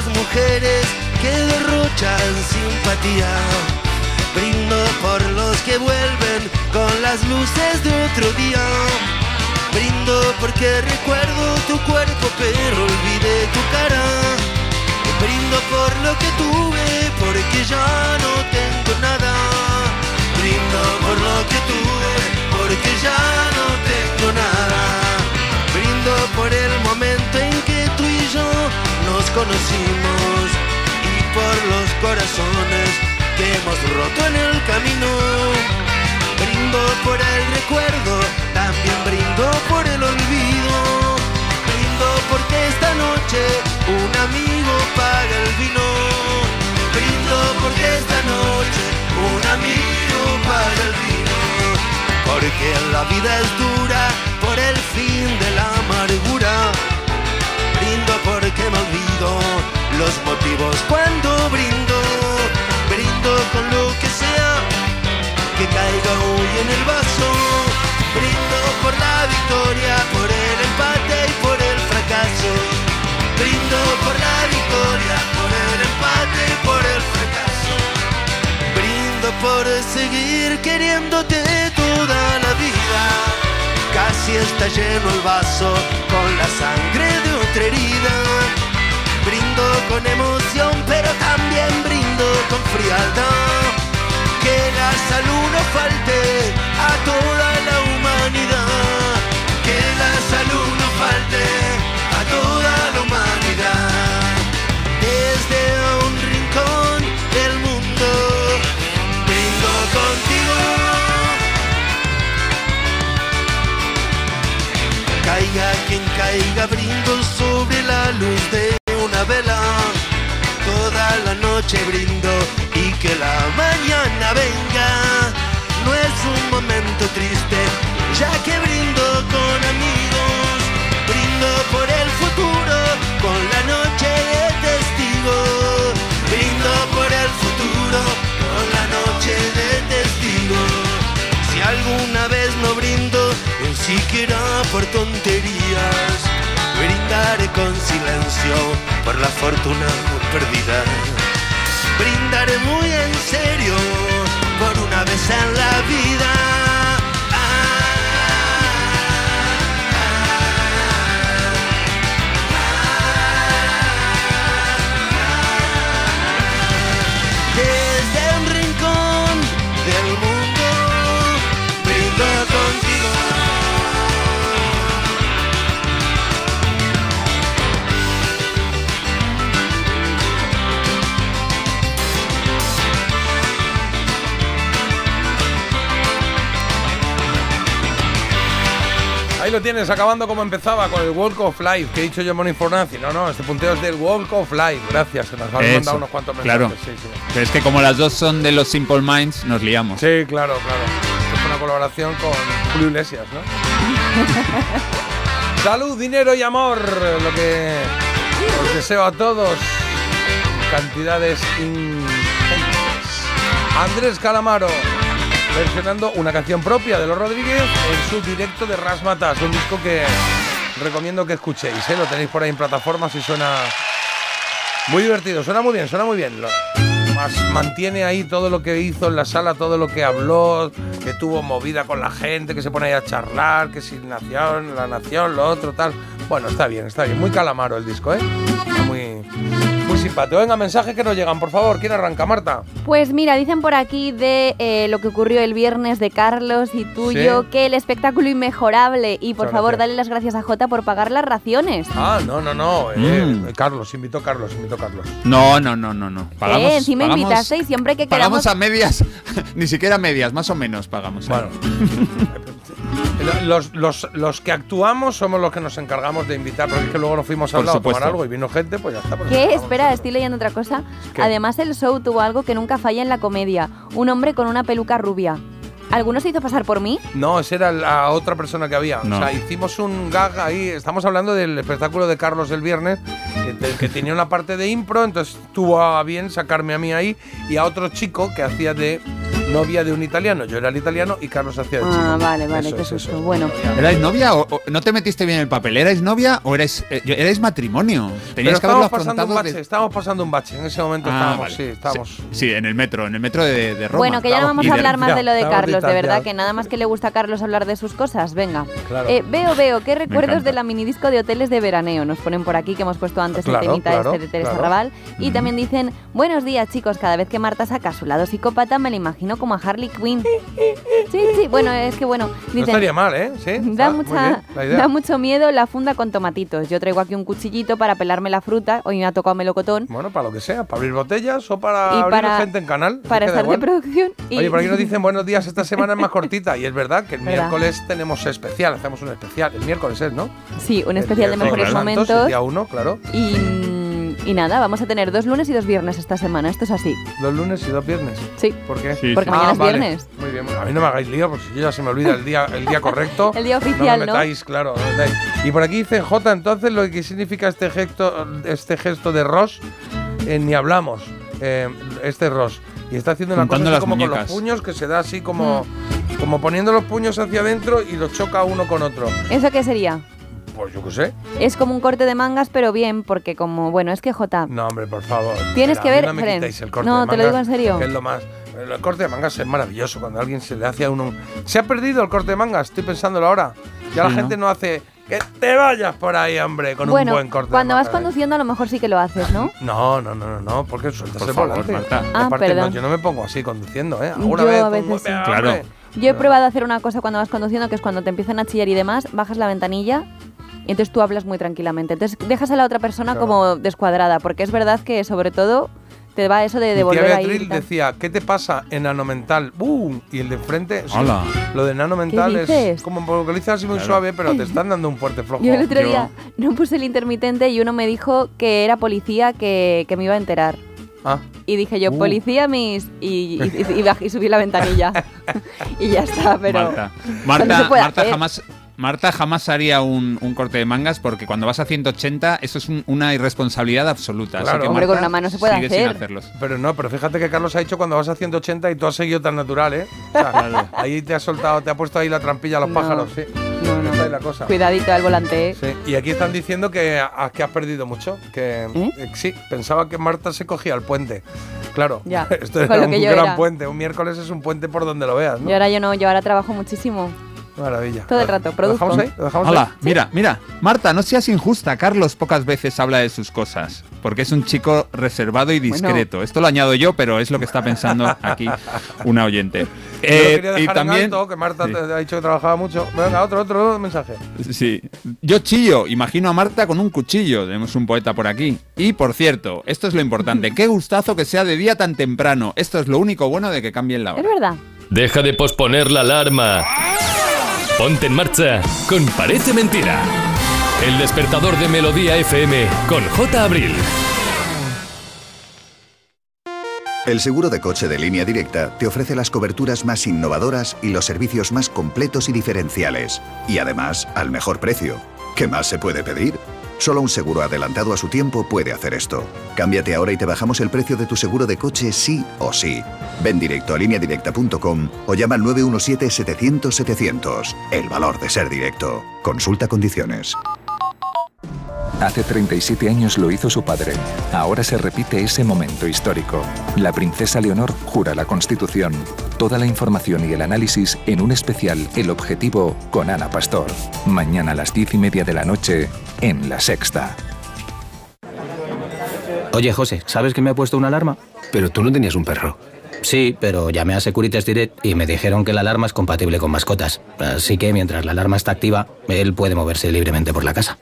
Speaker 21: Las mujeres que derrochan simpatía. Brindo por los que vuelven con las luces de otro día. Brindo porque recuerdo tu cuerpo pero olvidé tu cara. Brindo por lo que tuve porque ya no tengo nada. Brindo por lo que tuve porque ya no tengo nada. Brindo por el momento en que tú y yo nos conocimos y por los corazones que hemos roto en el camino. Brindo por el recuerdo, también brindo por el olvido. Brindo porque esta noche un amigo paga el vino. Brindo porque esta noche un amigo paga el vino. Porque la vida es dura por el fin de la amargura. Porque me olvido los motivos cuando brindo. Brindo con lo que sea que caiga hoy en el vaso. Brindo por la victoria, por el empate y por el fracaso. Brindo por la victoria, por el empate y por el fracaso. Brindo por seguir queriéndote toda la vida. Casi está lleno el vaso con la sangre de otra herida. Brindo con emoción, pero también brindo con frialdad. Que la salud no falte a toda la humanidad. Que la salud no falte a toda la humanidad. Caiga, brindo sobre la luz de una vela. Toda la noche brindo y que la mañana venga. No es un momento triste, ya que brindo con amigos. Brindo por el por la fortuna perdida. Brindaré muy en serio por una vez en la vida.
Speaker 5: Ahí lo tienes, acabando como empezaba con el Walk of Life, que he dicho yo Money for Nothing. No, no, este punteo es del Walk of Life. Gracias, que nos han mandado unos cuantos mensajes.
Speaker 7: claro.
Speaker 5: Sí, sí.
Speaker 7: Pero es que como las dos son de los Simple Minds, nos liamos.
Speaker 5: Sí, claro, claro. Es una colaboración con Julio Iglesias, ¿no? (laughs) Salud, dinero y amor, lo que os deseo a todos. Cantidades ingentes. Andrés Calamaro, versionando una canción propia de los Rodríguez en su directo de Rasmatas, un disco que recomiendo que escuchéis, ¿eh? lo tenéis por ahí en plataformas y suena muy divertido, suena muy bien, suena muy bien. Lo- mantiene ahí todo lo que hizo en la sala, todo lo que habló, que tuvo movida con la gente, que se pone ahí a charlar, que si nación, la nación, lo otro, tal. Bueno, está bien, está bien. Muy calamaro el disco, ¿eh? Está muy, Muy simpático. Venga, mensajes que nos llegan, por favor. ¿Quién arranca, Marta?
Speaker 6: Pues mira, dicen por aquí de eh, lo que ocurrió el viernes de Carlos y tuyo,
Speaker 5: Sí.
Speaker 6: que el espectáculo inmejorable. Y por
Speaker 5: Muchas
Speaker 6: favor,
Speaker 5: gracias.
Speaker 6: dale las gracias a Jota por pagar las raciones.
Speaker 5: Ah, no, no, no. eh,
Speaker 7: Mm.
Speaker 5: Carlos, invitó Carlos, invitó Carlos.
Speaker 7: No, no, no, no, no. Pagamos,
Speaker 6: eh, encima
Speaker 7: pagamos-
Speaker 6: invitasteis siempre que
Speaker 7: Pagamos
Speaker 6: queramos.
Speaker 7: a medias, (laughs) ni siquiera medias, más o menos pagamos. ¿eh?
Speaker 5: Bueno. (laughs) Los, los, los que actuamos somos los que nos encargamos de invitar, porque es que luego nos fuimos
Speaker 7: Por
Speaker 5: lado a tomar algo y vino gente, pues ya está. pues
Speaker 6: ¿Qué? Espera, estoy leyendo otra cosa.
Speaker 5: ¿Qué?
Speaker 6: Además, el show tuvo algo que nunca falla en la comedia. Un hombre con una peluca rubia. ¿Alguno se hizo pasar por mí?
Speaker 5: No, esa era la otra persona que había.
Speaker 7: No.
Speaker 5: O sea, hicimos un gag ahí. Estamos hablando del espectáculo de Carlos el viernes, que, te- que tenía una parte de impro, entonces tuvo a bien sacarme a mí ahí y a otro chico que hacía de novia de un italiano. Yo era el italiano y Carlos hacía de chico.
Speaker 6: Ah, vale, vale,
Speaker 5: Eso
Speaker 6: qué
Speaker 5: es,
Speaker 6: susto.
Speaker 5: eso.
Speaker 6: Bueno,
Speaker 7: ¿Erais novia o, o no te metiste bien en el papel? ¿Erais novia o erais, eh, erais matrimonio?
Speaker 5: Pero
Speaker 7: Tenías que haberlo
Speaker 5: estábamos pasando un bache,
Speaker 7: de-
Speaker 5: estábamos pasando un bache. En ese momento
Speaker 7: Ah,
Speaker 5: estábamos,
Speaker 7: vale.
Speaker 5: sí, estábamos.
Speaker 7: Sí, en el metro, en el metro de, de Roma.
Speaker 6: bueno, que ya no vamos a
Speaker 7: de-
Speaker 6: hablar más de lo de Carlos, de verdad, que nada más que le gusta a Carlos hablar de sus cosas. Venga.
Speaker 5: Claro.
Speaker 6: Eh, veo, veo, ¿qué recuerdos de la minidisco de hoteles de veraneo? Nos ponen por aquí que hemos puesto antes
Speaker 5: Claro,
Speaker 6: el temita
Speaker 5: claro,
Speaker 6: este de Teresa
Speaker 5: claro.
Speaker 6: Raval. Y también dicen, buenos días chicos, cada vez que Marta saca su lado psicópata me la imagino como a Harley Quinn. Sí, sí, bueno, es que bueno,
Speaker 5: No estaría mal, ¿eh? Sí. (laughs)
Speaker 6: Da, mucha,
Speaker 5: bien
Speaker 6: da mucho miedo la funda con tomatitos. Yo traigo aquí un cuchillito para pelarme la fruta. Hoy me ha tocado melocotón.
Speaker 5: Bueno, para lo que sea, para abrir botellas o para
Speaker 6: Y
Speaker 5: abrir
Speaker 6: para-
Speaker 5: gente en canal.
Speaker 6: Para estar de producción. Y,
Speaker 5: Oye, por aquí nos (laughs) dicen buenos días, esta semana es más cortita. Y es verdad que el
Speaker 6: ¿Verdad?
Speaker 5: miércoles tenemos especial, hacemos un especial. El miércoles es, ¿no?
Speaker 6: Sí, un
Speaker 5: El
Speaker 6: especial de mejores momentos.
Speaker 5: El día uno, claro.
Speaker 6: Y, y nada, vamos a tener dos lunes y dos viernes esta semana. Esto es así.
Speaker 5: Dos lunes y dos viernes.
Speaker 6: Sí.
Speaker 5: ¿Por qué?
Speaker 7: Sí,
Speaker 6: Porque
Speaker 7: sí.
Speaker 6: mañana es
Speaker 5: vale.
Speaker 6: viernes.
Speaker 5: Muy bien, a mí no me hagáis lío, porque si yo ya se me olvida el día, el día (laughs) correcto.
Speaker 6: El día
Speaker 5: no
Speaker 6: oficial,
Speaker 5: me
Speaker 6: ¿no?
Speaker 5: metáis, claro. no me metáis. Y por aquí dice J, entonces lo que significa este gesto, este gesto de Ross, eh, ni hablamos. Eh, este Ross. Y está haciendo una cosa así como con los puños, que se da así como,
Speaker 6: Mm.
Speaker 5: como poniendo los puños hacia adentro y los choca uno con otro.
Speaker 6: ¿Eso qué sería?
Speaker 5: Pues yo qué sé.
Speaker 6: Es como un corte de mangas, pero bien, porque como, bueno, es que J.
Speaker 5: No, hombre, por favor.
Speaker 6: Tienes
Speaker 5: Mira,
Speaker 6: que ver,
Speaker 5: No, me
Speaker 6: Fren.
Speaker 5: quitéis el corte
Speaker 6: No,
Speaker 5: de
Speaker 6: te lo digo en serio.
Speaker 5: que es lo más. El corte de mangas es maravilloso cuando a alguien se le hace a uno. Se ha perdido el corte de mangas, estoy pensándolo ahora. Ya la gente no hace. Que te vayas por ahí, hombre, con
Speaker 6: bueno,
Speaker 5: un buen corte
Speaker 6: cuando
Speaker 5: de
Speaker 6: vas
Speaker 5: mangas.
Speaker 6: conduciendo a lo mejor sí que lo haces, ¿no? (laughs)
Speaker 5: No, no, no, no, no, porque sueltas
Speaker 7: Por
Speaker 5: el volante.
Speaker 7: Marta.
Speaker 6: Ah,
Speaker 5: Aparte, no, yo no me pongo así conduciendo, ¿eh? Alguna
Speaker 6: Yo
Speaker 5: vez.
Speaker 6: a
Speaker 5: con-
Speaker 6: veces sí.
Speaker 7: Claro.
Speaker 6: Yo he probado a hacer una cosa cuando vas conduciendo, que es cuando te empiezan a chillar y demás, bajas la ventanilla entonces tú hablas muy tranquilamente. Entonces dejas a la otra persona
Speaker 5: Claro.
Speaker 6: como descuadrada, porque es verdad que sobre todo te va eso de
Speaker 5: tía
Speaker 6: devolver ahí.
Speaker 5: Beatriz decía, ¿qué te pasa en nanomental? ¡Bum! Y el de enfrente, sí,
Speaker 7: Hola.
Speaker 5: lo de nanomental
Speaker 6: ¿Qué
Speaker 5: es como porque lo dices así muy
Speaker 7: Claro.
Speaker 5: suave, pero te están dando un fuerte flojo.
Speaker 6: Yo el otro
Speaker 7: Yo-
Speaker 6: día no puse el intermitente y uno me dijo que era policía que, que me iba a enterar.
Speaker 5: Ah,
Speaker 6: Y dije yo,
Speaker 5: Uh.
Speaker 6: policía mis... Y, y, y- y bajé- y subí la ventanilla. (laughs) (laughs) y ya está, pero...
Speaker 7: Marta, Marta, Marta
Speaker 6: hacer.
Speaker 7: jamás. Marta jamás haría un, un corte de mangas porque cuando vas a 180 eso es un- una irresponsabilidad absoluta. Así
Speaker 5: Claro.
Speaker 7: que
Speaker 6: Hombre,
Speaker 7: Marta
Speaker 6: con una mano se puede
Speaker 7: sigue sin
Speaker 6: hacer.
Speaker 7: hacerlos.
Speaker 5: Pero no, pero fíjate que Carlos ha dicho cuando vas a 180 y tú has seguido tan natural, ¿eh? O sea, ahí te has soltado, te ha puesto ahí la trampilla a los
Speaker 6: No.
Speaker 5: pájaros, sí.
Speaker 6: No, no.
Speaker 5: Está ahí la cosa.
Speaker 6: Cuidadito al volante. ¿eh?
Speaker 5: Sí. Y aquí están diciendo que, a- que has perdido mucho. Que
Speaker 6: ¿Eh?
Speaker 5: eh, sí, pensaba que Marta se cogía el puente. Claro,
Speaker 6: Ya, (laughs)
Speaker 5: esto era un gran
Speaker 6: era.
Speaker 5: puente. Un miércoles es un puente por donde lo veas, ¿no?
Speaker 6: Y ahora yo no, yo ahora trabajo muchísimo.
Speaker 5: Maravilla.
Speaker 6: Todo el rato,
Speaker 5: ¿Lo
Speaker 6: produzco.
Speaker 5: dejamos ahí? ¿Lo dejamos
Speaker 7: Hola,
Speaker 5: ahí?
Speaker 7: mira, mira. Marta, no seas injusta. Carlos pocas veces habla de sus cosas. Porque es un chico reservado y discreto. Esto lo añado yo, pero es lo que está pensando aquí (laughs) una oyente.
Speaker 5: Yo lo
Speaker 7: Eh,
Speaker 5: quería
Speaker 7: y también.
Speaker 5: en alto, que Marta
Speaker 7: Sí.
Speaker 5: te ha dicho que trabajaba mucho. Venga, otro, otro mensaje.
Speaker 7: Sí. Yo chillo, imagino a Marta con un cuchillo. Tenemos un poeta por aquí. Y por cierto, esto es lo importante. (laughs) Qué gustazo que sea de día tan temprano. Esto es lo único bueno de que cambien la
Speaker 6: Es
Speaker 7: hora.
Speaker 6: verdad.
Speaker 3: Deja de posponer la alarma. Ponte en marcha con Parece Mentira. El despertador de Melodía FM con J. Abril.
Speaker 11: El seguro de coche de línea directa te ofrece las coberturas más innovadoras y los servicios más completos y diferenciales. Y además, al mejor precio. ¿Qué más se puede pedir? Solo un seguro adelantado a su tiempo puede hacer esto. Cámbiate ahora y te bajamos el precio de tu seguro de coche sí o sí. Ven directo a lineadirecta.com o llama al 917-700-700. El valor de ser directo. Consulta condiciones.
Speaker 22: Hace 37 años lo hizo su padre. Ahora se repite ese momento histórico. La princesa Leonor jura la Constitución. Toda la información y el análisis en un especial El Objetivo con Ana Pastor. Mañana a las 10 y media de la noche en La Sexta.
Speaker 10: Oye, José, ¿sabes que me ha puesto una alarma?
Speaker 16: Pero tú no tenías un perro.
Speaker 10: Sí, pero llamé a Securitas Direct y me dijeron que la alarma es compatible con mascotas. Así que mientras la alarma está activa, él puede moverse libremente por la casa.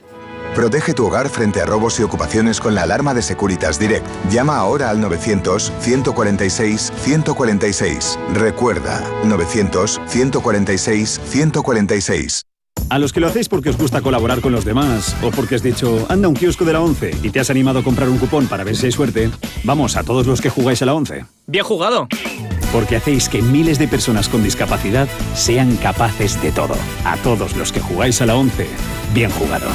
Speaker 11: Protege tu hogar frente a robos y ocupaciones con la alarma de Securitas Direct. Llama ahora al 900-146-146. Recuerda, 900-146-146.
Speaker 23: A los que lo hacéis porque os gusta colaborar con los demás o porque has dicho, anda un kiosco de la 11 y te has animado a comprar un cupón para ver si hay suerte, vamos a todos los que jugáis a la 11.
Speaker 18: Bien jugado.
Speaker 23: Porque hacéis que miles de personas con discapacidad sean capaces de todo. A todos los que jugáis a la 11, bien jugado.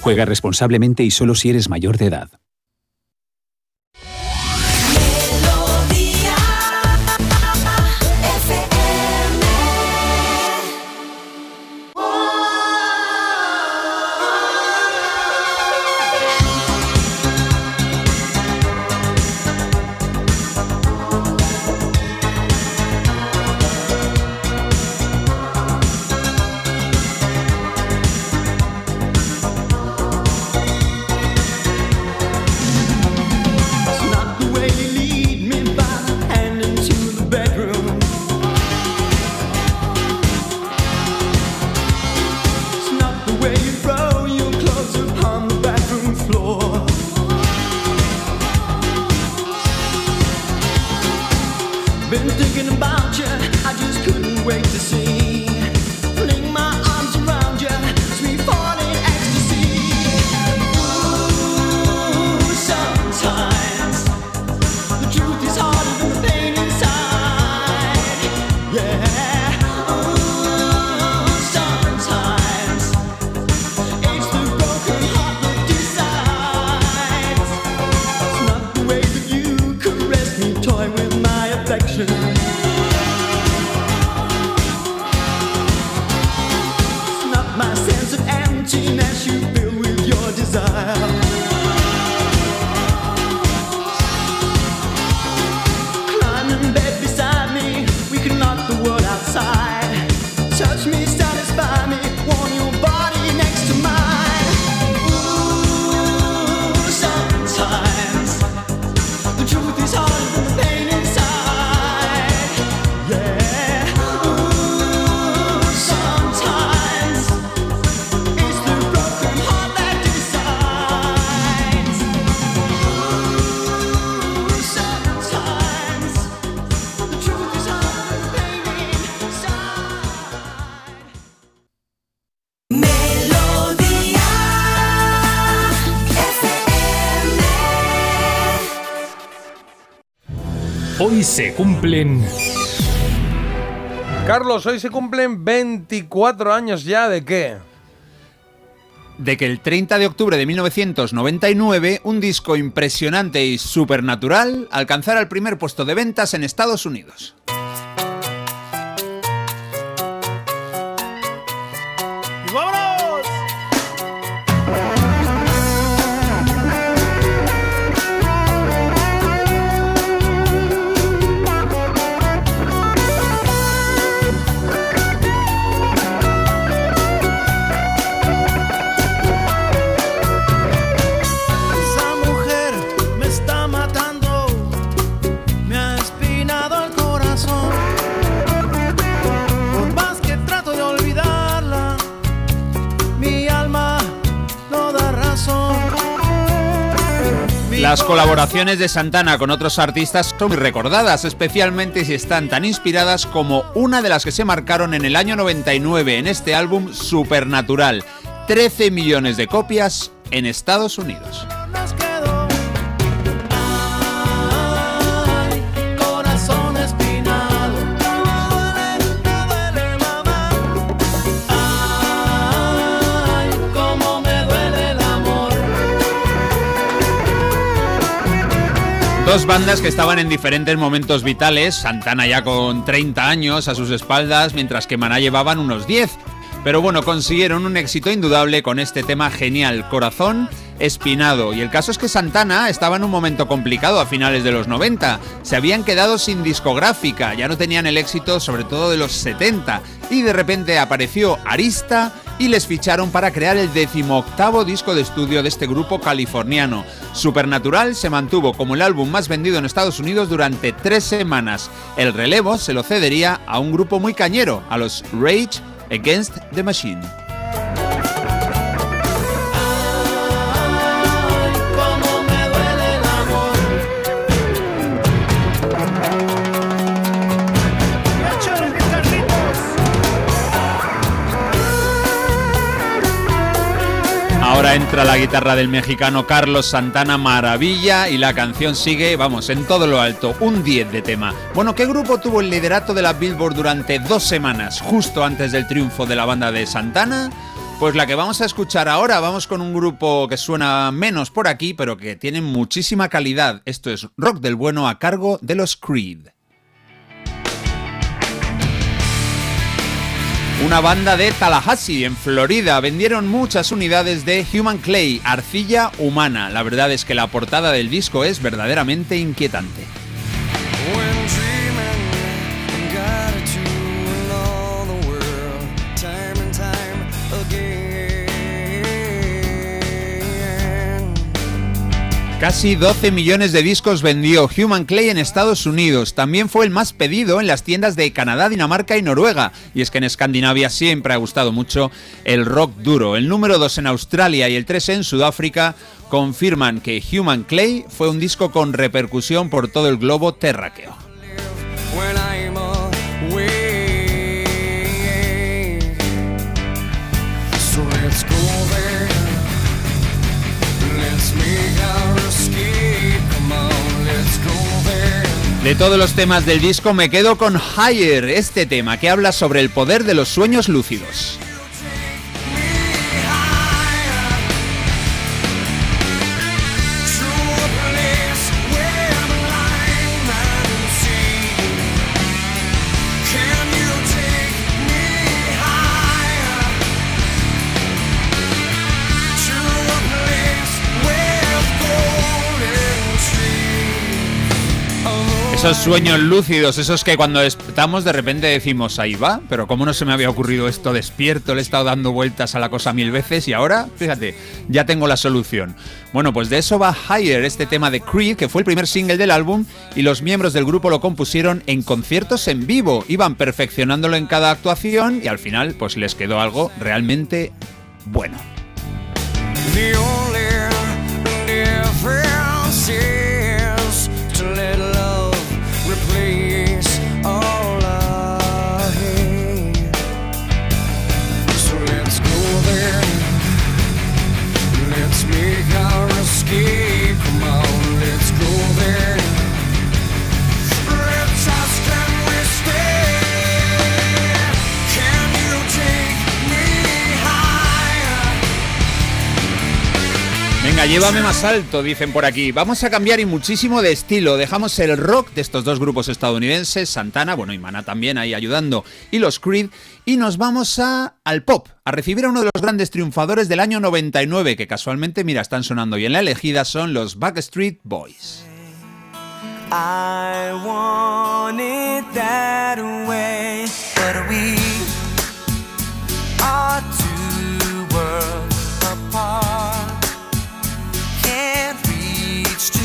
Speaker 23: Juega responsablemente y solo si eres mayor de edad.
Speaker 3: Hoy se cumplen...
Speaker 5: Carlos, hoy se cumplen 24 años ya de qué?
Speaker 7: de que el 30 de octubre de 1999 un disco impresionante y supernatural alcanzara el primer puesto de ventas en Estados Unidos. Colaboraciones de Santana con otros artistas son muy recordadas, especialmente si están tan inspiradas como una de las que se marcaron en el año 99 en este álbum Supernatural. 13 millones de copias en Estados Unidos. Dos bandas que estaban en diferentes momentos vitales, Santana ya con 30 años a sus espaldas, mientras que Maná llevaban unos 10. Pero bueno, consiguieron un éxito indudable con este tema genial, Corazón, Espinado. Y el caso es que Santana estaba en un momento complicado a finales de los 90. Se habían quedado sin discográfica, ya no tenían el éxito sobre todo de los 70. Y de repente apareció Arista y les ficharon para crear el decimoctavo disco de estudio de este grupo californiano. Supernatural se mantuvo como el álbum más vendido en Estados Unidos durante tres semanas. El relevo se lo cedería a un grupo muy cañero, a los Rage Against the Machine. Ahora entra la guitarra del mexicano Carlos Santana Maravilla y la canción sigue, vamos, en todo lo alto, un 10 de tema. Bueno, ¿qué grupo tuvo el liderato de la Billboard durante dos semanas, justo antes del triunfo de la banda de Santana? Pues la que vamos a escuchar ahora, vamos con un grupo que suena menos por aquí, pero que tiene muchísima calidad. Esto es rock del bueno a cargo de los Creed. Una banda de Tallahassee, en Florida, vendieron muchas unidades de Human Clay, arcilla humana. La verdad es que la portada del disco es verdaderamente inquietante. Casi 12 millones de discos vendió Human Clay en Estados Unidos. También fue el más pedido en las tiendas de Canadá, Dinamarca y Noruega. Y es que en Escandinavia siempre ha gustado mucho el rock duro. El número 2 en Australia y el 3 en Sudáfrica confirman que Human Clay fue un disco con repercusión por todo el globo terráqueo. De todos los temas del disco me quedo con Higher, este tema que habla sobre el poder de los sueños lúcidos. Esos sueños lúcidos, esos que cuando despertamos de repente decimos, ahí va, pero ¿cómo no se me había ocurrido esto despierto? Le he estado dando vueltas a la cosa mil veces y ahora, fíjate, ya tengo la solución. Bueno, pues de eso va Higher, este tema de Creed, que fue el primer single del álbum y los miembros del grupo lo compusieron en conciertos en vivo. Iban perfeccionándolo en cada actuación y al final pues les quedó algo realmente bueno. Llévame más alto, dicen por aquí. Vamos a cambiar y muchísimo de estilo. Dejamos el rock de estos dos grupos estadounidenses, Santana, bueno, y Mana también ahí ayudando, y los Creed, y nos vamos a, al pop, a recibir a uno de los grandes triunfadores del año 99, que casualmente, mira, están sonando y en la elegida son los Backstreet Boys.
Speaker 24: I want it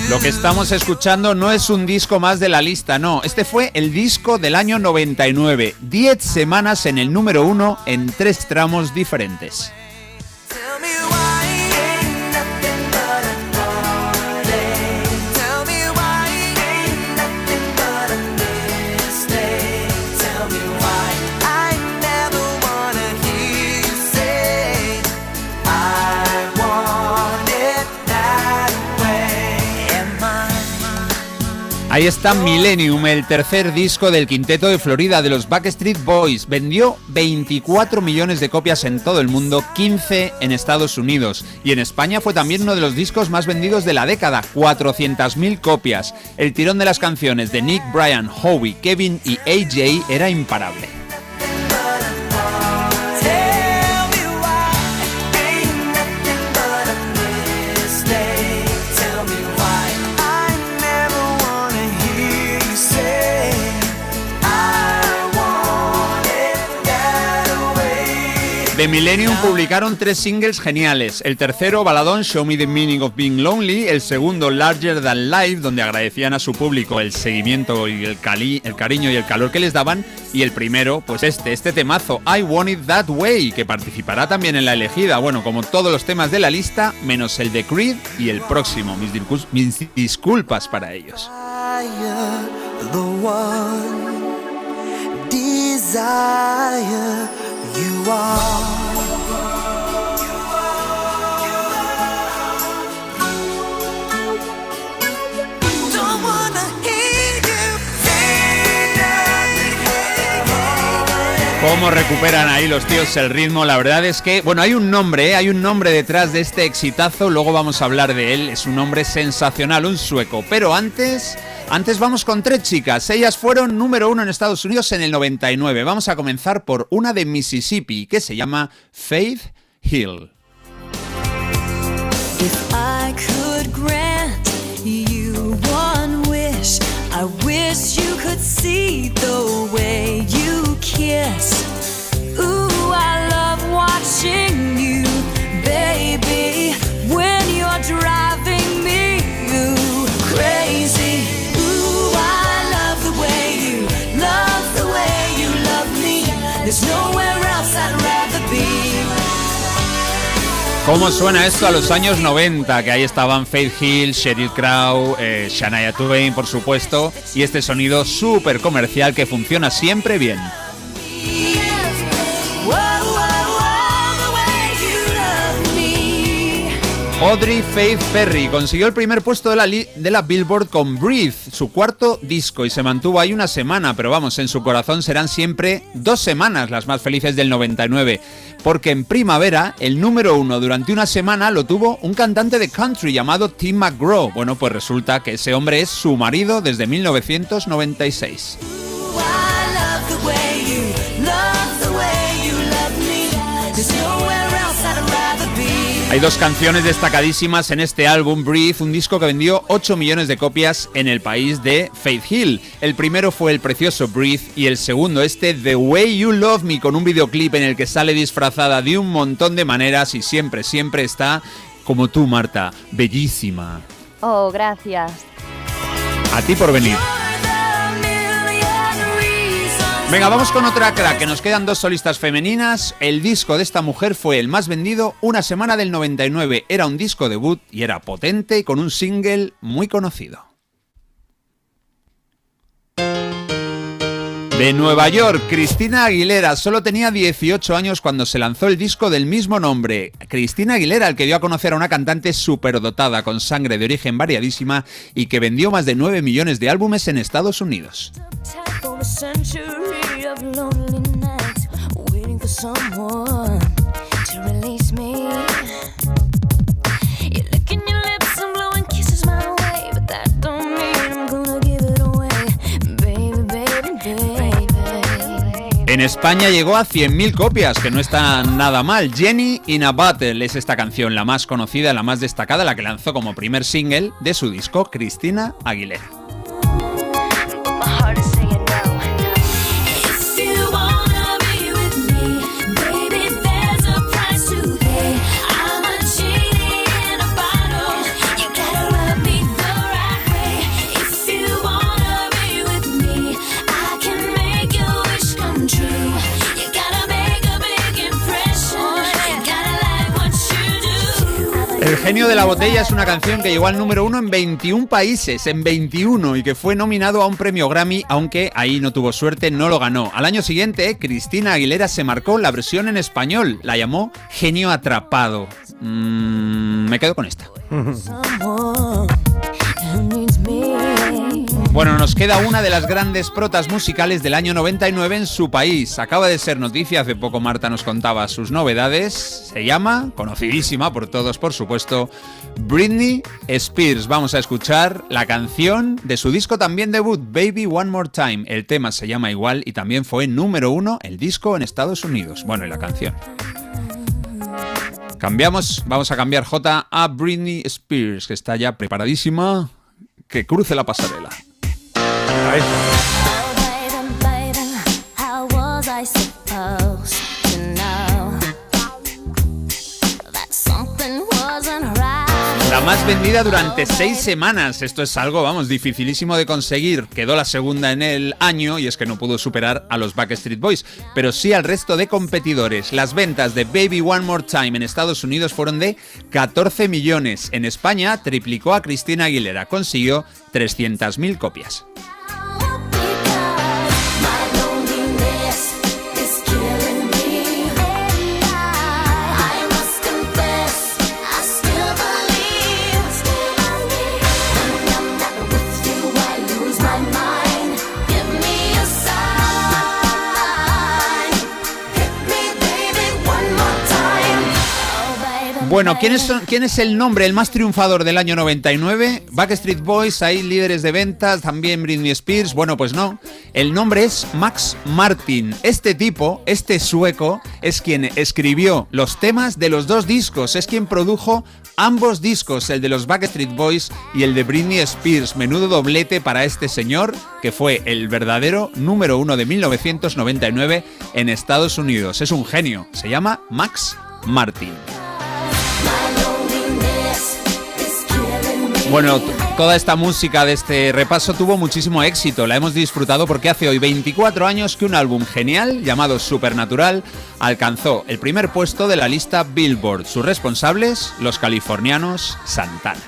Speaker 7: Lo que estamos escuchando no es un disco más de la lista, no. Este fue el disco del año 99. 10 semanas en el número uno en tres tramos diferentes. Ahí está Millennium, el tercer disco del quinteto de Florida de los Backstreet Boys. Vendió 24 millones de copias en todo el mundo, 15 en Estados Unidos. Y en España fue también uno de los discos más vendidos de la década, 400.000 copias. El tirón de las canciones de Nick, Brian, Howie, Kevin y AJ era imparable. The Millennium publicaron tres singles geniales. El tercero, baladón Show Me the Meaning of Being Lonely. El segundo, Larger Than Life, donde agradecían a su público el seguimiento y el, cali- el cariño y el calor que les daban. Y el primero, pues este, este temazo, I Want It That Way, que participará también en la elegida. Bueno, como todos los temas de la lista, menos el de Creed y el próximo. Mis disculpas para ellos.
Speaker 21: the one desire
Speaker 7: ¿Cómo recuperan ahí los tíos el ritmo? La verdad es que, bueno, hay un nombre, ¿eh? hay un nombre detrás de este exitazo, luego vamos a hablar de él, es un nombre sensacional, un sueco. Pero antes, antes vamos con tres chicas, ellas fueron número uno en Estados Unidos en el 99. Vamos a comenzar por una de Mississippi que se llama Faith Hill.
Speaker 14: If I could grant you one wish, I wish you could see the way you kiss. Ooh, I love watching you, baby, when you're driving
Speaker 7: ¿Cómo suena esto a los años 90? Que ahí estaban Faith Hill, Sheryl Crow, eh, Shania Twain, por supuesto, y este sonido súper comercial que funciona siempre bien. Audrey Faith Perry consiguió el primer puesto de la, de la Billboard con Breathe, su cuarto disco, y se mantuvo ahí una semana, pero vamos, en su corazón serán siempre dos semanas las más felices del 99, porque en primavera el número uno durante una semana lo tuvo un cantante de country llamado Tim McGraw. Bueno, pues resulta que ese hombre es su marido desde 1996. Hay dos canciones destacadísimas en este álbum, Breathe, un disco que vendió 8 millones de copias en el país de Faith Hill. El primero fue el precioso Breathe y el segundo este The Way You Love Me con un videoclip en el que sale disfrazada de un montón de maneras y siempre, siempre está como tú, Marta, bellísima.
Speaker 6: Oh, gracias.
Speaker 7: A ti por venir. Venga, vamos con otra crack, que nos quedan dos solistas femeninas. El disco de esta mujer fue el más vendido una semana del 99. Era un disco debut y era potente y con un single muy conocido. De Nueva York, Cristina Aguilera solo tenía 18 años cuando se lanzó el disco del mismo nombre. Cristina Aguilera, el que dio a conocer a una cantante superdotada con sangre de origen variadísima y que vendió más de 9 millones de álbumes en Estados Unidos. En España llegó a 100.000 copias, que no está nada mal. Jenny in a Battle es esta canción, la más conocida, la más destacada, la que lanzó como primer single de su disco Cristina Aguilera. El genio de la botella es una canción que llegó al número uno en 21 países, en 21, y que fue nominado a un premio Grammy, aunque ahí no tuvo suerte, no lo ganó. Al año siguiente, Cristina Aguilera se marcó la versión en español, la llamó Genio Atrapado. Mm, me quedo con esta. Bueno, nos queda una de las grandes protas musicales del año 99 en su país. Acaba de ser noticia, hace poco Marta nos contaba sus novedades. Se llama, conocidísima por todos por supuesto, Britney Spears. Vamos a escuchar la canción de su disco también debut, Baby One More Time. El tema se llama igual y también fue número uno el disco en Estados Unidos. Bueno, y la canción. Cambiamos, vamos a cambiar J a Britney Spears, que está ya preparadísima. Que cruce la pasarela. La más vendida durante seis semanas. Esto es algo, vamos, dificilísimo de conseguir. Quedó la segunda en el año y es que no pudo superar a los Backstreet Boys, pero sí al resto de competidores. Las ventas de Baby One More Time en Estados Unidos fueron de 14 millones. En España triplicó a Cristina Aguilera, consiguió 300.000 copias. Bueno, ¿quién es, ¿quién es el nombre, el más triunfador del año 99? Backstreet Boys, hay líderes de ventas, también Britney Spears. Bueno, pues no. El nombre es Max Martin. Este tipo, este sueco, es quien escribió los temas de los dos discos. Es quien produjo ambos discos, el de los Backstreet Boys y el de Britney Spears. Menudo doblete para este señor, que fue el verdadero número uno de 1999 en Estados Unidos. Es un genio. Se llama Max Martin. Bueno, toda esta música de este repaso tuvo muchísimo éxito, la hemos disfrutado porque hace hoy 24 años que un álbum genial llamado Supernatural alcanzó el primer puesto de la lista Billboard. Sus responsables, los californianos Santana.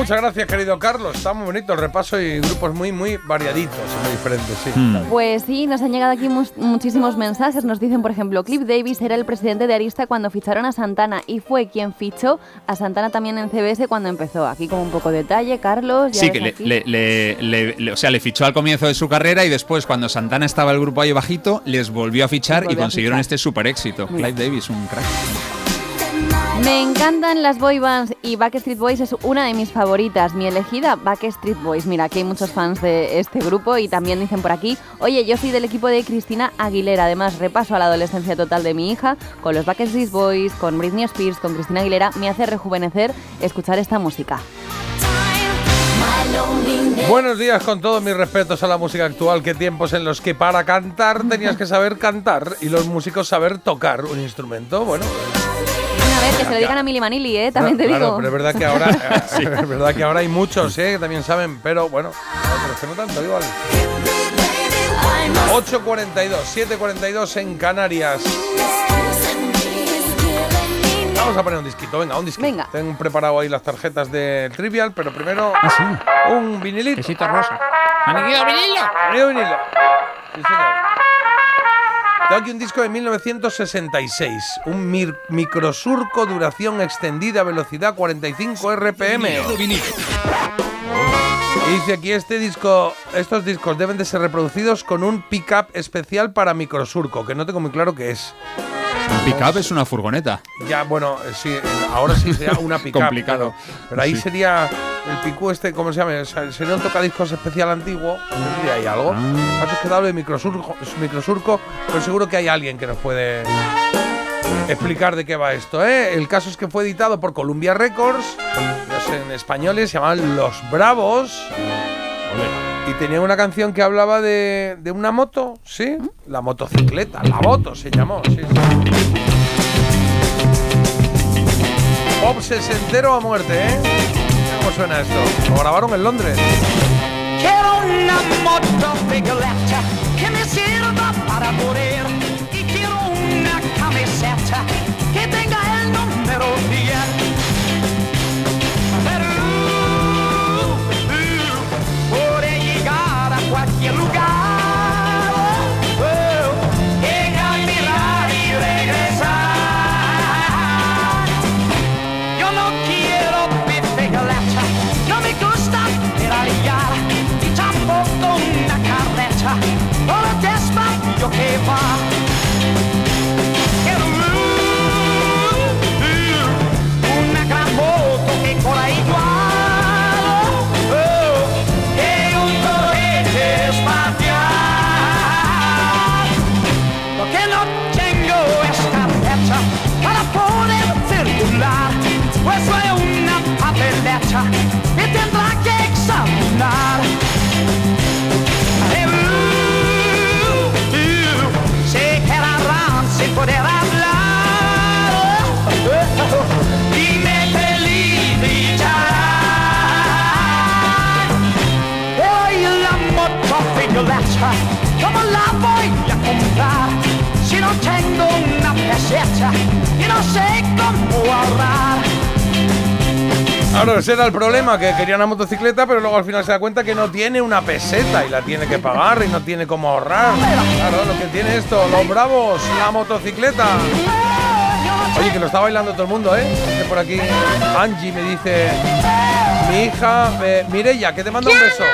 Speaker 5: Muchas gracias, querido Carlos. Está muy bonito el repaso y grupos muy, muy variaditos, muy diferentes, sí. Bien.
Speaker 6: Pues sí, nos han llegado aquí muchísimos mensajes. Nos dicen, por ejemplo, Cliff Davis era el presidente de Arista cuando ficharon a Santana y fue quien fichó a Santana también en CBS cuando empezó. Aquí como un poco de detalle, Carlos. ya
Speaker 7: Sí, que le, le- le- le- le- o sea, le fichó al comienzo de su carrera y después, cuando Santana estaba el grupo ahí bajito, les volvió a fichar
Speaker 6: Volvió
Speaker 7: y
Speaker 6: a
Speaker 7: consiguieron
Speaker 6: fichar.
Speaker 7: este super éxito. Clive Davis, un crack.
Speaker 6: Me encantan las boy bands y Backstreet Boys es una de mis favoritas. Mi elegida, Backstreet Boys. Mira, aquí hay muchos fans de este grupo y también dicen por aquí, oye, yo soy del equipo de Cristina Aguilera. Además, repaso a la adolescencia total de mi hija con los Backstreet Boys, con Britney Spears, con Cristina Aguilera. Me hace rejuvenecer escuchar esta música.
Speaker 5: Buenos días con todos mis respetos a la música actual. Qué tiempos en los que para cantar tenías que saber cantar y los músicos saber tocar un instrumento. Bueno,
Speaker 6: A ver, que se lo digan a Mili Manili, ¿eh? También te
Speaker 5: claro,
Speaker 6: digo.
Speaker 5: pero es verdad que ahora, (laughs) es verdad que ahora hay muchos, ¿eh? que también saben, pero bueno, pero es que no tanto igual. 8.42, 7.42 en Canarias. Vamos a poner un disquito, venga, un disquito.
Speaker 6: Venga.
Speaker 5: Tengo preparado ahí las tarjetas del Trivial, pero primero un vinilito.
Speaker 7: Quesito rosa.
Speaker 5: ¡Anillo vinilo! ¡Anillo vinilo! Sí, señor. Tengo aquí un disco de 1966, un microsurco duración extendida, velocidad 45 RPM. Y dice aquí este disco, estos discos deben de ser reproducidos con un pickup especial para microsurco, que no tengo muy claro qué es.
Speaker 7: Pickup es una furgoneta.
Speaker 5: Ya, bueno, eh, sí, ahora sí sería una (laughs) pickup.
Speaker 7: Complicado.
Speaker 5: Pero, pero ahí
Speaker 7: Sí.
Speaker 5: sería el picú este, ¿cómo se llama? O sea, sería un tocadiscos especial antiguo. No sé si hay algo.
Speaker 7: Ah.
Speaker 5: Has quedado de microsurco, microsurco, pero seguro que hay alguien que nos puede explicar de qué va esto. ¿eh? El caso es que fue editado por Columbia Records, los en españoles se llamaban Los Bravos. Y tenía una canción que hablaba de, de una moto, ¿sí? La motocicleta, la moto se llamó, sí, sí. Pop sesentero a muerte, ¿eh? ¿Cómo suena esto? Lo grabaron en Londres.
Speaker 24: Y no sé cómo ahorrar.
Speaker 5: Ese era el problema, que quería una motocicleta, pero luego al final se da cuenta que no tiene una peseta y la tiene que pagar y no tiene cómo ahorrar. Claro, lo que tiene esto, los bravos, la motocicleta. Oye, que lo está bailando todo el mundo, ¿eh? Por aquí Angie me dice, mi hija, eh, Mireya, que te manda un beso.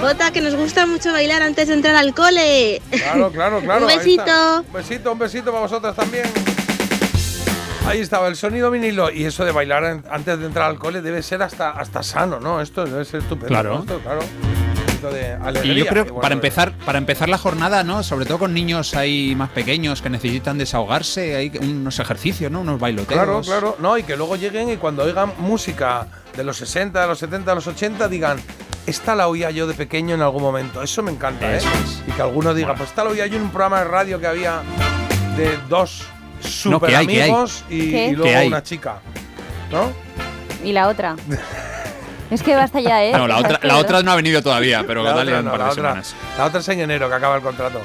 Speaker 25: Jota, que nos gusta mucho bailar antes de entrar al cole.
Speaker 5: Claro, claro, claro. (laughs)
Speaker 25: Un
Speaker 5: ahí
Speaker 25: besito.
Speaker 5: Un besito, un besito para vosotras también. Ahí estaba el sonido vinilo y eso de bailar en- antes de entrar al cole debe ser hasta, hasta sano, ¿no? Esto debe ser estupendo.
Speaker 7: Claro.
Speaker 5: ¿no? Esto, claro. De alegría.
Speaker 7: Y yo creo que
Speaker 5: bueno,
Speaker 7: para empezar, para empezar la jornada, ¿no? Sobre todo con niños ahí más pequeños que necesitan desahogarse, hay unos ejercicios, ¿no? Unos bailoteos.
Speaker 5: Claro, claro. No, y que luego lleguen y cuando oigan música de los 60, de los 70, de los 80, digan, esta la oía yo de pequeño en algún momento. Eso me encanta, ¿eh?
Speaker 7: Es.
Speaker 5: Y que alguno diga, pues esta la oía yo en un programa de radio que había de dos super
Speaker 7: No, que hay, que hay.
Speaker 5: amigos y, y luego
Speaker 7: hay.
Speaker 5: una chica. ¿No?
Speaker 6: Y la otra. es que basta ya, ¿eh?
Speaker 7: No, la otra, la otra no ha venido todavía, pero
Speaker 5: La
Speaker 7: dale
Speaker 5: otra
Speaker 7: un
Speaker 5: no,
Speaker 7: par
Speaker 5: la otra-. La otra es en enero, que acaba el contrato.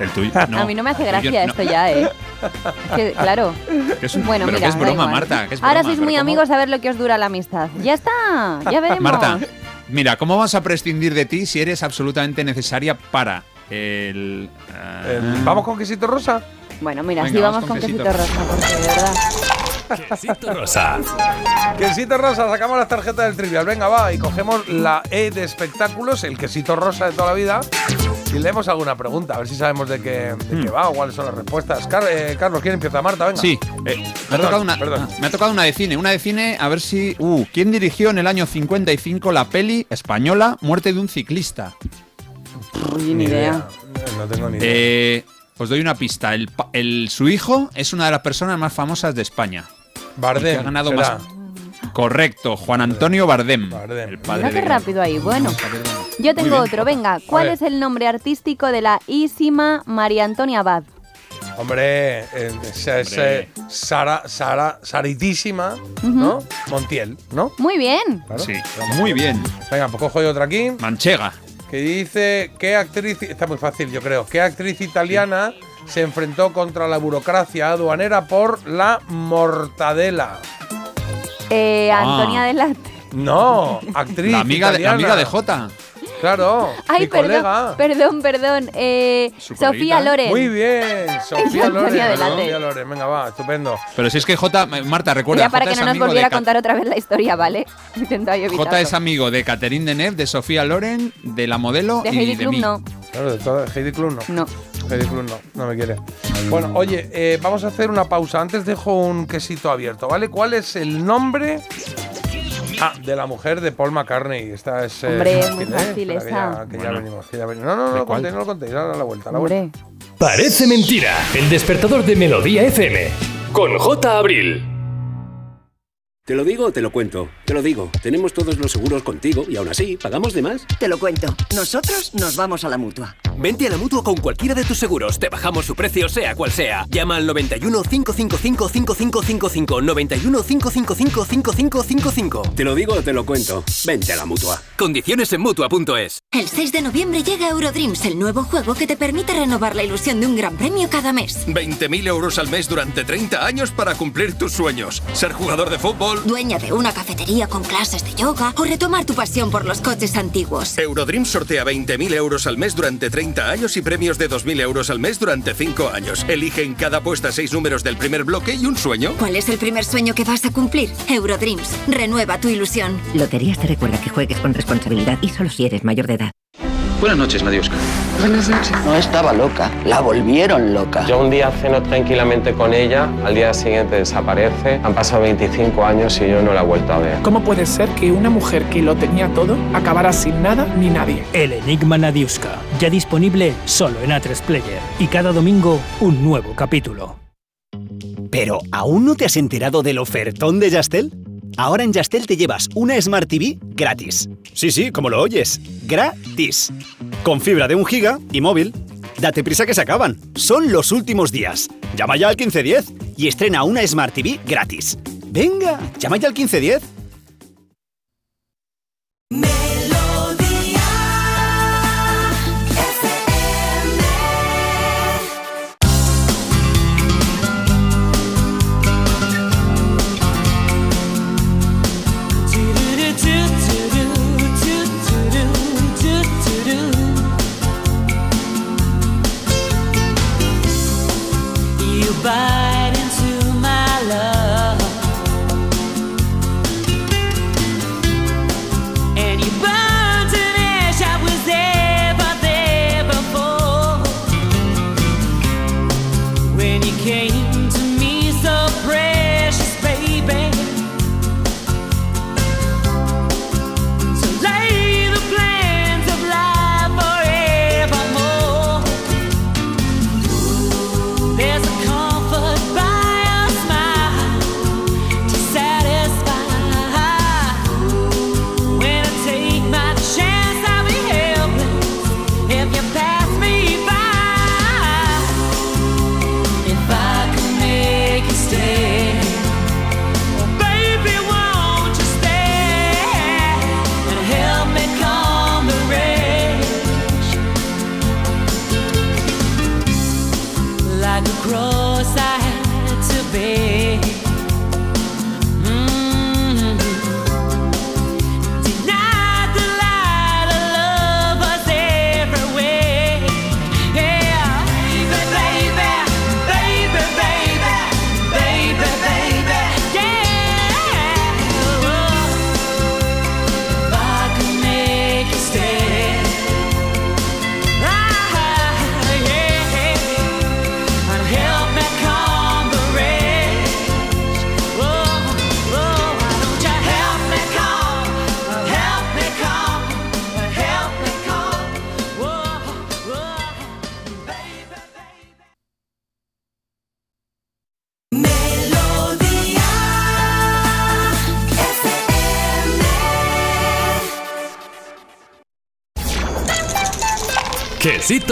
Speaker 7: El tuyo. No,
Speaker 6: a mí no me hace gracia
Speaker 7: no.
Speaker 6: esto ya, ¿eh? Es que, claro. (laughs)
Speaker 7: Que es un-
Speaker 6: bueno,
Speaker 7: pero
Speaker 6: mira,
Speaker 7: que es broma. Marta. que es
Speaker 6: Ahora
Speaker 7: broma,
Speaker 6: sois muy
Speaker 7: ¿cómo?
Speaker 6: amigos a ver lo que os dura la amistad. Ya está, ya veremos.
Speaker 7: Marta, mira, ¿cómo vamos a prescindir de ti si eres absolutamente necesaria para el. ah,
Speaker 5: El- ¿Vamos con quesito rosa?
Speaker 6: Bueno, mira,
Speaker 7: Venga,
Speaker 6: sí
Speaker 7: vamos
Speaker 6: vamos
Speaker 7: con
Speaker 6: con quesito
Speaker 7: quesito.
Speaker 6: rosa, porque de verdad.
Speaker 3: Quesito rosa.
Speaker 5: Quesito rosa, sacamos las tarjetas del trivial. Venga, va, y cogemos la E de espectáculos, el quesito rosa de toda la vida, y leemos alguna pregunta, a ver si sabemos de qué, de qué va o cuáles son las respuestas. Car- eh, Carlos, ¿quién empieza? Marta, venga.
Speaker 7: Sí, eh, me, ha
Speaker 5: Perdón,
Speaker 7: tocado una,
Speaker 5: perdón.
Speaker 7: me ha tocado una de cine. Una de cine, a ver si. Uh, ¿Quién dirigió en el año 55 la peli española Muerte de un ciclista?
Speaker 6: Uy, ni idea.
Speaker 5: No tengo ni idea.
Speaker 7: Eh, os doy una pista. El, su hijo es una de las personas más famosas de España.
Speaker 5: Bardem,
Speaker 7: que ha ganado
Speaker 5: será.
Speaker 7: más. Correcto, Juan Antonio Bardem. El padre
Speaker 6: Mira qué
Speaker 7: de-
Speaker 6: rápido ahí. Bueno, yo tengo
Speaker 7: bien.
Speaker 6: otro. Venga, ¿cuál es el nombre artístico de la ísima María Antonia Abad?
Speaker 5: Hombre, eh, es Sara, Sara, Saritísima, ¿no? Montiel, ¿no?
Speaker 6: Muy bien.
Speaker 5: Claro.
Speaker 7: Sí, muy bien.
Speaker 5: Venga, pues cojo yo otra aquí.
Speaker 7: Manchega.
Speaker 5: Que dice, ¿qué actriz, está muy fácil yo creo, qué actriz italiana se enfrentó contra la burocracia aduanera por la mortadela?
Speaker 6: Eh,
Speaker 7: Ah.
Speaker 6: Antonia Delante.
Speaker 5: No, actriz
Speaker 7: La amiga, de, la
Speaker 5: italiana.
Speaker 7: amiga de Jota.
Speaker 5: Claro,
Speaker 6: Ay,
Speaker 5: mi
Speaker 6: perdón,
Speaker 5: colega.
Speaker 6: perdón, perdón. Eh,
Speaker 7: Su
Speaker 6: Sofía
Speaker 7: coleguita.
Speaker 6: Loren.
Speaker 5: Muy bien, Sofía
Speaker 6: Antonia
Speaker 5: Loren. Sofía Loren, venga, va, estupendo.
Speaker 7: Pero si es que Jota, Marta, recuerda,
Speaker 6: Ya para
Speaker 7: Jota
Speaker 6: que
Speaker 7: es
Speaker 6: no nos
Speaker 7: amigo
Speaker 6: volviera a contar otra vez la historia, ¿vale? (laughs) Intenta yo
Speaker 7: Jota
Speaker 6: evitarlo.
Speaker 7: es amigo de Catherine Deneuve, de Sofía Loren, de la modelo
Speaker 6: De
Speaker 7: y
Speaker 6: Heidi
Speaker 7: de
Speaker 6: Klum
Speaker 7: mí.
Speaker 6: no.
Speaker 5: Claro, de todo, Heidi Klum no.
Speaker 6: No.
Speaker 5: Heidi Klum no, no me quiere. Bueno, oye, eh, vamos a hacer una pausa. Antes dejo un quesito abierto, ¿vale? ¿Cuál es el nombre ah, de la mujer de Paul McCartney? Esta es. eh,
Speaker 6: Hombre,
Speaker 5: fácil,
Speaker 6: muy
Speaker 5: ¿eh?
Speaker 6: fácil
Speaker 5: Espera, que
Speaker 6: esa.
Speaker 5: ya- Que ya,
Speaker 7: Bueno.
Speaker 5: venimos, que ya venimos. No, no, no,
Speaker 7: ¿De
Speaker 5: lo contéis, no lo contéis. Ahora la vuelta, la
Speaker 6: Hombre.
Speaker 5: vuelta.
Speaker 3: Parece mentira. El despertador de Melodía FM. Con J. Abril.
Speaker 26: Te lo digo o te lo cuento. Te lo digo. Tenemos todos los seguros contigo y aún así, ¿pagamos de más?
Speaker 27: Te lo cuento. Nosotros nos vamos a la mutua.
Speaker 28: Vente a la mutua con cualquiera de tus seguros. Te bajamos su precio, sea cual sea. Llama al 91 555 5555. 91 555 5555.
Speaker 26: Te lo digo o te lo cuento. Vente a la mutua.
Speaker 28: Condiciones en mutua.es.
Speaker 20: El 6 de noviembre llega Eurodreams, el nuevo juego que te permite renovar la ilusión de un gran premio cada mes.
Speaker 29: 20.000 euros al mes durante 30 años para cumplir tus sueños. Ser jugador de fútbol.
Speaker 20: Dueña de una cafetería con clases de yoga o retomar tu pasión por los coches antiguos.
Speaker 29: Eurodreams sortea 20.000 euros al mes durante 30 años y premios de 2.000 euros al mes durante 5 años. Elige en cada apuesta 6 números del primer bloque y un sueño.
Speaker 20: ¿Cuál es el primer sueño que vas a cumplir? Eurodreams, renueva tu ilusión.
Speaker 9: Loterías te recuerda que juegues con responsabilidad y solo si eres mayor de edad.
Speaker 30: Buenas noches, Nadiuska.
Speaker 31: Buenas noches. No estaba loca, la volvieron loca.
Speaker 32: Yo un día ceno tranquilamente con ella, al día siguiente desaparece. Han pasado 25 años y yo no la he vuelto a ver.
Speaker 17: ¿Cómo puede ser que una mujer que lo tenía todo acabara sin nada ni nadie?
Speaker 18: El Enigma Nadiuska, ya disponible solo en A3 Player. Y cada domingo un nuevo capítulo.
Speaker 33: ¿Pero aún no te has enterado del ofertón de Yastel? Ahora en Yastel te llevas una Smart TV gratis. Sí, sí, como lo oyes. Gratis. Con fibra de un giga y móvil. Date prisa que se acaban. Son los últimos días. Llama ya al 1510 y estrena una Smart TV gratis. Venga, llama ya al 1510.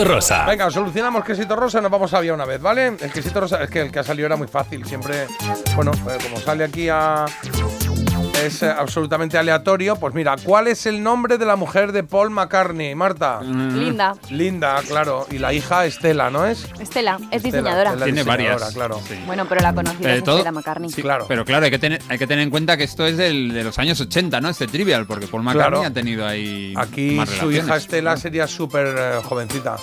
Speaker 3: Quesito rosa.
Speaker 5: Venga, solucionamos quesito rosa, nos vamos a vía una vez, ¿vale? El quesito rosa, es que el que ha salido era muy fácil, siempre, bueno, eh, como sale aquí a... Es eh, absolutamente aleatorio. Pues mira, ¿cuál es el nombre de la mujer de Paul McCartney, Marta?
Speaker 6: Linda.
Speaker 5: Linda, claro. Y la hija Estela, ¿no es?
Speaker 6: Estela, es
Speaker 5: Estela,
Speaker 6: diseñadora.
Speaker 7: Tiene
Speaker 5: diseñadora,
Speaker 7: varias.
Speaker 5: claro.
Speaker 6: Bueno, pero la conocida
Speaker 7: Pero
Speaker 6: es
Speaker 7: todo-
Speaker 6: Estela McCartney.
Speaker 7: Sí,
Speaker 5: claro.
Speaker 7: Pero claro, hay que, tener, hay que tener en cuenta que esto es del- de los años 80, ¿no? Este trivial, porque Paul McCartney
Speaker 5: Claro.
Speaker 7: ha tenido ahí.
Speaker 5: Aquí
Speaker 7: más
Speaker 5: su hija. Estela sería súper eh, jovencita.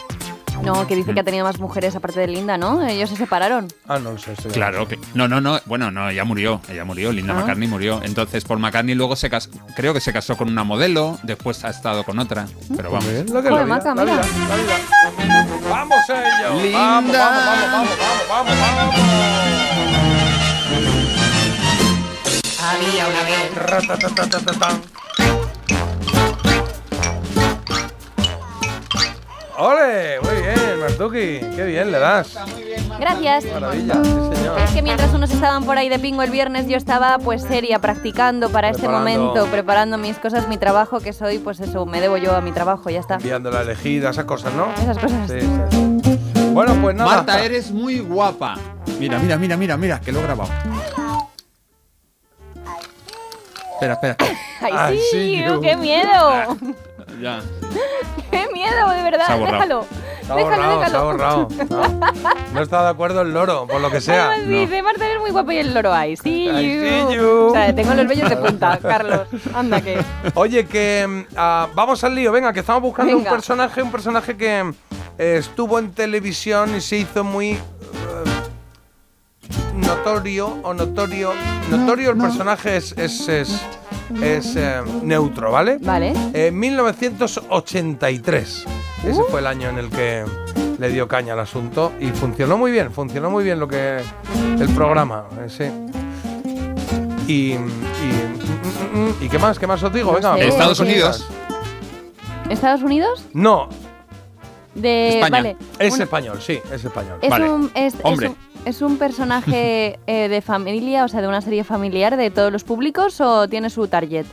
Speaker 6: No, que dice que ha tenido más mujeres aparte de Linda, ¿no? Ellos se separaron.
Speaker 5: Ah, no lo sé.
Speaker 7: Claro, que, no, no, no, bueno, no, ella murió, ella murió, Linda
Speaker 6: Ah.
Speaker 7: McCartney murió. Entonces Paul McCartney luego se casó, creo que se casó con una modelo, después ha estado con otra, pero vamos.
Speaker 5: Lo que es
Speaker 6: Joder,
Speaker 5: la
Speaker 6: Maca,
Speaker 5: vida, la
Speaker 6: mira.
Speaker 5: vida, la vida. ¡Vamos a ello! Vamos,
Speaker 7: Linda.
Speaker 5: vamos, vamos, vamos, vamos, vamos,
Speaker 34: Había una vez.
Speaker 5: ¡Ole! Muy bien, Martuki. Qué bien le das.
Speaker 6: Gracias.
Speaker 5: Maravilla, sí, señor.
Speaker 6: Es que mientras unos estaban por ahí de pingo el viernes, yo estaba pues seria, practicando para este
Speaker 5: Preparando.
Speaker 6: momento, preparando mis cosas, mi trabajo, que soy, pues eso, me debo yo a mi trabajo, ya está.
Speaker 5: Enviando la elegida, esas cosas, ¿no?
Speaker 6: Esas cosas.
Speaker 5: Sí, sí. Bueno, pues nada.
Speaker 7: Marta, eres muy guapa. Mira, mira, mira, mira, mira, que lo he grabado. Espera, espera.
Speaker 6: ¡Ay, sí! ¡Qué miedo! (laughs)
Speaker 7: Ya. (laughs)
Speaker 6: ¡Qué miedo, de verdad! Déjalo.
Speaker 5: Se ha
Speaker 6: déjalo,
Speaker 5: borrado,
Speaker 6: déjalo.
Speaker 5: se ha borrado. No, (laughs) no está de acuerdo el loro, por lo que sea.
Speaker 6: Además dice, Marta, eres muy guapa y el loro.
Speaker 5: I
Speaker 6: you".
Speaker 5: see you.
Speaker 6: O sea, tengo los vellos de punta, (laughs) Carlos. Anda que...
Speaker 5: Oye, que ah, vamos al lío, venga, que estamos buscando
Speaker 6: Venga.
Speaker 5: un personaje, un personaje que eh, estuvo en televisión y se hizo muy eh, notorio o notorio. Notorio el personaje es, es, es, es, eh, neutro, ¿vale?
Speaker 6: Vale.
Speaker 5: Eh, 1983. Ese fue el año en el que le dio caña al asunto y funcionó muy bien, funcionó muy bien lo que el programa, eh, sí. Y, y, mm, mm, mm, ¿y qué más? ¿Qué más os digo?
Speaker 6: No
Speaker 5: Venga,
Speaker 6: sé.
Speaker 7: Estados. Unidos.
Speaker 6: ¿Estados Unidos?
Speaker 5: No,
Speaker 6: De...
Speaker 7: España.
Speaker 6: Vale.
Speaker 5: es español, sí, es español.
Speaker 6: Es,
Speaker 7: Vale.
Speaker 6: un, es, es
Speaker 7: Hombre.
Speaker 6: un, es un personaje (laughs) eh, de familia, o sea, de una serie familiar de todos los públicos o tiene su target?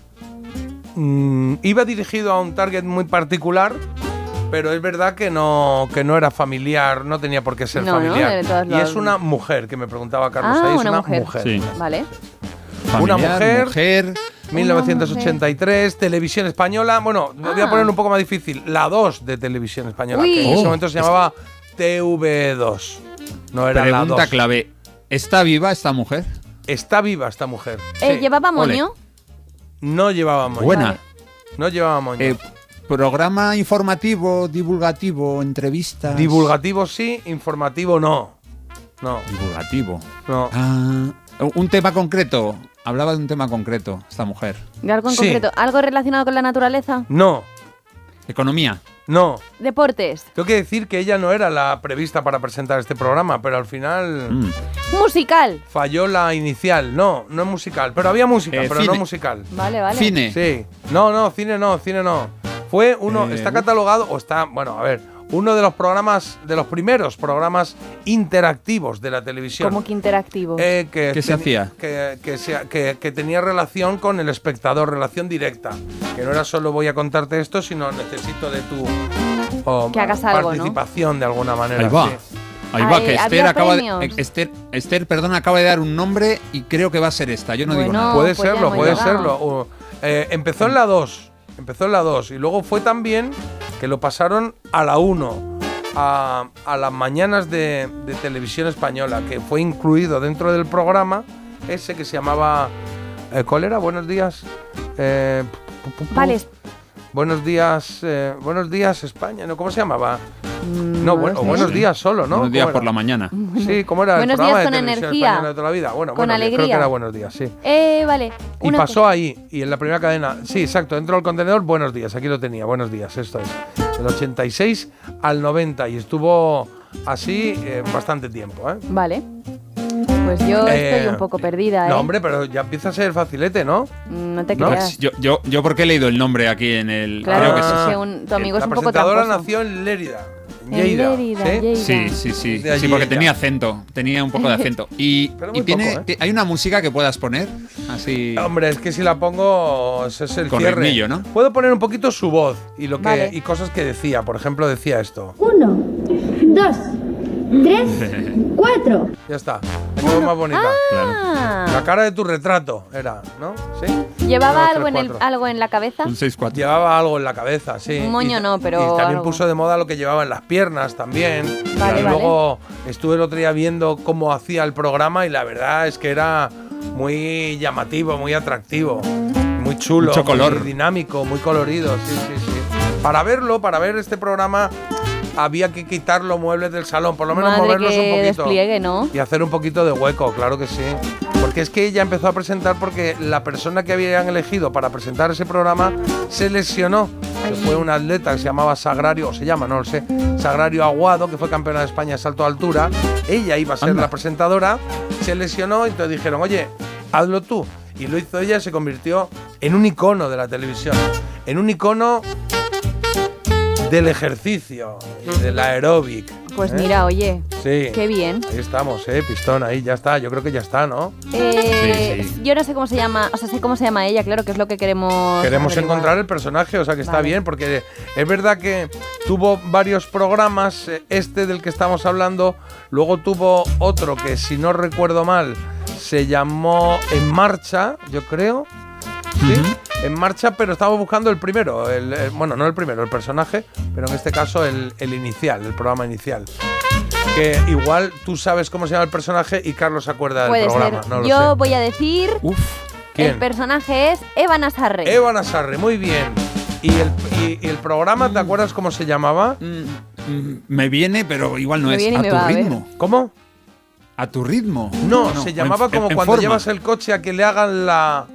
Speaker 5: Mm, iba dirigido a un target muy particular, pero es verdad que no, que no era familiar, no tenía por qué ser
Speaker 6: No, no,
Speaker 5: familiar.
Speaker 6: de todas
Speaker 5: y
Speaker 6: las-
Speaker 5: es una mujer, que me preguntaba Carlos
Speaker 6: Ah,
Speaker 5: ahí, es
Speaker 6: una
Speaker 5: una
Speaker 6: mujer.
Speaker 5: mujer.
Speaker 7: Sí.
Speaker 6: Vale.
Speaker 5: Una mujer.
Speaker 7: mujer.
Speaker 5: 1983, televisión española. Bueno, voy a
Speaker 6: Ah.
Speaker 5: poner un poco más difícil. La 2 de televisión española,
Speaker 6: Uy.
Speaker 5: que en ese
Speaker 7: Oh,
Speaker 5: momento se llamaba TV2. No era la
Speaker 7: Pregunta
Speaker 5: 2.
Speaker 7: clave. ¿Está viva esta mujer?
Speaker 5: Está viva esta mujer.
Speaker 6: Eh,
Speaker 5: Sí.
Speaker 6: ¿Llevaba
Speaker 7: Ole.
Speaker 6: moño?
Speaker 5: No llevaba moño.
Speaker 7: Buena.
Speaker 6: Vale.
Speaker 5: No llevaba moño.
Speaker 7: Eh, programa informativo, divulgativo, entrevistas.
Speaker 5: Divulgativo sí, informativo no. No,
Speaker 7: Divulgativo.
Speaker 5: no.
Speaker 7: Ah, un tema concreto. Hablaba de un tema concreto, esta mujer.
Speaker 6: ¿De algo en
Speaker 5: Sí.
Speaker 6: concreto? ¿Algo relacionado con la naturaleza?
Speaker 5: No,
Speaker 7: Economía.
Speaker 5: No.
Speaker 6: ¿Deportes?
Speaker 5: Tengo que decir que ella no era la prevista para presentar este programa, pero al final
Speaker 7: Mm.
Speaker 6: ¿Musical?
Speaker 5: falló la inicial. No, no es musical. Pero había música,
Speaker 7: Eh,
Speaker 5: pero no musical.
Speaker 6: Vale, vale.
Speaker 7: Cine.
Speaker 5: Sí. No, no, cine no, cine no. Fue uno,
Speaker 7: Eh,
Speaker 5: está catalogado, o está, bueno, a ver, uno de los programas, de los primeros programas interactivos de la televisión.
Speaker 6: Como que interactivo.
Speaker 5: Eh, que
Speaker 7: ¿Qué se hacía?
Speaker 5: Que, que se- que- que tenía relación con el espectador, relación directa. Que no era solo voy a contarte esto, sino necesito de tu o,
Speaker 6: Que hagas algo, ¿no?
Speaker 5: participación de alguna manera.
Speaker 7: Ahí va.
Speaker 5: sí.
Speaker 7: Ahí va, que Esther
Speaker 6: ¿había
Speaker 7: acaba de. Esther, Esther, perdón, acaba de dar un nombre y creo que va a ser esta. Yo no digo nada.
Speaker 5: Puede
Speaker 6: pues
Speaker 5: serlo, puede
Speaker 6: llegado.
Speaker 5: serlo. Uh, eh, empezó en la 2. Empezó en la 2. Y luego fue también que lo pasaron a la 1. A, a las mañanas de, televisión española. Que fue incluido dentro del programa. Ese que se llamaba. eh. Buenos días. Eh,
Speaker 6: Vale.
Speaker 5: Buenos días. eh, buenos días, España. ¿no? ¿Cómo se llamaba?
Speaker 6: Mm,
Speaker 5: No, bueno, o buenos días solo, ¿no?
Speaker 7: Buenos días
Speaker 5: ¿Cómo
Speaker 7: por la mañana. (laughs)
Speaker 5: Sí, ¿cómo era?
Speaker 6: Buenos
Speaker 5: el programa
Speaker 6: días con
Speaker 5: de televisión
Speaker 6: energía.
Speaker 5: española de toda la vida. Bueno,
Speaker 6: Con
Speaker 5: buenos días, creo que
Speaker 6: alegría.
Speaker 5: era buenos días, sí.
Speaker 6: Eh, vale.
Speaker 5: Y
Speaker 6: Una
Speaker 5: pasó
Speaker 6: cosa.
Speaker 5: ahí, y en la primera cadena. Sí, exacto, dentro del contenedor, buenos días, aquí lo tenía, buenos días, esto es. Del 86 al 90, y estuvo así eh, bastante tiempo, ¿eh?
Speaker 6: Vale. Pues yo
Speaker 5: Eh,
Speaker 6: estoy un poco perdida, ¿eh?
Speaker 5: No, hombre, pero ya empieza a ser facilete, ¿no?
Speaker 6: Mm, No te
Speaker 5: ¿No?
Speaker 6: creas.
Speaker 7: Pues yo, yo, yo porque he leído el nombre aquí en el.
Speaker 6: Claro,
Speaker 7: creo que sí.
Speaker 6: que un- tu amigo
Speaker 5: la
Speaker 6: es un poco
Speaker 5: presentadora
Speaker 6: tramposo.
Speaker 5: nació en Lérida. Lleida,
Speaker 6: Lérida,
Speaker 5: ¿sí?
Speaker 6: Lleida.
Speaker 7: Sí, sí, sí. Porque tenía acento. Tenía un poco de acento. (laughs) Y, tiene,
Speaker 5: poco, ¿eh?
Speaker 7: ¿hay una música que puedas poner? Así.
Speaker 5: Hombre, es que si la pongo, ese es el
Speaker 7: Con
Speaker 5: cierre.
Speaker 7: ritmillo, ¿no?
Speaker 5: Puedo poner un poquito su voz y lo que
Speaker 6: Vale.
Speaker 5: y cosas que decía. Por ejemplo, decía esto.
Speaker 34: Uno, dos, tres, (laughs) cuatro.
Speaker 5: Ya está. La voz más bonita.
Speaker 6: Ah.
Speaker 5: La cara de tu retrato era, ¿no? Sí.
Speaker 6: ¿Llevaba
Speaker 5: Uno,
Speaker 6: algo
Speaker 5: tres,
Speaker 6: en, el, algo en la cabeza?
Speaker 7: Un 6-4.
Speaker 5: Llevaba algo en la cabeza, sí.
Speaker 6: Un moño
Speaker 5: Y-
Speaker 6: no, pero
Speaker 5: Y también
Speaker 6: algo.
Speaker 5: puso de moda lo que llevaba en las piernas también.
Speaker 6: Vale,
Speaker 5: y
Speaker 6: vale.
Speaker 5: luego estuve el otro día viendo cómo hacía el programa y la verdad es que era muy llamativo, muy atractivo, muy chulo,
Speaker 7: Mucho color.
Speaker 5: muy dinámico, muy colorido, sí, sí, sí. Para verlo, para ver este programa había que quitar los muebles del salón, por lo menos
Speaker 6: Madre
Speaker 5: moverlos
Speaker 6: que
Speaker 5: un poquito.
Speaker 6: despliegue, ¿no?
Speaker 5: Y hacer un poquito de hueco, claro que sí. Porque es que ella empezó a presentar porque la persona que habían elegido para presentar ese programa se lesionó. Que fue un atleta que se llamaba Sagrario, o se llama, no lo sé, Sagrario Aguado, que fue campeona de España de salto a altura. Ella iba a ser
Speaker 7: Anda.
Speaker 5: la presentadora, se lesionó y entonces dijeron, oye, hazlo tú. Y lo hizo ella y se convirtió en un icono de la televisión. En un icono del ejercicio, y del aeróbic.
Speaker 6: Pues
Speaker 5: ¿eh?
Speaker 6: mira, oye,
Speaker 5: Sí.
Speaker 6: qué bien.
Speaker 5: Ahí estamos, eh, pistón, ahí ya está. Yo creo que ya está, ¿no?
Speaker 6: Eh,
Speaker 5: Sí, sí.
Speaker 6: Yo no sé cómo se llama, o sea, sé cómo se llama ella, claro, que es lo que queremos.
Speaker 5: Queremos
Speaker 6: averiguar.
Speaker 5: encontrar el personaje, o sea que está
Speaker 6: Vale.
Speaker 5: bien, porque es verdad que tuvo varios programas, eh, este del que estamos hablando, luego tuvo otro que si no recuerdo mal se llamó En Marcha, yo creo. ¿Sí? En marcha, pero estamos buscando el primero. El, el- bueno, no el primero, el personaje, pero en este caso el, el inicial, el programa inicial. Que igual tú sabes cómo se llama el personaje y Carlos se acuerda del programa.
Speaker 6: ser.
Speaker 5: No lo
Speaker 6: Yo
Speaker 5: sé.
Speaker 6: voy a decir.
Speaker 5: ¿quién?
Speaker 6: El personaje es Eva Nazarre.
Speaker 5: Eva Nazarre, muy bien. ¿Y el, y- y el programa, te acuerdas cómo se llamaba?
Speaker 7: Me viene, pero igual no
Speaker 6: Me
Speaker 7: es.
Speaker 6: viene y
Speaker 7: a
Speaker 6: me
Speaker 7: tu
Speaker 6: va, a ver.
Speaker 7: ritmo.
Speaker 5: ¿Cómo?
Speaker 7: A tu ritmo.
Speaker 5: No,
Speaker 7: No,
Speaker 5: se llamaba
Speaker 7: en-
Speaker 5: como
Speaker 7: en
Speaker 5: cuando
Speaker 7: forma.
Speaker 5: llevas el coche a que le hagan la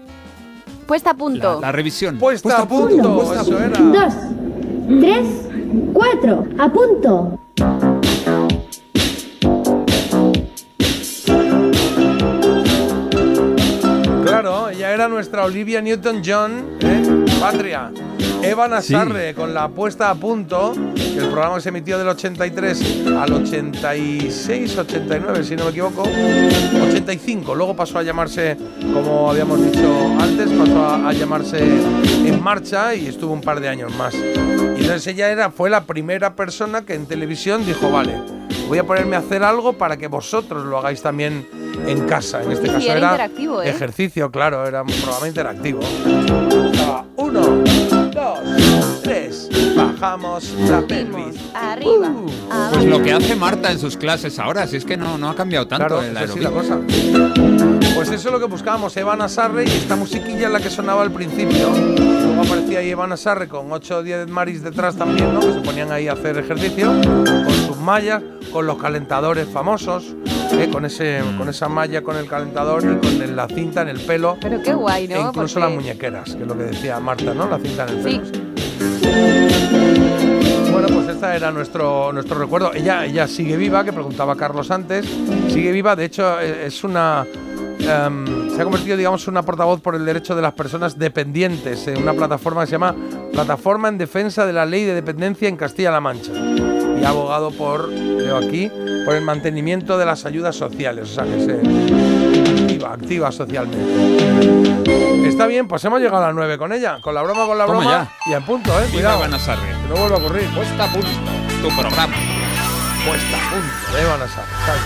Speaker 6: Puesta a punto.
Speaker 7: La revisión.
Speaker 5: puesta a punto. Eso era.
Speaker 34: Dos, tres, cuatro. A punto.
Speaker 5: Claro, ella era nuestra Olivia Newton-John, ¿eh? Patria. Eva Nazarre con la puesta a punto, que el programa se emitió del 83 al 86, 89, si no me equivoco. 85, luego pasó a llamarse, como habíamos dicho antes, pasó a, a llamarse En Marcha y estuvo un par de años más. Y entonces ella era, fue la primera persona que en televisión dijo, vale, voy a ponerme a hacer algo para que vosotros lo hagáis también en casa. En este
Speaker 6: Sí,
Speaker 5: caso
Speaker 6: era
Speaker 5: era,
Speaker 6: interactivo, ¿eh?
Speaker 5: ejercicio, claro, era un programa interactivo. Estaba uno, bajamos la pelvis.
Speaker 6: Arriba.
Speaker 5: Uh.
Speaker 7: Pues lo que hace Marta en sus clases ahora, si es que no, no ha cambiado tanto
Speaker 5: Claro,
Speaker 7: el
Speaker 5: es así la cosa. Pues eso es lo que buscábamos, Eva Nazarre y esta musiquilla es la que sonaba al principio. Luego aparecía ahí Eva Nazarre con 8 o 10 maris detrás también, ¿no? Que se ponían ahí a hacer ejercicio, con sus mallas, con los calentadores famosos, ¿eh? con, ese, con esa malla, con el calentador y con el- la cinta en el pelo.
Speaker 6: Pero qué guay, ¿no?
Speaker 5: E incluso
Speaker 6: Porque-
Speaker 5: las muñequeras, que es lo que decía Marta, ¿no? La cinta en el
Speaker 6: Sí.
Speaker 5: Este era nuestro, nuestro recuerdo. Ella, ella sigue viva, que preguntaba Carlos antes. Sigue viva, de hecho, eh, es una. em, se ha convertido, digamos, en una portavoz por el derecho de las personas dependientes en una plataforma que se llama Plataforma en Defensa de la Ley de Dependencia en Castilla-La Mancha. Y ha abogado por, leo aquí, por el mantenimiento de las ayudas sociales. O sea, que se activa, activa socialmente. Está bien, pues hemos llegado a las 9 con ella, con la broma, con la
Speaker 7: Toma
Speaker 5: broma. Y en punto, ¿eh? Cuidado.
Speaker 7: Eva Nazarre.
Speaker 5: Que no vuelva a ocurrir.
Speaker 7: Puesta a punto. Tu programa.
Speaker 5: Puesta a punto. De está bien.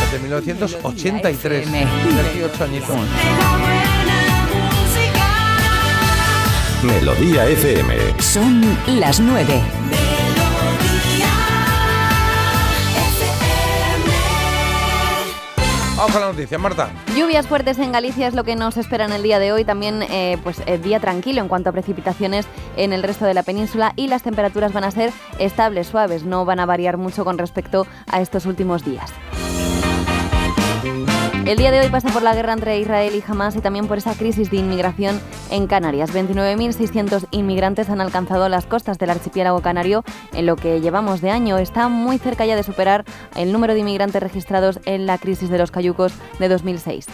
Speaker 5: Desde 1983. 18 añitos.
Speaker 35: Melodía FM.
Speaker 36: Son las 9.
Speaker 5: Vamos con la noticia, Marta.
Speaker 6: Lluvias fuertes en Galicia es lo que nos espera en el día de hoy. También, eh, pues, eh, día tranquilo en cuanto a precipitaciones en el resto de la península y las temperaturas van a ser estables, suaves, no van a variar mucho con respecto a estos últimos días. El día de hoy pasa por la guerra entre Israel y Hamas y también por esa crisis de inmigración en Canarias. 29.600 inmigrantes han alcanzado las costas del archipiélago canario en lo que llevamos de año. Está muy cerca ya de superar el número de inmigrantes registrados en la crisis de los cayucos de 2006.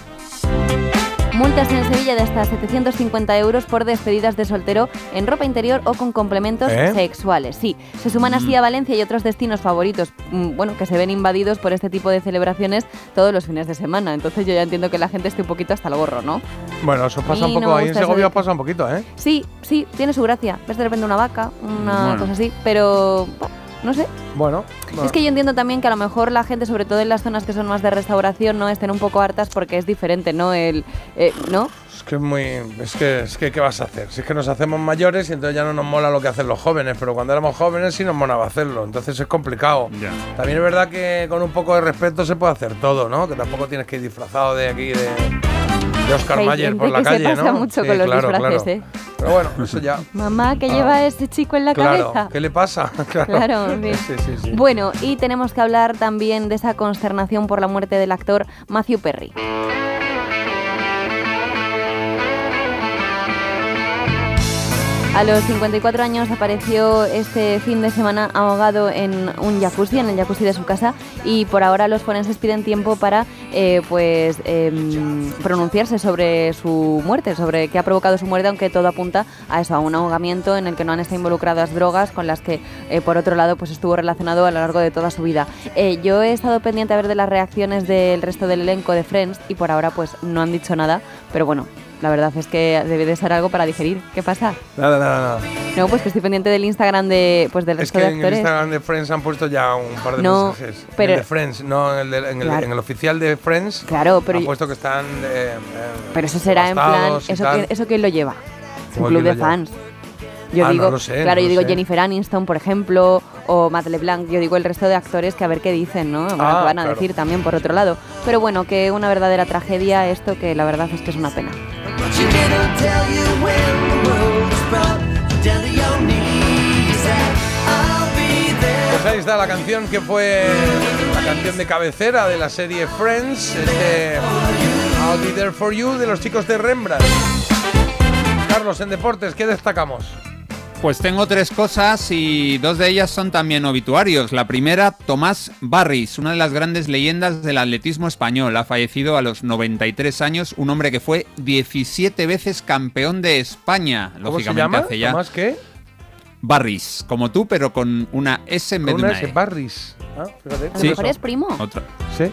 Speaker 6: Multas en Sevilla de hasta 750 euros por despedidas de soltero en ropa interior o con complementos
Speaker 5: ¿Eh?
Speaker 6: sexuales. Sí, se suman así a Valencia y otros destinos favoritos, mm, bueno, que se ven invadidos por este tipo de celebraciones todos los fines de semana. Entonces yo ya entiendo que la gente esté un poquito hasta el gorro, ¿no?
Speaker 5: Bueno, eso pasa un
Speaker 6: no
Speaker 5: poco. ahí en Segovia pasa un poquito, ¿eh?
Speaker 6: Sí, sí, tiene su gracia. Ves de repente una vaca, una
Speaker 5: Bueno.
Speaker 6: cosa así, pero bah, no sé.
Speaker 5: Bueno.
Speaker 6: Es que yo entiendo también que a lo mejor la gente, sobre todo en las zonas que son más de restauración, no estén un poco hartas porque es diferente, ¿no? El, eh, ¿no?
Speaker 5: Es que es muy. Es que, es que, ¿qué vas a hacer? Si es que nos hacemos mayores y entonces ya no nos mola lo que hacen los jóvenes, pero cuando éramos jóvenes sí nos molaba hacerlo, entonces es complicado. También es verdad que con un poco de respeto se puede hacer todo, ¿no? Que tampoco tienes que ir disfrazado de aquí, de, de Oscar
Speaker 6: Hay
Speaker 5: Mayer por la
Speaker 6: que se
Speaker 5: calle,
Speaker 6: pasa
Speaker 5: ¿no?
Speaker 6: mucho
Speaker 5: Sí,
Speaker 6: con los
Speaker 5: claro,
Speaker 6: disfraces,
Speaker 5: claro.
Speaker 6: ¿eh?
Speaker 5: Pero bueno, eso ya.
Speaker 6: Mamá, ¿qué
Speaker 5: Ah.
Speaker 6: lleva ese chico en la
Speaker 5: claro,
Speaker 6: cabeza?
Speaker 5: ¿qué le pasa? (laughs) claro, sí, sí.
Speaker 6: Bueno, y tenemos que hablar también de esa consternación por la muerte del actor Matthew Perry. A los 54 años apareció este fin de semana ahogado en un jacuzzi, en el jacuzzi de su casa, y por ahora los forenses piden tiempo para eh, pues em, pronunciarse sobre su muerte, sobre qué ha provocado su muerte, aunque todo apunta a eso, a un ahogamiento en el que no han estado involucradas drogas, con las que eh, por otro lado pues estuvo relacionado a lo largo de toda su vida. Eh, yo he estado pendiente a ver de las reacciones del resto del elenco de Friends y por ahora pues no han dicho nada, pero bueno. La verdad es que debe de ser algo para digerir. ¿Qué pasa?
Speaker 5: Nada, nada, nada.
Speaker 6: No, pues que estoy pendiente del Instagram de, pues del
Speaker 5: Es
Speaker 6: resto
Speaker 5: que
Speaker 6: de
Speaker 5: en el
Speaker 6: actores.
Speaker 5: Instagram de Friends han puesto ya un par de
Speaker 6: No,
Speaker 5: mensajes. En
Speaker 6: pero-
Speaker 5: el de Friends, no en el, de- en el-
Speaker 6: Claro.
Speaker 5: en el oficial de Friends.
Speaker 6: Claro, pero
Speaker 5: Han puesto que están. eh, eh,
Speaker 6: Pero eso será en plan, ¿eso, quién- ¿eso quién lo lleva? Un
Speaker 5: ¿Cómo
Speaker 6: club de fans. Yo
Speaker 5: Ah, no
Speaker 6: digo,
Speaker 5: lo sé,
Speaker 6: claro,
Speaker 5: no
Speaker 6: yo digo
Speaker 5: sé.
Speaker 6: Jennifer Aniston, por ejemplo, o Matt LeBlanc, yo digo el resto de actores que a ver qué dicen, ¿no? Bueno,
Speaker 5: Ah,
Speaker 6: qué van a
Speaker 5: claro.
Speaker 6: decir también por otro lado. Pero bueno, que una verdadera tragedia esto que la verdad es que es una pena.
Speaker 5: Pues ahí está la canción que fue la canción de cabecera de la serie Friends, este I'll Be There For You de los chicos de Rembrandt. Carlos, en deportes, ¿qué destacamos?
Speaker 7: Pues tengo tres cosas y dos de ellas son también obituarios. La primera, Tomás Barris, una de las grandes leyendas del atletismo español. Ha fallecido a los 93 años, un hombre que fue 17 veces campeón de España.
Speaker 5: ¿Cómo se
Speaker 7: Lógicamente
Speaker 5: llama?
Speaker 7: hace ya.
Speaker 5: ¿Tomás qué?
Speaker 7: Barris, como tú, pero con una S en vez de
Speaker 5: una S,
Speaker 7: E.
Speaker 5: Barris. Ah, fíjate.
Speaker 6: A lo mejor es primo.
Speaker 7: Otra.
Speaker 5: Sí.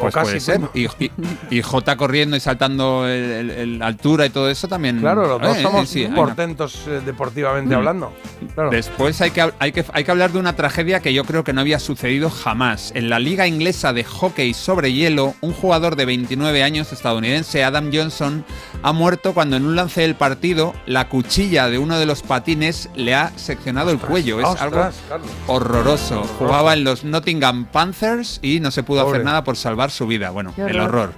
Speaker 7: Pues
Speaker 5: casi
Speaker 7: puede ser. Y, y- y J corriendo y saltando el, el- el altura y todo eso también.
Speaker 5: Claro, los dos
Speaker 7: Eh, eh,
Speaker 5: somos
Speaker 7: sí, una-
Speaker 5: portentos eh, deportivamente
Speaker 7: Mm.
Speaker 5: hablando. Claro.
Speaker 7: Después hay que, hay, que, hay que hablar de una tragedia que yo creo que no había sucedido jamás. En la liga inglesa de hockey sobre hielo, un jugador de 29 años estadounidense, Adam Johnson, ha muerto cuando en un lance del partido la cuchilla de uno de los patines le ha seccionado el cuello. Es
Speaker 5: Ostras,
Speaker 7: algo
Speaker 5: Carlos.
Speaker 7: horroroso. Jugaba en los Nottingham Panthers y no se pudo
Speaker 5: Pobre.
Speaker 7: hacer nada por salvar su vida. Bueno, el
Speaker 6: horror.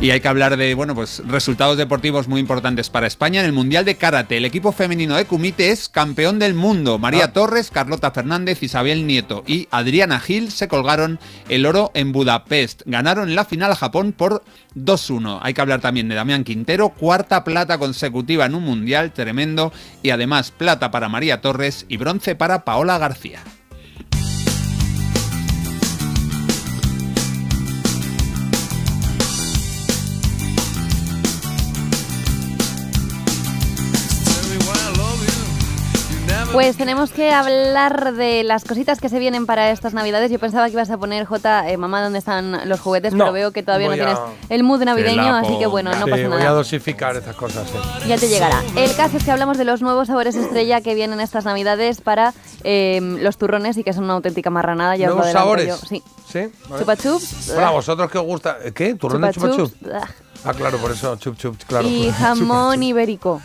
Speaker 7: Y hay que hablar de, bueno, pues resultados deportivos muy importantes para España. En el Mundial de Karate, el equipo femenino de Kumite es campeón del mundo. María
Speaker 5: Ah.
Speaker 7: Torres, Carlota Fernández, Isabel Nieto y Adriana Gil se colgaron el oro en Budapest. Ganaron la final a Japón por 2-1. Hay que hablar también de Damián Quintero, cuarta plata consecutiva en un Mundial, tremendo. Y además plata para María Torres y bronce para Paola García.
Speaker 6: Pues tenemos que hablar de las cositas que se vienen para estas navidades. Yo pensaba que ibas a poner, J, eh, mamá, ¿dónde están los juguetes?
Speaker 5: No,
Speaker 6: pero veo que todavía no tienes el mood navideño, así que bueno, no pasa
Speaker 5: voy a
Speaker 6: nada.
Speaker 5: dosificar estas cosas.
Speaker 6: Ya te llegará. El caso es que hablamos de los nuevos sabores estrella que vienen estas navidades para eh, los turrones y que son una auténtica marranada. Ya
Speaker 5: ¿Nuevos sabores?
Speaker 6: yo. Sí.
Speaker 5: ¿Sí? Vale.
Speaker 6: Chupa.
Speaker 5: Bueno, a vosotros que os gusta. ¿eh, ¿Qué? ¿Turrón de chupa chup?
Speaker 6: chups, ah,
Speaker 5: Ah, claro, por eso chup chup, claro.
Speaker 6: y (laughs) jamón ibérico.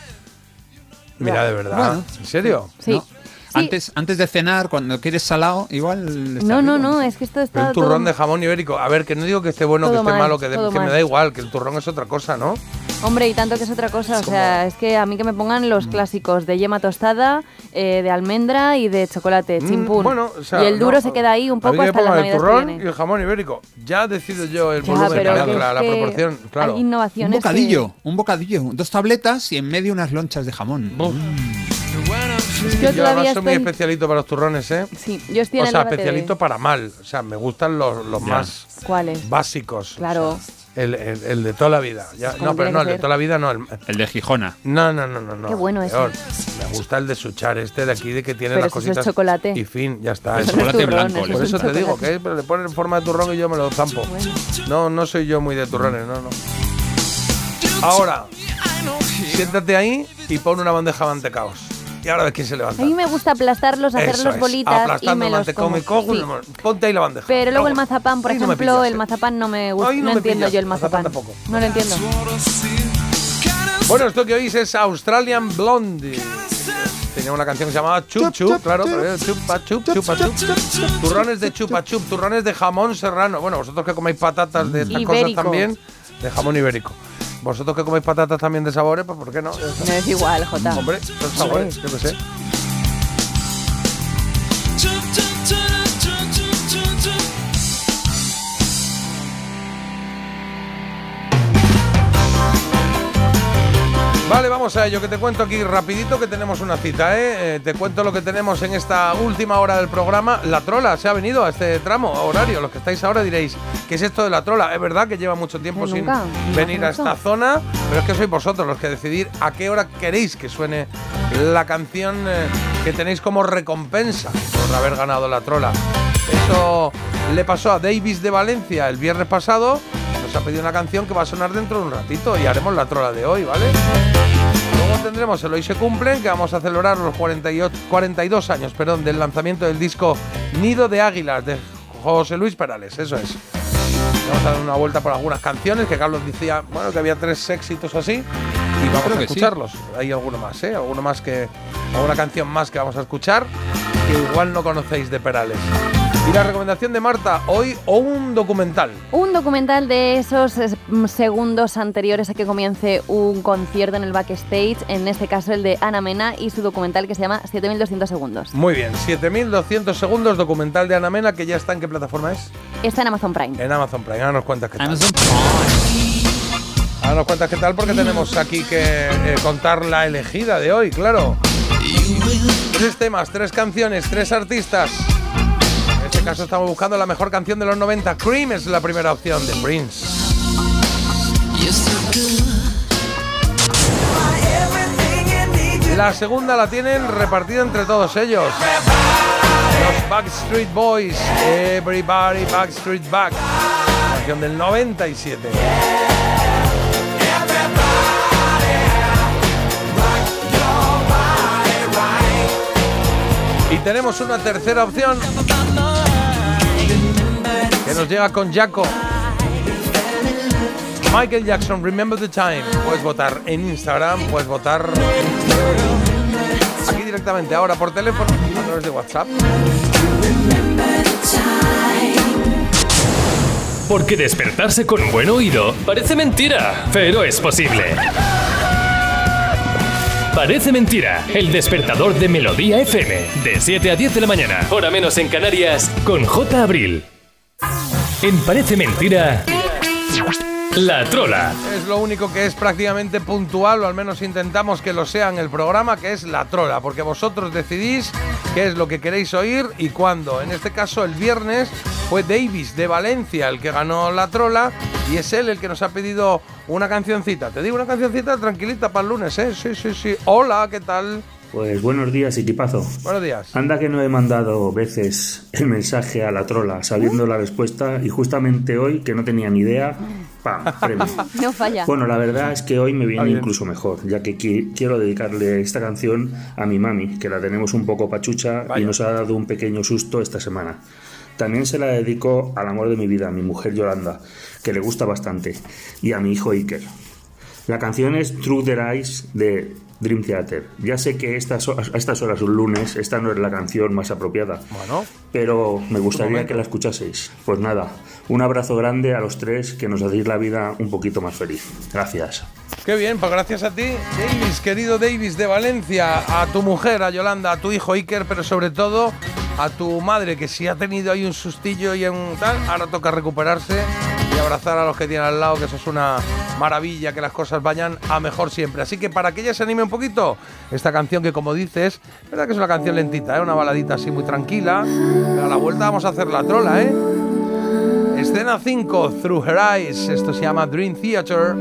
Speaker 5: Mira, de verdad.
Speaker 7: Bueno.
Speaker 5: ¿En serio?
Speaker 6: Sí.
Speaker 7: ¿No? Antes, antes de cenar, cuando quieres salado, igual. está
Speaker 6: No, no,
Speaker 7: rico.
Speaker 6: no, es que esto está
Speaker 5: Un turrón
Speaker 6: todo-
Speaker 5: de jamón ibérico. A ver, que no digo que esté bueno, que esté
Speaker 6: mal,
Speaker 5: malo, que, de- que me da igual, que el turrón es otra cosa, ¿no?
Speaker 6: Hombre, y tanto que es otra cosa. O sea, es que a mí que me pongan los clásicos de yema tostada, eh, de almendra y de chocolate,
Speaker 5: Mm,
Speaker 6: chimpún.
Speaker 5: bueno, o sea,
Speaker 6: y el duro
Speaker 5: no,
Speaker 6: se queda ahí un poco hasta
Speaker 5: pongan el turrón y el jamón ibérico. Ya decido yo el
Speaker 6: Ya,
Speaker 5: volumen,
Speaker 6: pero
Speaker 5: la, la- la proporción, claro.
Speaker 6: Hay innovaciones.
Speaker 7: Un bocadillo, un bocadillo. Dos tabletas y en medio unas lonchas de jamón.
Speaker 6: que-
Speaker 5: Yo
Speaker 6: Yo
Speaker 5: además soy muy
Speaker 6: estoy...
Speaker 5: especialito para los turrones, ¿eh?
Speaker 6: Sí, yo estoy en
Speaker 5: O sea, especialito para mal. O sea, me gustan los, los más
Speaker 6: ¿Cuáles?
Speaker 5: básicos.
Speaker 6: Claro.
Speaker 5: El, el- el de toda la vida. Ya- no, pero no, el de toda la vida no. El,
Speaker 7: El de Gijona.
Speaker 5: no, no, no, no. no
Speaker 6: Qué bueno
Speaker 5: peor. Me gusta el de Suchar, este de aquí, de que tiene
Speaker 6: Pero
Speaker 5: las
Speaker 6: eso es
Speaker 5: cositas.
Speaker 6: chocolate.
Speaker 5: Y fin, ya está.
Speaker 7: El chocolate
Speaker 6: turrón,
Speaker 7: blanco.
Speaker 6: eso
Speaker 5: Por
Speaker 6: es
Speaker 5: eso te digo, que pero le ponen en forma de turrón y yo me lo zampo. No, no soy yo muy de turrones, no, no. Ahora, siéntate ahí y pon una bandeja de mantecaos. Y ahora ves quién se levanta.
Speaker 6: A mí me gusta aplastarlos, hacerlos
Speaker 5: es,
Speaker 6: bolitas y me los como.
Speaker 5: cojo
Speaker 6: Sí.
Speaker 5: Ponte ahí la bandeja.
Speaker 6: Pero luego el mazapán, por
Speaker 5: Ahí no me
Speaker 6: ejemplo,
Speaker 5: pillas,
Speaker 6: el
Speaker 5: eh.
Speaker 6: mazapán no me gusta.
Speaker 5: Ahí no
Speaker 6: No,
Speaker 5: me
Speaker 6: entiendo
Speaker 5: pillas,
Speaker 6: yo el
Speaker 5: mazapán
Speaker 6: mazapán.
Speaker 5: tampoco.
Speaker 6: No lo entiendo.
Speaker 5: Bueno, esto que oís es Australian Blondie. Tenía una canción que se llamaba Chup Chup, claro, pero era chupa chup, chupa chup. Turrones de chupa chup, turrones de jamón serrano. Bueno, vosotros que coméis patatas de estas cosas
Speaker 6: Ibérico.
Speaker 5: también, de jamón ibérico. Vosotros que coméis patatas también de sabores, pues ¿por qué no?
Speaker 6: No es igual, Jota.
Speaker 5: Hombre, son sabores, yo qué sé. Vale, vamos a ello, que te cuento aquí rapidito que tenemos una cita, ¿eh? Eh, Te cuento lo que tenemos en esta última hora del programa. La trola se ha venido a este tramo horario. Los que estáis ahora diréis, ¿qué es esto de la trola? Es verdad que lleva mucho tiempo sin
Speaker 6: nunca,
Speaker 5: venir a esta zona, pero es que sois vosotros los que decidir a qué hora queréis que suene la canción eh, que tenéis como recompensa por haber ganado la trola. Eso le pasó a Davis de Valencia el viernes pasado. Nos ha pedido una canción que va a sonar dentro de un ratito y haremos la trola de hoy, ¿vale? Luego tendremos el Hoy se cumplen, que vamos a celebrar los 48, 42 años perdón, del lanzamiento del disco Nido de Águilas de José Luis Perales, eso es. Vamos a dar una vuelta por algunas canciones, que Carlos decía, bueno, que había tres éxitos así, y vamos
Speaker 7: creo
Speaker 5: a
Speaker 7: sí.
Speaker 5: escucharlos. Hay alguno más, ¿eh? Alguno más que, alguna canción más que vamos a escuchar, que igual no conocéis de Perales. Y la recomendación de Marta, hoy o un documental.
Speaker 6: Un documental de esos es, mm, segundos anteriores a que comience un concierto en el backstage, en este caso el de Ana Mena y su documental que se llama 7200 segundos.
Speaker 5: Muy bien, 7200 segundos, documental de Ana Mena, que ya está en qué plataforma es?
Speaker 6: Está en Amazon Prime.
Speaker 5: En Amazon Prime, ahora nos cuentas qué tal.
Speaker 7: Amazon
Speaker 5: Ahora nos cuentas qué tal porque tenemos aquí que eh, contar la elegida de hoy, claro. Tres temas, tres canciones, tres artistas. Caso estamos buscando la mejor canción de los 90. Cream es la primera opción de Prince. La segunda la tienen repartida entre todos ellos. Los Backstreet Boys, Everybody Backstreet Back. Canción del 97. Y tenemos una tercera opción que nos llega con Jaco. Michael Jackson, Remember the Time. Puedes votar en Instagram, puedes votar aquí directamente, ahora por teléfono, a través de WhatsApp.
Speaker 3: Porque despertarse con un buen oído parece mentira, pero es posible. Parece mentira, el despertador de Melodía FM, de 7 a 10 de la mañana, hora menos en Canarias, con J. Abril. En Parece mentira, la trola.
Speaker 5: Es lo único que es prácticamente puntual, o al menos intentamos que lo sea en el programa, que es la trola, porque vosotros decidís qué es lo que queréis oír y cuándo. En este caso, el viernes fue Davis de Valencia el que ganó la trola y es él el que nos ha pedido una cancioncita. Te digo una cancioncita tranquilita para el lunes, ¿eh? Sí, sí, sí. Hola, ¿qué tal?
Speaker 37: Pues buenos días, equipazo.
Speaker 5: Buenos días.
Speaker 37: Anda que no he mandado veces el mensaje a la trola sabiendo la respuesta y justamente hoy, que no tenía ni idea, ¡pam! Premio. (laughs)
Speaker 6: No falla.
Speaker 37: Bueno, la verdad es que hoy me viene incluso mejor, ya que qui- quiero dedicarle esta canción a mi mami, que la tenemos un poco pachucha y nos ha dado un pequeño susto esta semana. También se la dedico al amor de mi vida, a mi mujer Yolanda, que le gusta bastante, y a mi hijo Iker. La canción es True the Eyes de Dream Theater. Ya sé que estas, a estas horas un lunes esta no es la canción más apropiada,
Speaker 5: Bueno,
Speaker 37: pero me gustaría que la escuchaseis. Pues nada, un abrazo grande a los tres que nos hacéis la vida un poquito más feliz. Gracias.
Speaker 5: Qué bien, pues gracias a ti, Davis, querido Davis de Valencia, a tu mujer, a Yolanda, a tu hijo Iker, pero sobre todo a tu madre, que si ha tenido ahí un sustillo y un tal, ahora toca recuperarse y abrazar a los que tienen al lado, que eso es una maravilla, que las cosas vayan a mejor siempre. Así que para que ella se anime un poquito, esta canción que como dices, es verdad que es una canción lentita, ¿eh? una baladita así muy tranquila, pero a la vuelta vamos a hacer la trola, ¿eh?
Speaker 38: Escena 5, Through Her Eyes, esto se llama Dream Theater.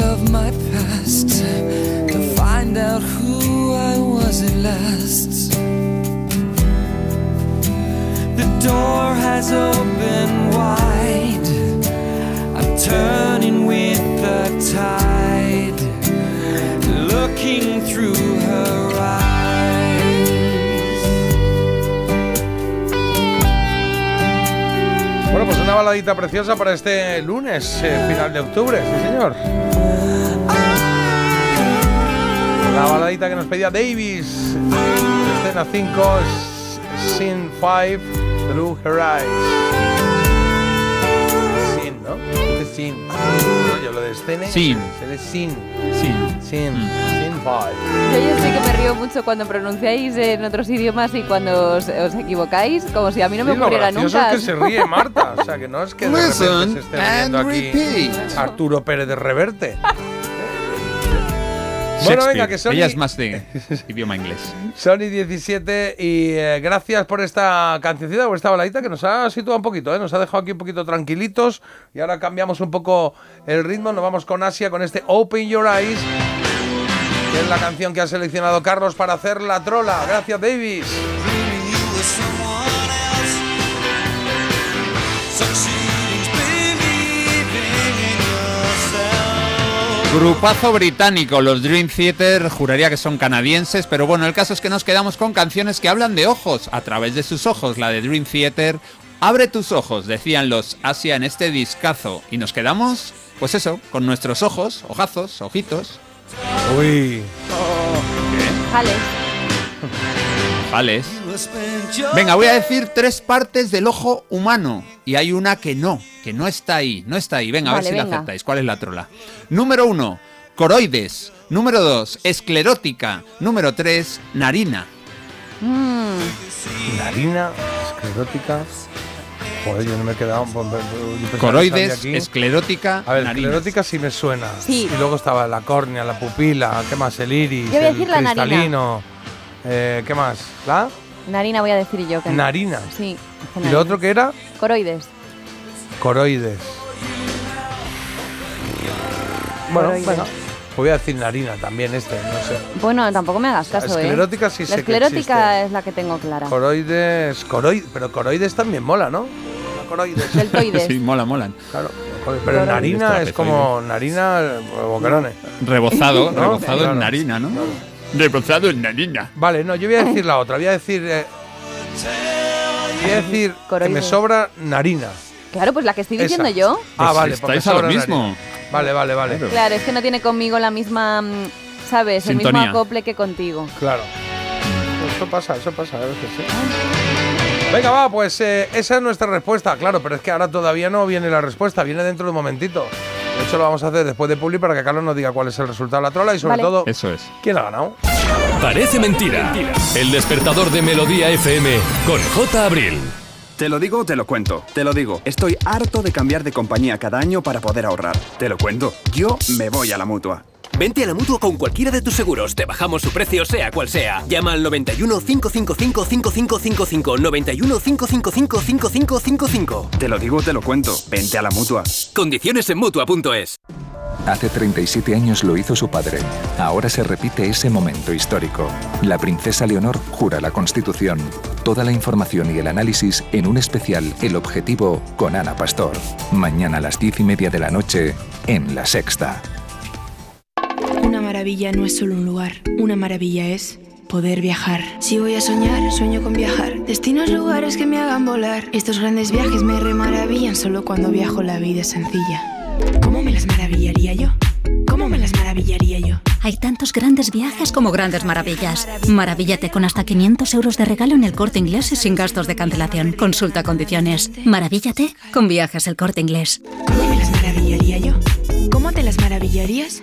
Speaker 39: of my past To find out who I was at last. The door has opened wide. I'm turning with the tide Looking through her eyes.
Speaker 38: Bueno, pues una baladita preciosa para este lunes, eh, final de octubre, sí señor. La baladita que nos pedía Davis. Escena 5, Scene 5, Through Her Eyes. Scene,
Speaker 5: ¿no? Dice Scene. Yo lo de escena.
Speaker 7: Scene.
Speaker 5: Se Scene.
Speaker 7: Scene.
Speaker 5: Scene. Mm. Scene
Speaker 6: Yo sé que me río mucho cuando pronunciáis en otros idiomas y cuando os, os equivocáis, como si a mí no
Speaker 5: sí, me
Speaker 6: ocurriera
Speaker 5: lo
Speaker 6: nunca.
Speaker 5: es que se ríe Marta, o sea que no es que de se esté riendo aquí Arturo Pérez de Reverte. Bueno, venga, que son
Speaker 7: Ella
Speaker 5: y-
Speaker 7: es más de (laughs) idioma inglés.
Speaker 5: Sony 17 y eh, gracias por esta cancioncita, por esta baladita que nos ha situado un poquito, ¿eh? nos ha dejado aquí un poquito tranquilitos y ahora cambiamos un poco el ritmo, nos vamos con Asia con este Open Your Eyes, que es la canción que ha seleccionado Carlos para hacer la trola. Gracias Davis.
Speaker 7: Grupazo británico, los Dream Theater, juraría que son canadienses, pero bueno, el caso es que nos quedamos con canciones que hablan de ojos, a través de sus ojos, la de Dream Theater. Abre tus ojos, decían los Asia en este discazo, y nos quedamos, pues eso, con nuestros ojos, ojazos, ojitos.
Speaker 5: Uy.
Speaker 6: Vale.
Speaker 7: Venga, voy a decir tres partes del ojo humano. Y hay una que no, que no está ahí, no está ahí. Venga, a ver si la aceptáis. ¿Cuál es la trola? Número uno, coroides. Número dos, esclerótica. Número tres, narina.
Speaker 6: Mm.
Speaker 5: Narina, esclerótica. Joder, yo no me he quedado. que salía
Speaker 7: Coroides, esclerótica,
Speaker 5: A ver,
Speaker 7: narina.
Speaker 5: esclerótica sí me suena.
Speaker 6: Sí.
Speaker 5: Y luego estaba la córnea, la pupila, ¿qué más? El iris,
Speaker 6: Yo voy a
Speaker 5: el
Speaker 6: narina.
Speaker 5: Eh, ¿Qué más? ¿La?
Speaker 6: Narina voy a decir yo que no.
Speaker 5: Narina.
Speaker 6: Sí.
Speaker 5: ¿Y lo otro que era?
Speaker 6: Coroides.
Speaker 5: Coroides. Bueno,
Speaker 6: Coroides.
Speaker 5: Pues voy a decir narina también este, no sé.
Speaker 6: Bueno, tampoco me hagas caso, ¿eh?
Speaker 5: esclerótica sí
Speaker 6: La
Speaker 5: sé que
Speaker 6: esclerótica es la que tengo clara.
Speaker 5: Coroides, coroides, pero coroides también mola, ¿no? La Coroides.
Speaker 6: Deltoides.
Speaker 7: Sí, mola, molan.
Speaker 5: Claro. Pero narina es como narina eh, boquerones.
Speaker 7: Rebozado, (laughs)
Speaker 5: ¿No?
Speaker 7: rebozado
Speaker 5: Claro.
Speaker 7: en narina, ¿no? Rebozado en narina.
Speaker 5: Vale, no, yo voy a decir la otra. Voy a decir. eh, voy a decir que me sobra narina.
Speaker 6: Claro, pues la que estoy
Speaker 5: Esa.
Speaker 6: diciendo yo.
Speaker 5: Ah,
Speaker 7: Pues
Speaker 5: vale, me
Speaker 7: estáis a lo
Speaker 5: sobra
Speaker 7: mismo.
Speaker 5: narina. Vale, vale, vale.
Speaker 7: Claro.
Speaker 6: Claro, es que no tiene conmigo la misma, mm, ¿sabes? El
Speaker 7: Sintonía.
Speaker 6: mismo acople que contigo.
Speaker 5: Claro. Pues Eso pasa, eso pasa, a veces sí. Venga, va, pues eh, esa es nuestra respuesta, claro, pero es que ahora todavía no viene la respuesta, viene dentro de un momentito. De hecho, lo vamos a hacer después de Publi para que Carlos nos diga cuál es el resultado de la trola y sobre
Speaker 6: Vale.
Speaker 5: todo
Speaker 7: Eso es.
Speaker 5: quién ha ganado.
Speaker 3: Parece mentira. El despertador de Melodía FM con J. Abril.
Speaker 35: Te lo digo, te lo cuento. Te lo digo. Estoy harto de cambiar de compañía cada año para poder ahorrar. Te lo cuento. Yo me voy a la mutua.
Speaker 28: Vente a la mutua con cualquiera de tus seguros. Te bajamos su precio, sea cual sea. Llama al 91 555 5555. 91 555 5555.
Speaker 35: Te lo digo, te lo cuento. Vente a la mutua.
Speaker 28: Condiciones en mutua.es.
Speaker 40: Hace 37 años lo hizo su padre. Ahora se repite ese momento histórico. La princesa Leonor jura la Constitución. Toda la información y el análisis en un especial El Objetivo con Ana Pastor. Mañana a las 10 y media de la noche en La Sexta.
Speaker 41: Maravilla no es solo un lugar, una maravilla es poder viajar. Si voy a soñar, sueño con viajar. Destinos, lugares que me hagan volar. Estos grandes viajes me remaravillan solo cuando viajo la vida es sencilla. ¿Cómo me las maravillaría yo? ¿Cómo me las maravillaría yo?
Speaker 42: Hay tantos grandes viajes como grandes maravillas. Maravíllate con hasta 500 euros de regalo en el corte inglés y sin gastos de cancelación. Consulta condiciones. Maravíllate con viajes el corte inglés.
Speaker 41: ¿Cómo me las maravillaría yo? ¿Cómo te las maravillarías?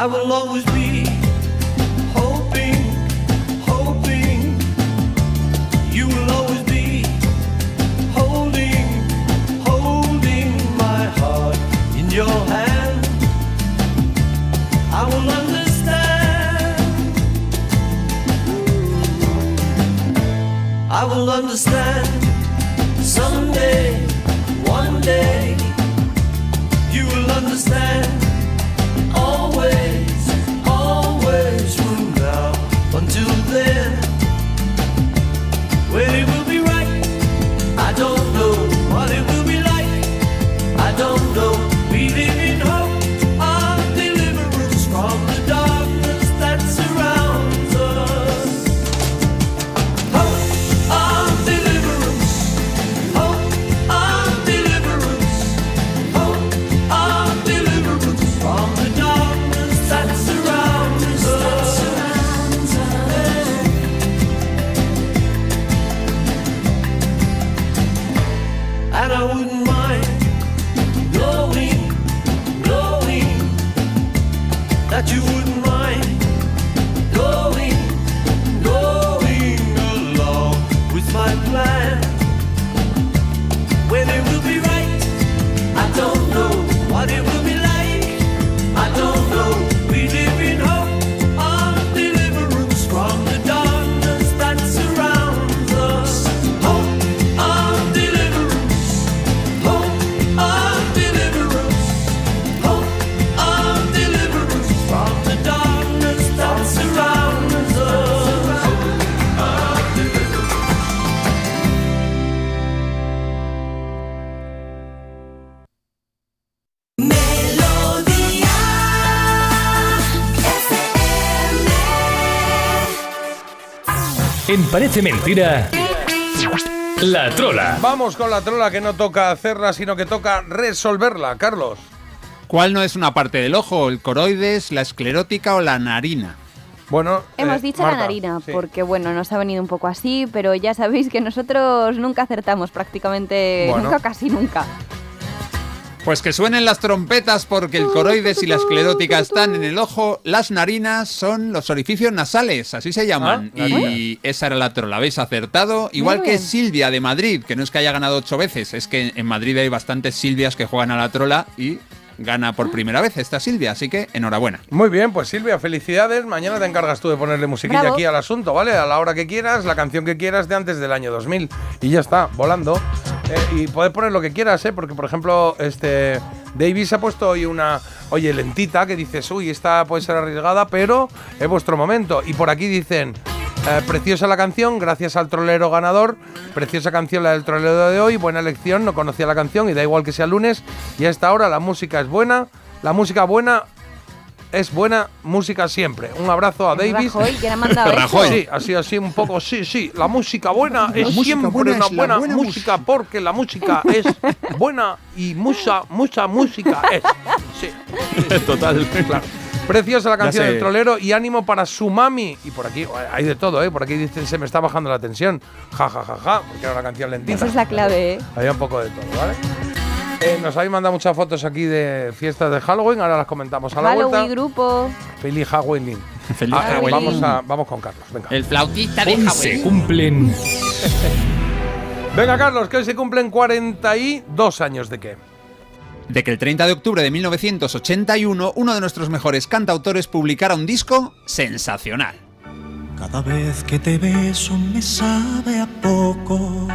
Speaker 24: I will always be hoping, hoping. You will always be holding, holding my heart in your hand. I will understand. I will understand someday, one day. You will understand
Speaker 3: Parece Mentira, La Trola.
Speaker 5: Vamos con la trola que no toca hacerla, sino que toca resolverla, Carlos.
Speaker 7: ¿Cuál no es una parte del ojo? ¿El coroides, la esclerótica o la narina?
Speaker 5: Bueno,
Speaker 6: Hemos dicho la narina, porque bueno, nos ha venido un poco así, pero ya sabéis que nosotros nunca acertamos prácticamente,
Speaker 7: Bueno.
Speaker 6: nunca, casi nunca.
Speaker 7: Pues que suenen las trompetas porque el coroides y la esclerótica están en el ojo. Las narinas son los orificios nasales, así se llaman.
Speaker 5: Ah,
Speaker 7: y esa era la trola, habéis acertado. Igual que. Silvia de Madrid, que no es que haya ganado ocho veces, es que en Madrid hay bastantes Silvias que juegan a la trola y gana por primera vez esta Silvia, así que enhorabuena.
Speaker 5: Muy bien, pues Silvia, felicidades. Mañana te encargas tú de ponerle musiquilla
Speaker 7: Bravo.
Speaker 5: aquí al asunto, ¿vale? A la hora que quieras, la canción que quieras de antes del año 2000. Y ya está, volando. Eh, y puedes poner lo que quieras, ¿eh? Porque, por ejemplo, este Davis ha puesto hoy una, oye, lentita, que dices, uy, esta puede ser arriesgada, pero es vuestro momento. Y por aquí dicen, eh, preciosa la canción, gracias al trolero ganador. Preciosa canción la del trolero de hoy, buena elección, no conocía la canción y da igual que sea lunes. Y a esta hora la música es buena, la música buena es buena música siempre. Un abrazo a Davis.
Speaker 6: Rajoy, ¿quién ha mandado (laughs) eso?
Speaker 5: Sí, así, así un poco, sí, sí. La música buena
Speaker 6: La
Speaker 5: es
Speaker 6: música
Speaker 5: siempre
Speaker 6: buena
Speaker 5: una
Speaker 6: es
Speaker 5: buena,
Speaker 6: buena
Speaker 5: música porque la música es (laughs) buena y mucha, mucha música es. Sí. (laughs)
Speaker 7: Total.
Speaker 5: Claro. Preciosa la canción del trolero y ánimo para su mami. Y por aquí hay de todo, ¿eh? Por aquí dicen se me está bajando la tensión. Ja, ja, ja, ja, porque era una canción lentita.
Speaker 6: Esa es la clave, ¿eh?
Speaker 5: Había un poco de todo, ¿vale? Eh, nos habéis mandado muchas fotos aquí de fiestas de Halloween, ahora las comentamos a la
Speaker 6: Halloween
Speaker 5: vuelta.
Speaker 6: grupo.
Speaker 5: Feliz Halloween.
Speaker 7: Feliz
Speaker 5: Ah,
Speaker 7: Halloween.
Speaker 5: Vamos, a, vamos con Carlos, venga.
Speaker 7: El flautista de Hawái.
Speaker 3: se cumplen
Speaker 5: Venga, Carlos, que hoy se cumplen 42 años de qué.
Speaker 7: de que el 30 de octubre de 1981 uno de nuestros mejores cantautores publicara un disco sensacional.
Speaker 43: Cada vez que te beso me sabe a poco.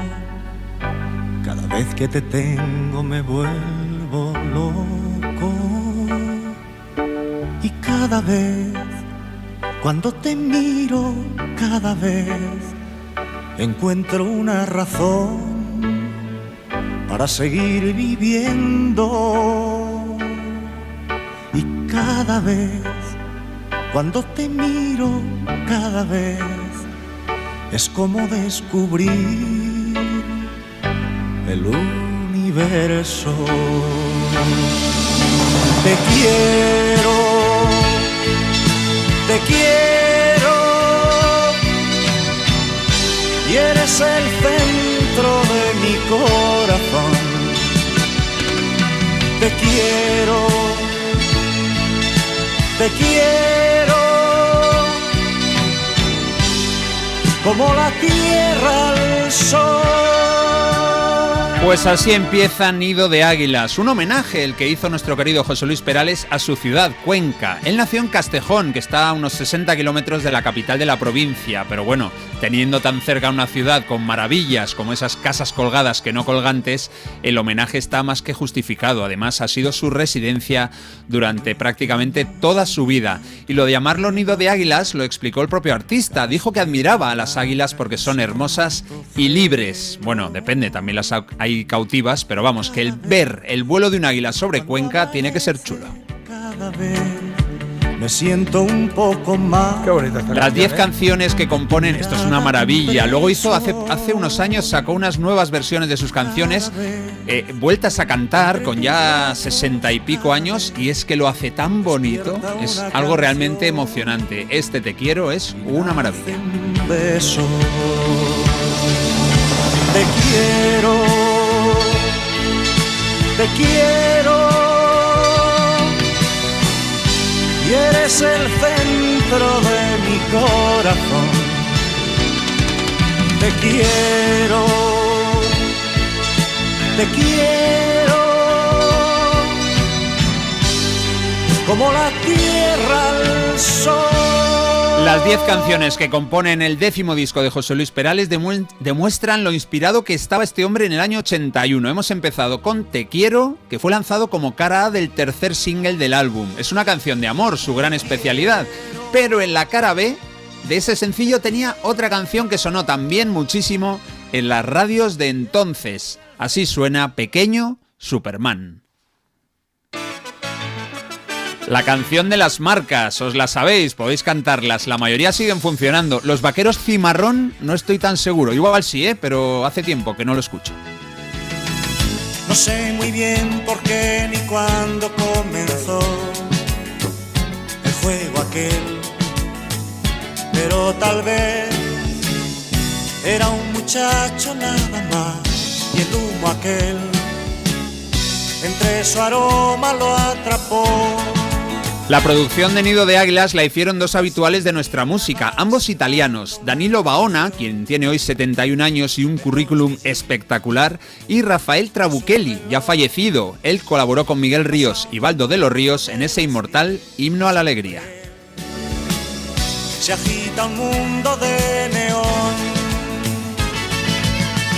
Speaker 43: Cada vez que te tengo me vuelvo loco. Y cada vez, cuando te miro, cada vez encuentro una razón para seguir viviendo. Y cada vez, cuando te miro, cada vez es como descubrir el universo. Te quiero, te quiero, y eres el centro de mi corazón. Te quiero, te quiero, como la tierra al sol.
Speaker 7: Pues así empieza Nido de Águilas, un homenaje el que hizo nuestro querido José Luis Perales a su ciudad, Cuenca. Él nació en Castejón, que está a unos 60 kilómetros de la capital de la provincia, pero bueno, teniendo tan cerca una ciudad con maravillas como esas casas colgadas que no colgantes, el homenaje está más que justificado. Además, ha sido su residencia durante prácticamente toda su vida. Y lo de llamarlo Nido de Águilas lo explicó el propio artista. Dijo que admiraba a las águilas porque son hermosas y libres. Bueno, depende, también las ha- hay cautivas, pero vamos, que el ver el vuelo de un águila sobre Cuenca tiene que ser chulo.
Speaker 43: Cada vez me siento un poco más.
Speaker 5: Qué bonita esta
Speaker 7: Las 10
Speaker 5: ¿eh?
Speaker 7: canciones que componen, esto es una maravilla. Luego hizo, hace, hace unos años, sacó unas nuevas versiones de sus canciones, eh, vueltas a cantar con ya 60 y pico años, y es que lo hace tan bonito, es algo realmente emocionante. Este Te Quiero es una maravilla.
Speaker 43: un beso. Te quiero, te quiero. Y eres el centro de mi corazón. Te quiero, te quiero, como la tierra al sol.
Speaker 7: Las 10 canciones que componen el décimo disco de José Luis Perales demue- demuestran lo inspirado que estaba este hombre en el año 81. Hemos empezado con Te Quiero, que fue lanzado como cara A del tercer single del álbum. Es una canción de amor, su gran especialidad. Pero en la cara B de ese sencillo tenía otra canción que sonó también muchísimo en las radios de entonces. Así suena Pequeño Superman. La canción de las marcas, os la sabéis, podéis cantarlas, la mayoría siguen funcionando. Los vaqueros cimarrón no estoy tan seguro, igual sí, ¿eh? pero hace tiempo que no lo escucho.
Speaker 43: No sé muy bien por qué ni cuándo comenzó el juego aquel, pero tal vez era un muchacho nada más y el humo aquel entre su aroma lo atrapó.
Speaker 7: La producción de Nido de Águilas la hicieron dos habituales de nuestra música, ambos italianos, Danilo Baona, quien tiene hoy 71 años y un currículum espectacular, y Rafael Trabuchelli, ya fallecido. Él colaboró con Miguel Ríos y Baldo de los Ríos en ese inmortal Himno a la Alegría.
Speaker 43: se agita un mundo de neón.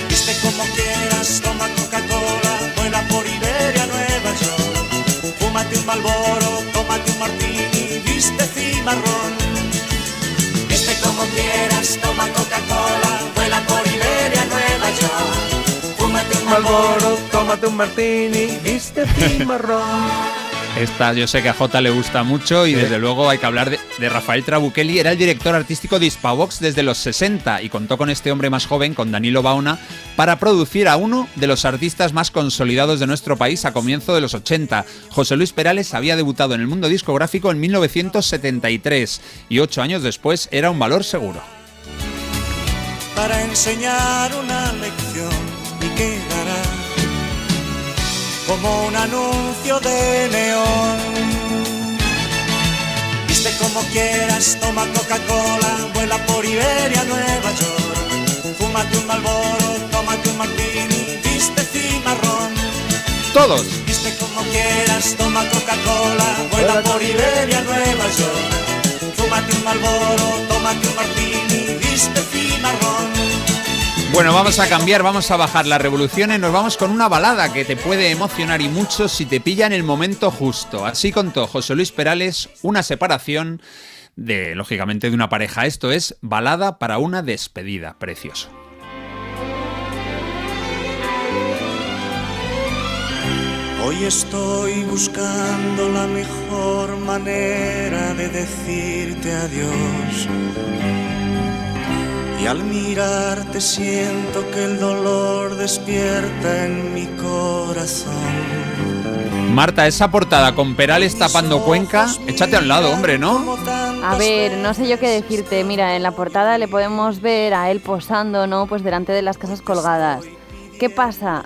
Speaker 43: Viste como quieras, toma Coca-Cola, vuela por Iberia, Nueva York. Un un viste cimarrón. Viste como quieras, toma Coca-Cola, vuela por Iberia, Nueva York. Fúmate un
Speaker 5: Malboro, tómate un martini, viste (laughs) cimarrón.
Speaker 7: Esta yo sé que a Jota le gusta mucho y desde luego hay que hablar de, de Rafael Trabuchelli. Era el director artístico de Hispavox desde los 60 y contó con este hombre más joven, con Danilo Bauna, para producir a uno de los artistas más consolidados de nuestro país a comienzo de los 80. José Luis Perales había debutado en el mundo discográfico en 1973 y ocho años después era un valor seguro.
Speaker 43: para enseñar una lección y quedará como un anuncio de neón. Viste como quieras, toma Coca-Cola, vuela por Iberia, Nueva York. Fúmate un Malboro, tómate un martini, viste cimarrón.
Speaker 7: Todos.
Speaker 43: Viste como quieras, toma Coca-Cola, vuela por Iberia, Nueva York. Fúmate un Malboro, tómate un martini, viste cimarrón.
Speaker 7: Bueno, vamos a cambiar, vamos a bajar las revoluciones, nos vamos con una balada que te puede emocionar y mucho si te pilla en el momento justo. Así contó José Luis Perales una separación de, lógicamente, de una pareja. Esto es balada para una despedida. Precioso.
Speaker 43: Hoy estoy buscando la mejor manera de decirte adiós. Y al mirarte siento que el dolor despierta en mi corazón.
Speaker 7: Marta, esa portada con Perales tapando Cuenca, échate a un lado, hombre, ¿no?
Speaker 6: A ver, no sé yo qué decirte. Mira, en la portada le podemos ver a él posando, ¿no? Pues delante de las casas colgadas. ¿Qué pasa?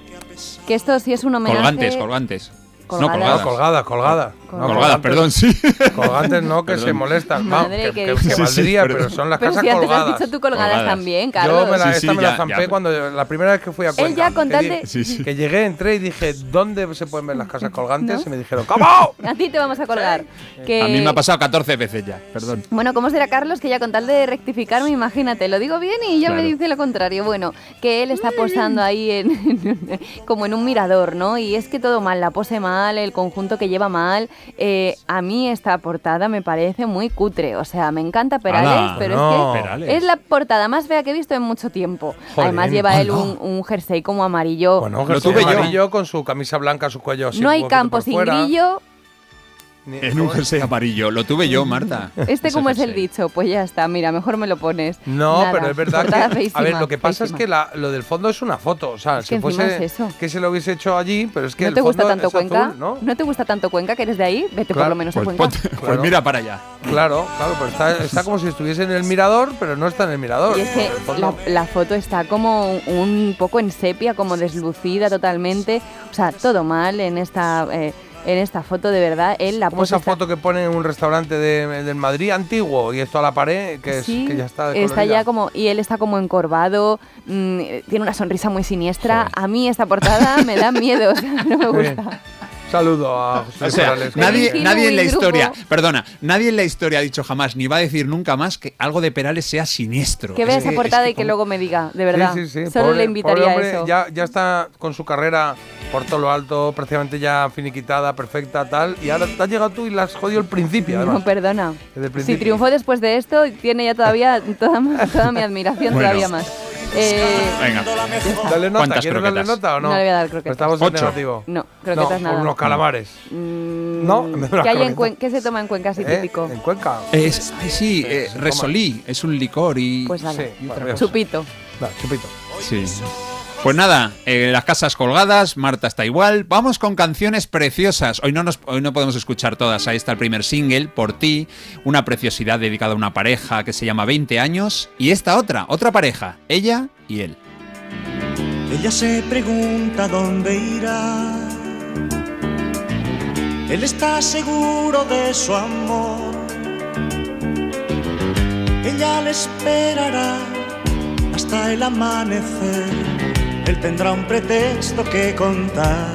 Speaker 6: Que esto sí es un homenaje.
Speaker 7: Colgantes, colgantes.
Speaker 6: Colgadas.
Speaker 7: No, colgadas.
Speaker 5: No, colgada, colgada. No,
Speaker 7: Colgadas, perdón, sí.
Speaker 5: Colgantes no, que
Speaker 7: Perdón.
Speaker 5: se molestan.
Speaker 6: Madre
Speaker 5: que,
Speaker 6: que
Speaker 5: que- que
Speaker 6: Sí, sí,
Speaker 5: valdría,
Speaker 7: perdón.
Speaker 5: pero son las
Speaker 6: Pero
Speaker 5: casas
Speaker 6: si antes has
Speaker 5: colgadas.
Speaker 6: dicho tú colgadas,
Speaker 7: Colgadas.
Speaker 6: también, Carlos.
Speaker 5: Yo me la,
Speaker 7: Sí,
Speaker 5: esta
Speaker 7: sí,
Speaker 5: me la
Speaker 7: ya,
Speaker 5: zampé
Speaker 7: ya.
Speaker 5: cuando la primera vez que fui a Cuenca.
Speaker 6: ya
Speaker 5: que
Speaker 6: contante-
Speaker 5: di-
Speaker 7: Sí, sí.
Speaker 5: Que llegué, entré y dije, ¿dónde se pueden ver las casas colgantes?
Speaker 6: ¿No?
Speaker 5: Y me dijeron, ¿cómo?
Speaker 6: A ti te vamos a colgar. Que...
Speaker 7: A mí me ha pasado 14 veces ya, perdón.
Speaker 6: Bueno, ¿cómo será Carlos que ya con tal de rectificarme, imagínate, lo digo bien y ya me
Speaker 7: Claro.
Speaker 6: dice lo contrario? Bueno, que él está posando ahí en, (laughs) como en un mirador, ¿no? Y es que todo mal, la pose mal, el conjunto que lleva mal. Eh, a mí esta portada me parece muy cutre, o sea, me encanta Perales,
Speaker 7: Ala,
Speaker 6: pero
Speaker 5: no.
Speaker 6: es que
Speaker 7: Perales.
Speaker 6: es la portada más fea que he visto en mucho tiempo.
Speaker 5: Jolín,
Speaker 6: Además lleva él un, un jersey como amarillo.
Speaker 5: Bueno,
Speaker 7: Lo
Speaker 5: Jesús
Speaker 7: tuve yo.
Speaker 5: amarillo con su camisa blanca, su cuello así.
Speaker 6: no hay campo sin
Speaker 5: fuera.
Speaker 6: grillo.
Speaker 7: En un jersey amarillo. Lo tuve yo, (laughs) Marta.
Speaker 6: Este como es el dicho, pues ya está, mira, mejor me lo pones.
Speaker 5: No,
Speaker 6: Nada,
Speaker 5: pero es verdad que. a
Speaker 6: feísima,
Speaker 5: ver, lo que pasa
Speaker 6: feísima.
Speaker 5: es que la- lo del fondo es una foto. O sea,
Speaker 6: Es
Speaker 5: si
Speaker 6: que encima
Speaker 5: fuese
Speaker 6: es eso.
Speaker 5: que se lo hubiese hecho allí, pero es que
Speaker 6: ¿No
Speaker 5: el
Speaker 6: te gusta
Speaker 5: fondo
Speaker 6: tanto
Speaker 5: es
Speaker 6: Cuenca?
Speaker 5: azul, ¿no?
Speaker 6: te gusta tanto Cuenca que eres de ahí? Vete por lo menos a
Speaker 7: Pues,
Speaker 6: Cuenca.
Speaker 7: ponte- pues
Speaker 5: Claro.
Speaker 7: mira para allá.
Speaker 5: Claro, claro, pero está, está como si estuviese en el mirador, pero no está en el mirador.
Speaker 6: Y es que la foto está como un poco en sepia, como deslucida totalmente. O sea, todo mal en esta... eh, en esta foto, de verdad, él la pose
Speaker 5: esa
Speaker 6: está-
Speaker 5: foto que pone en un restaurante de- del Madrid antiguo y esto a la pared, que, es, que ya está
Speaker 6: está
Speaker 5: decolorida.
Speaker 6: ya como y él está como encorvado, mm, tiene una sonrisa muy siniestra. A mí esta portada me da miedo, o sea, no me
Speaker 5: bien. Saludo a José
Speaker 7: O sea,
Speaker 5: Perales.
Speaker 7: nadie, nadie en la historia, perdona, nadie en la historia ha dicho jamás, ni va a decir nunca más que algo de Perales sea siniestro.
Speaker 6: Que vea esa
Speaker 7: es
Speaker 6: portada y que luego me diga, de verdad.
Speaker 5: Sí, sí, sí.
Speaker 6: Solo
Speaker 5: Pobre-
Speaker 6: le invitaría
Speaker 5: pobre
Speaker 6: a eso.
Speaker 5: Ya, ya está con su carrera por todo lo alto, prácticamente ya finiquitada, perfecta, tal. Y ahora te has llegado tú y la has jodido el principio,
Speaker 6: No,
Speaker 5: además.
Speaker 6: perdona.
Speaker 5: Desde el
Speaker 6: Si triunfó después de esto, tiene ya todavía toda, (laughs) toda mi admiración,
Speaker 7: Bueno.
Speaker 6: todavía más. Eh,
Speaker 7: Venga.
Speaker 5: Dale nota,
Speaker 7: ¿Cuántas
Speaker 5: ¿quieres darle
Speaker 7: croquetas?
Speaker 5: nota o no?
Speaker 6: No le voy a dar croquetas.
Speaker 5: Estamos en
Speaker 7: Ocho.
Speaker 5: negativo.
Speaker 6: No, croquetas
Speaker 5: no,
Speaker 6: nada.
Speaker 5: por unos calamares.
Speaker 6: Mm,
Speaker 5: No,
Speaker 6: ¿Qué, hay en. Cuen- ¿Qué se toma en Cuenca así
Speaker 5: ¿Eh?
Speaker 6: típico?
Speaker 5: ¿En Cuenca?
Speaker 7: Es, ay, sí, eh. Resolí, es un licor y...
Speaker 6: Pues nada,
Speaker 5: Sí, bueno,
Speaker 6: chupito.
Speaker 5: Va, chupito.
Speaker 7: Sí. Pues nada, eh, las casas colgadas, Marta está igual. Vamos con canciones preciosas. Hoy no, nos, hoy no podemos escuchar todas. Ahí está el primer single, Por ti, una preciosidad dedicada a una pareja que se llama 20 años. Y esta otra, otra pareja, ella y él.
Speaker 43: Ella se pregunta dónde irá. Él está seguro de su amor. Ella le esperará hasta el amanecer. Él tendrá un pretexto que contar.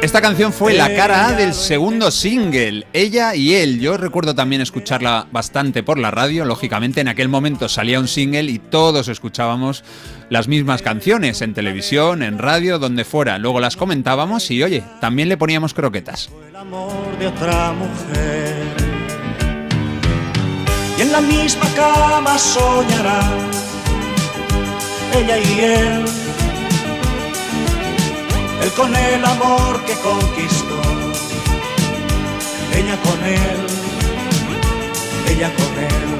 Speaker 7: Esta canción fue la cara A del segundo single, ella y él. Yo recuerdo también escucharla bastante por la radio, lógicamente en aquel momento salía un single y todos escuchábamos las mismas canciones en televisión, en radio, donde fuera. Luego las comentábamos y oye, también le poníamos croquetas.
Speaker 43: el amor de otra mujer. Y en la misma cama soñarán ella y él. Él con el amor que conquistó, ella con él, ella con él.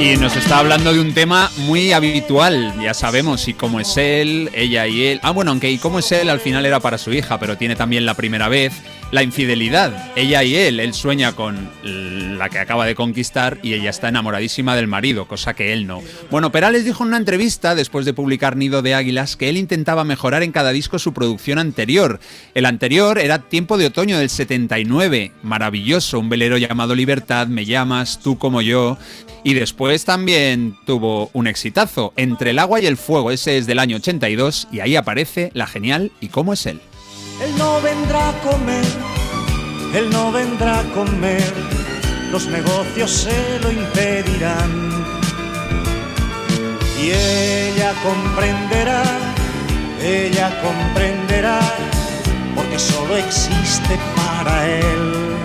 Speaker 7: Y nos está hablando de un tema muy habitual, ya sabemos, y cómo es él, ella y él. Ah, bueno, aunque y cómo es él al final era para su hija, pero tiene también la primera vez. La infidelidad, ella y él, él sueña con la que acaba de conquistar y ella está enamoradísima del marido, cosa que él no. Bueno, Perales dijo en una entrevista, después de publicar Nido de Águilas, que él intentaba mejorar en cada disco su producción anterior. El anterior era Tiempo de Otoño del 79, maravilloso, un velero llamado Libertad, Me llamas, tú como yo. Y después también tuvo un exitazo, Entre el agua y el fuego, ese es del año 82, y ahí aparece la genial ¿Y cómo es él?
Speaker 43: Él no vendrá a comer, él no vendrá a comer, los negocios se lo impedirán. Y ella comprenderá, ella comprenderá, porque solo existe para él.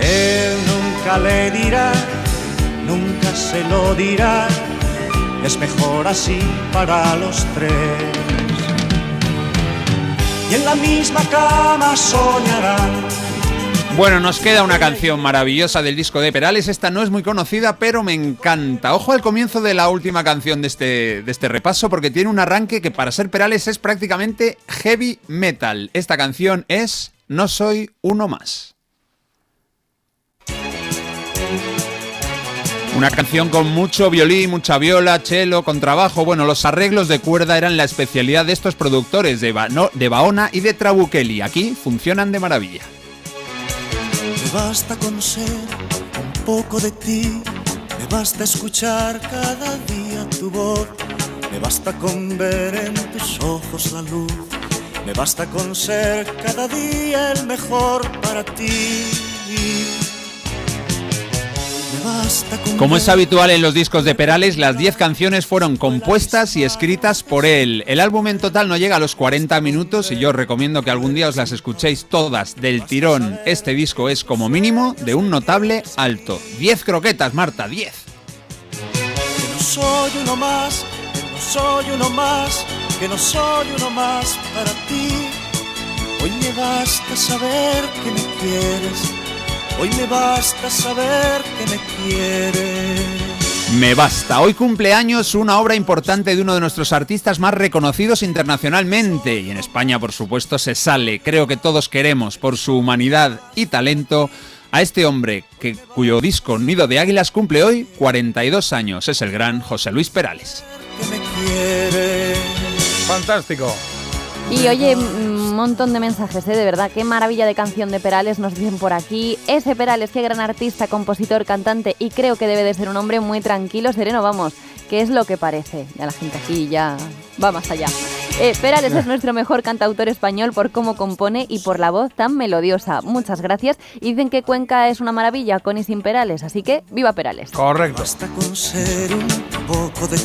Speaker 43: Él nunca le dirá, nunca se lo dirá, es mejor así para los tres y en la misma cama soñarán.
Speaker 7: Bueno, nos queda una canción maravillosa del disco de Perales. Esta no es muy conocida, pero me encanta. Ojo al comienzo de la última canción de este, de este repaso, porque tiene un arranque que para ser Perales es prácticamente heavy metal. Esta canción es No soy uno más. Una canción con mucho violín, mucha viola, cello, contrabajo. Bueno, los arreglos de cuerda eran la especialidad de estos productores de, Ba- de Baona y de Trabuchelli. Aquí funcionan de maravilla.
Speaker 43: Me basta con ser un poco de ti, me basta escuchar cada día tu voz, me basta con ver en tus ojos la luz, me basta con ser cada día el mejor para ti.
Speaker 7: Como es habitual en los discos de Perales, las 10 canciones fueron compuestas y escritas por él. El álbum en total no llega a los 40 minutos y yo os recomiendo que algún día os las escuchéis todas del tirón. Este disco es como mínimo de un notable alto. 10 croquetas, Marta, 10.
Speaker 43: que no soy uno más, que no soy uno más, que no soy uno más para ti. Hoy me basta saber que me quieres, hoy me basta saber que me quieres.
Speaker 7: Me basta. Hoy cumpleaños una obra importante de uno de nuestros artistas más reconocidos internacionalmente. Y en España, por supuesto, se sale. Creo que todos queremos, por su humanidad y talento, a este hombre que, cuyo disco Nido de Águilas cumple hoy 42 años. Es el gran José Luis Perales.
Speaker 5: Fantástico.
Speaker 6: Y oye, mm, montón de mensajes, ¿eh? de verdad. Qué maravilla de canción de Perales nos dicen por aquí. Ese Perales, qué gran artista, compositor, cantante y creo que debe de ser un hombre muy tranquilo, sereno, vamos, que es lo que parece. Ya la gente aquí ya va más allá. Eh, Perales es (laughs) nuestro mejor cantautor español por cómo compone y por la voz tan melodiosa. Muchas gracias. Y dicen que Cuenca es una maravilla con y sin Perales, así que viva Perales.
Speaker 5: Correcto.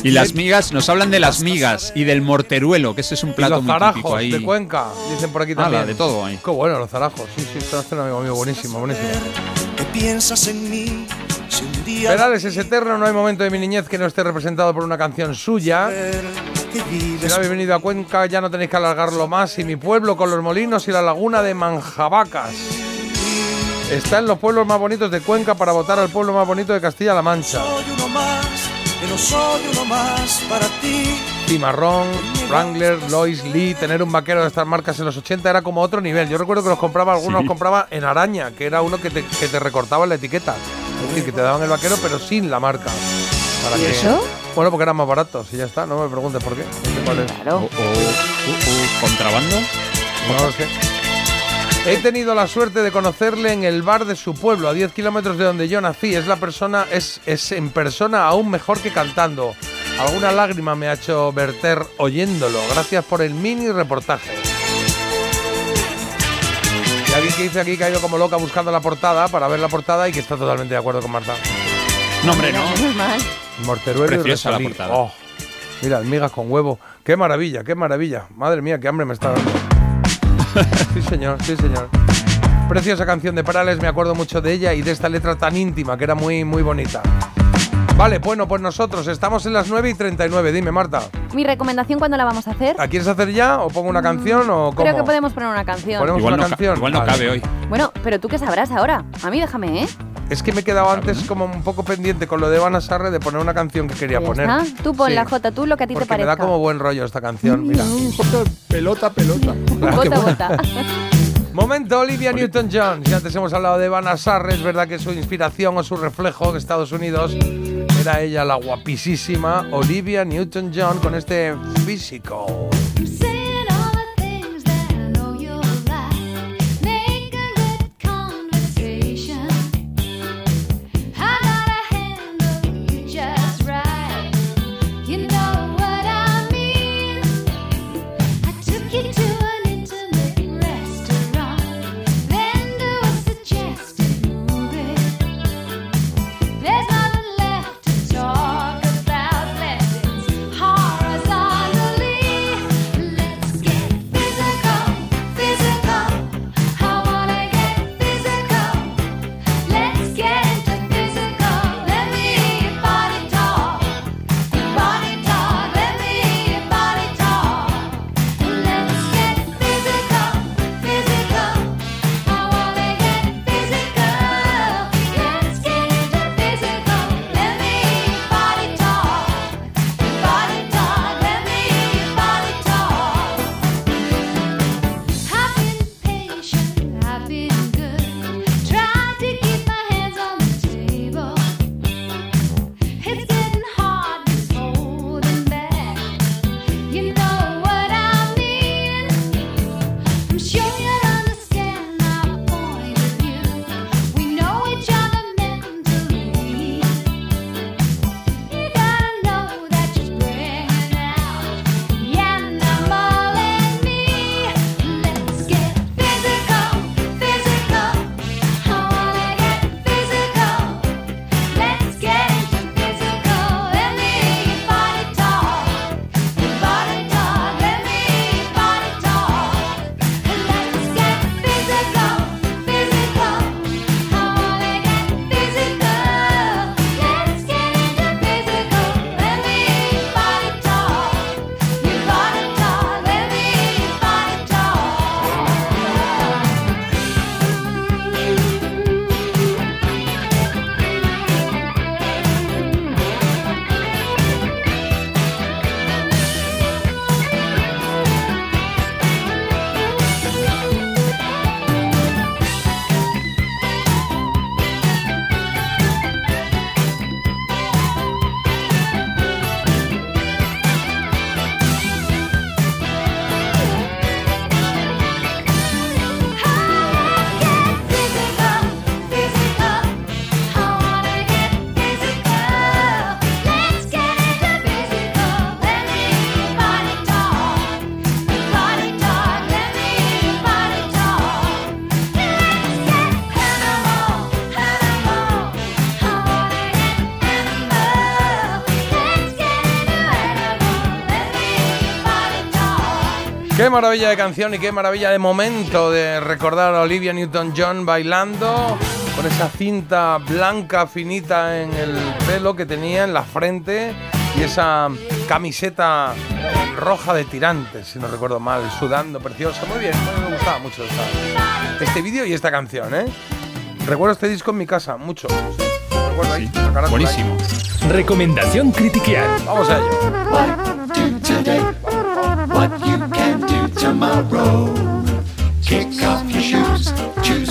Speaker 7: Y las migas, nos hablan de las migas y del morteruelo, que ese es un
Speaker 5: Y
Speaker 7: plato
Speaker 5: los
Speaker 7: muy típico
Speaker 5: zarajos
Speaker 7: ahí.
Speaker 5: de Cuenca, dicen por aquí
Speaker 7: Ala,
Speaker 5: también.
Speaker 7: de todo ahí.
Speaker 5: Qué bueno los zarajos. Sí, sí, esto hace un amigo mío buenísimo, buenísimo.
Speaker 43: ¿Qué piensas en mí? Si un día
Speaker 5: Perales es eterno, no hay momento de mi niñez que no esté representado por una canción suya. Si no habéis venido a Cuenca ya no tenéis que alargarlo más. Y mi pueblo con los molinos y la laguna de Manjabacas. Está en los pueblos más bonitos de Cuenca para votar al pueblo más bonito de Castilla-La Mancha.
Speaker 43: soy uno más, que no soy uno más para ti.
Speaker 5: Cimarrón, Wrangler, Lois, Lee, tener un vaquero de estas marcas en los 80 era como otro nivel. Yo recuerdo que los compraba, algunos
Speaker 7: Sí.
Speaker 5: los compraba en araña, que era uno que te, que te recortaba la etiqueta. Es decir, que te daban el vaquero pero sin la marca. Para
Speaker 6: ¿Y eso?
Speaker 5: Bueno, porque eran más baratos y ya está, no me preguntes por qué. No sé cuál es.
Speaker 6: Claro.
Speaker 7: ¿Contrabando?
Speaker 5: No lo sé. He tenido la suerte de conocerle en el bar de su pueblo, a 10 kilómetros de donde yo nací. Es la persona, es, es en persona aún mejor que cantando. Alguna lágrima me ha hecho verter oyéndolo. Gracias por el mini reportaje. Y alguien que dice aquí que ha ido como loca buscando la portada para ver la portada y que está totalmente de acuerdo con Marta.
Speaker 7: No, hombre, no.
Speaker 5: Morteruelo y
Speaker 7: Preciosa la
Speaker 5: Resalí.
Speaker 7: portada.
Speaker 5: Oh, mira, almigas con huevo. Qué maravilla, qué maravilla. Madre mía, qué hambre me está dando. (laughs) sí, señor, sí, señor. Preciosa canción de Parales, me acuerdo mucho de ella y de esta letra tan íntima que era muy, muy bonita. Vale, bueno, pues nosotros estamos en las 9 y 39. Dime, Marta,
Speaker 6: Mi recomendación, ¿cuándo la vamos a hacer?
Speaker 5: ¿la quieres hacer ya o pongo una canción o cómo?
Speaker 6: Creo que podemos poner una canción.
Speaker 5: Ponemos
Speaker 7: Igual
Speaker 5: una
Speaker 7: no,
Speaker 5: canción.
Speaker 7: igual no
Speaker 5: Vale.
Speaker 7: cabe hoy.
Speaker 6: Bueno, pero tú qué sabrás ahora. A mí déjame, ¿eh?
Speaker 5: Es que me he quedado antes como un poco pendiente con lo de Vanna Sarre de poner una canción que quería poner.
Speaker 6: Tú pon
Speaker 5: Sí,
Speaker 6: la J, tú lo que a ti te
Speaker 5: Porque me
Speaker 6: parezca.
Speaker 5: da como buen rollo esta canción, mira.
Speaker 7: pelota, pelota.
Speaker 6: Bota, bota. (laughs)
Speaker 5: Momento Olivia Newton-John. Si antes hemos hablado de Vanna Sarre, es verdad que su inspiración o su reflejo en Estados Unidos era ella la guapísima Olivia Newton-John con este físico. Maravilla de canción y qué maravilla de momento de recordar a Olivia Newton-John bailando con esa cinta blanca finita en el pelo que tenía en la frente y esa camiseta roja de tirantes, si no recuerdo mal, sudando, preciosa. Muy bien, me gustaba mucho esta- este vídeo y esta canción, ¿eh? Recuerdo este disco en mi casa, mucho. sí. Recuerdo ahí.
Speaker 3: Buenísimo. Recomendación critiquear.
Speaker 5: Vamos a ello.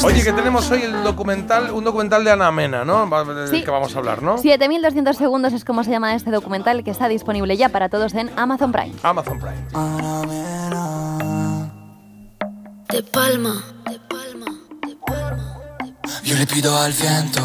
Speaker 5: Oye, que tenemos hoy el documental, un documental de Ana Mena, ¿no? Del
Speaker 6: Sí.
Speaker 5: que vamos a hablar, ¿no?
Speaker 6: 7200 segundos es como se llama este documental que está disponible ya para todos en Amazon Prime.
Speaker 5: Amazon Prime.
Speaker 41: De palma.
Speaker 44: Yo le pido al viento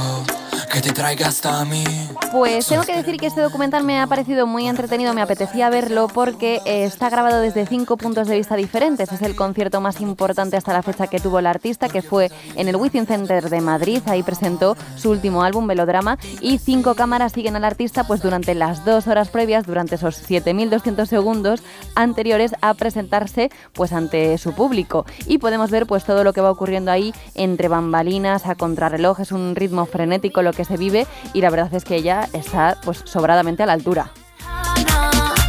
Speaker 44: que te traiga hasta mí.
Speaker 6: Pues tengo que decir que este documental me ha parecido muy entretenido, me apetecía verlo porque eh, está grabado desde cinco puntos de vista diferentes. Es el concierto más importante hasta la fecha que tuvo la artista, que fue en el Within Center de Madrid. Ahí presentó su último álbum, Velodrama, y cinco cámaras siguen al artista pues durante las dos horas previas, durante esos 7.200 segundos anteriores a presentarse pues ante su público. Y podemos ver pues todo lo que va ocurriendo ahí entre bambalinas, a contrarreloj, es un ritmo frenético lo que se vive y la verdad es que ella está pues sobradamente a la altura.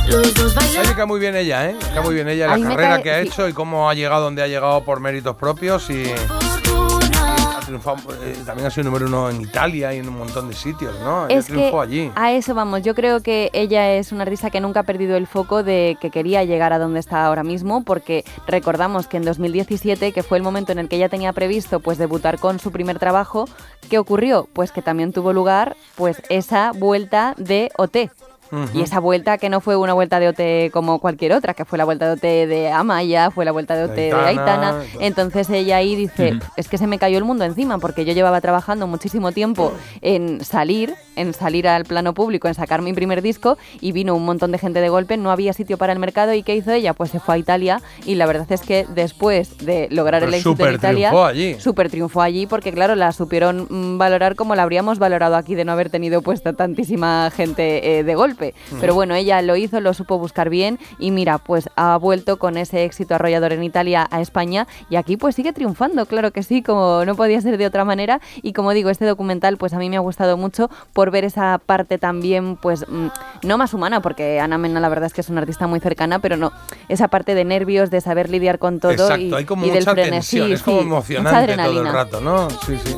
Speaker 5: Me cae muy bien ella, ¿eh? Cae muy bien ella, la carrera
Speaker 6: cae-
Speaker 5: que ha
Speaker 6: sí.
Speaker 5: hecho y cómo ha llegado donde ha llegado por méritos propios y ha triunfado, eh, también ha sido número uno en Italia y en un montón de sitios, ¿no? Ella
Speaker 6: Es que
Speaker 5: triunfó allí.
Speaker 6: a eso vamos, yo creo que ella es una artista que nunca ha perdido el foco de que quería llegar a donde está ahora mismo, porque recordamos que en 2017, que fue el momento en el que ella tenía previsto pues debutar con su primer trabajo, ¿qué ocurrió? Pues que también tuvo lugar pues esa vuelta de OT. Y esa vuelta que no fue una vuelta de OT como cualquier otra, que fue la vuelta de OT de Amaya, fue la vuelta de OT de
Speaker 5: Aitana.
Speaker 6: Entonces ella ahí dice, es que se me cayó el mundo encima, porque yo llevaba trabajando muchísimo tiempo en salir, en salir al plano público, en sacar mi primer disco, y vino un montón de gente de golpe, no había sitio para el mercado, ¿y qué hizo ella? Pues se fue a Italia, y la verdad es que después de lograr el éxito en Italia,
Speaker 5: triunfó allí.
Speaker 6: súper triunfó allí, porque claro, la supieron mm, valorar como la habríamos valorado aquí de no haber tenido puesta tantísima gente eh, de golpe. Pero bueno, ella lo hizo, lo supo buscar bien y mira, pues ha vuelto con ese éxito arrollador en Italia a España y aquí pues sigue triunfando, claro que sí, como no podía ser de otra manera y como digo, este documental pues a mí me ha gustado mucho por ver esa parte también pues mm, no más humana porque Ana Mena la verdad es que es una artista muy cercana, pero no, esa parte de nervios, de saber lidiar con todo
Speaker 5: Exacto,
Speaker 6: y,
Speaker 5: hay como
Speaker 6: y del
Speaker 5: mucha
Speaker 6: frenesí,
Speaker 5: tensión, es como emocionante todo el rato, ¿no? Sí, sí.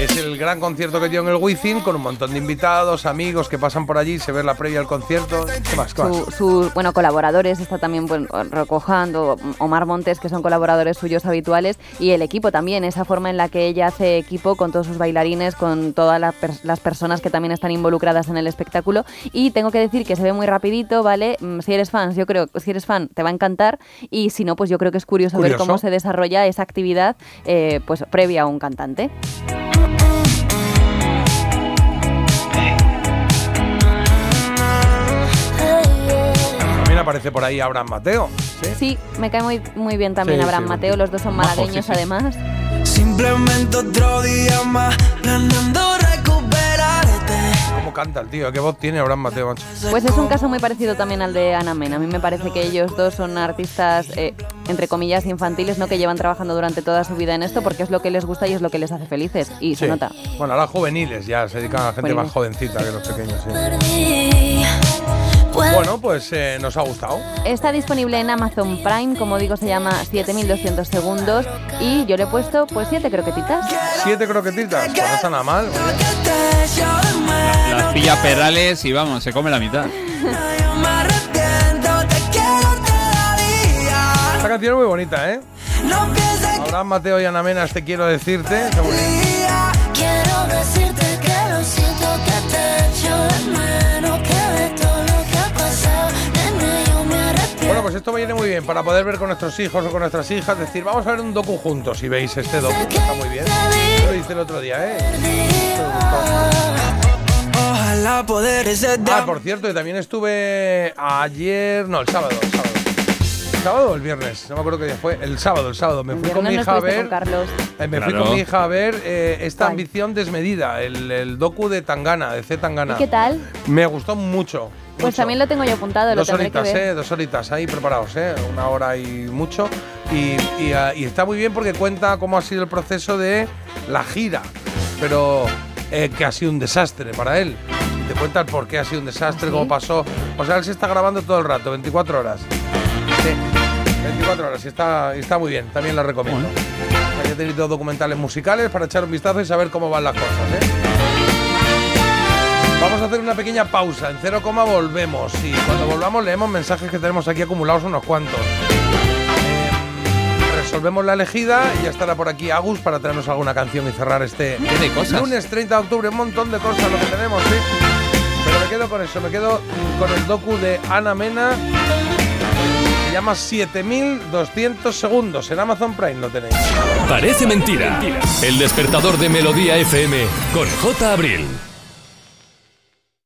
Speaker 5: Es el gran concierto que dio en el Wizzing con un montón de invitados, amigos que pasan por allí, se ve la previa al concierto. ¿Qué más? ¿Qué más?
Speaker 6: Su- sus bueno, colaboradores, está también bueno, Rocojando, Omar Montes, que son colaboradores suyos habituales, y el equipo también, esa forma en la que ella hace equipo con todos sus bailarines, con todas la las personas que también están involucradas en el espectáculo. Y tengo que decir que se ve muy rapidito, ¿vale? Mm, Si eres fan, yo creo que si eres fan te va a encantar, y si no, pues yo creo que es curioso, ver cómo se desarrolla esa actividad pues pues previa a un cantante.
Speaker 5: Aparece por ahí Abraham Mateo. ¿sí?
Speaker 6: Sí, me cae muy, muy bien también
Speaker 5: Sí,
Speaker 6: Abraham
Speaker 5: sí,
Speaker 6: Mateo, los dos son malagueños además.
Speaker 44: Simplemente otro día más, planeando recuperarte.
Speaker 5: ¿Cómo canta el tío? ¿Qué voz tiene Abraham Mateo, macho?
Speaker 6: Pues es un caso muy parecido también al de Ana Mena. A mí me parece que ellos dos son artistas, eh, entre comillas, infantiles, ¿no? que llevan trabajando durante toda su vida en esto porque es lo que les gusta y es lo que les hace felices. Y se
Speaker 5: Sí.
Speaker 6: nota.
Speaker 5: Bueno, ahora juveniles ya, se dedican a la gente más jovencita que los pequeños. sí. Bueno, pues eh, nos ha gustado.
Speaker 6: Está disponible en Amazon Prime, como digo, se llama 7200 segundos y yo le he puesto pues siete croquetitas.
Speaker 5: Siete croquetitas, pues no está nada mal.
Speaker 7: Las pilla Perales y vamos, se come la mitad.
Speaker 5: Esta canción es muy bonita, ¿eh? Abraham Mateo y Ana Menas, te quiero decirte.
Speaker 24: Quiero decirte que lo siento, que te echo de menos, que de
Speaker 5: Bueno, pues esto viene muy bien para poder ver con nuestros hijos o con nuestras hijas. Decir, vamos a ver un docu juntos si veis este docu, está muy bien. Yo lo hice el otro día, ¿eh?
Speaker 44: Ojalá poder ese
Speaker 5: Ah, por cierto, y también estuve ayer, no, el sábado, el sábado. ¿El sábado o el viernes? No me acuerdo qué día fue. El sábado, el sábado. Me fui con mi hija a ver.
Speaker 6: Carlos.
Speaker 5: eh, me fui
Speaker 7: Claro.
Speaker 5: con mi hija a ver eh, esta ambición desmedida, el, el docu de Tangana, de C Tangana.
Speaker 6: ¿Y qué tal?
Speaker 5: Me gustó mucho,
Speaker 6: Pues también lo tengo yo apuntado, lo
Speaker 5: Dos
Speaker 6: que
Speaker 5: horitas,
Speaker 6: ver.
Speaker 5: ¿eh? Dos horitas ahí preparados, ¿eh? Una hora y mucho. Y, y, ah, y está muy bien porque cuenta cómo ha sido el proceso de la gira. Pero eh, que ha sido un desastre para él. Te cuenta el por qué ha sido un desastre,
Speaker 6: ¿Ah,
Speaker 5: cómo pasó. O sea, él se está grabando todo el rato, 24 horas. Sí, 24 horas y está, y está muy bien, también lo recomiendo. O sea, que he tenido documentales musicales para echar un vistazo y saber cómo van las cosas. ¿eh? Vamos a hacer una pequeña pausa. En cero coma volvemos. Y cuando volvamos leemos mensajes que tenemos aquí acumulados unos cuantos. Eh, resolvemos la elegida y ya estará por aquí Agus para traernos alguna canción y cerrar este
Speaker 7: Tiene cosas.
Speaker 5: lunes 30 de octubre. Un montón de cosas lo que tenemos, sí. Pero me quedo con eso, me quedo con el docu de Ana Mena. Se llama 7200 segundos. En Amazon Prime lo tenéis.
Speaker 3: Parece mentira. El despertador de Melodía FM con J. Abril.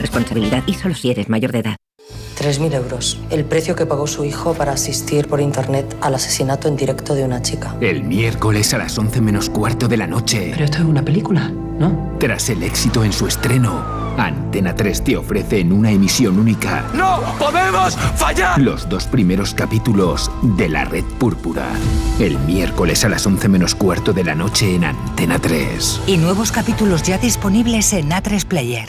Speaker 45: responsabilidad y solo si eres mayor de edad.
Speaker 46: 3.000 euros, el precio que pagó su hijo para asistir por internet al asesinato en directo de una chica.
Speaker 47: El miércoles a las 11 menos cuarto de la noche.
Speaker 46: Pero esto es una película, ¿no?
Speaker 47: Tras el éxito en su estreno, Antena 3 te ofrece en una emisión única
Speaker 48: ¡No podemos fallar!
Speaker 47: los dos primeros capítulos de La Red Púrpura. El miércoles a las 11 menos cuarto de la noche en Antena 3.
Speaker 49: Y nuevos capítulos ya disponibles en A3 Player.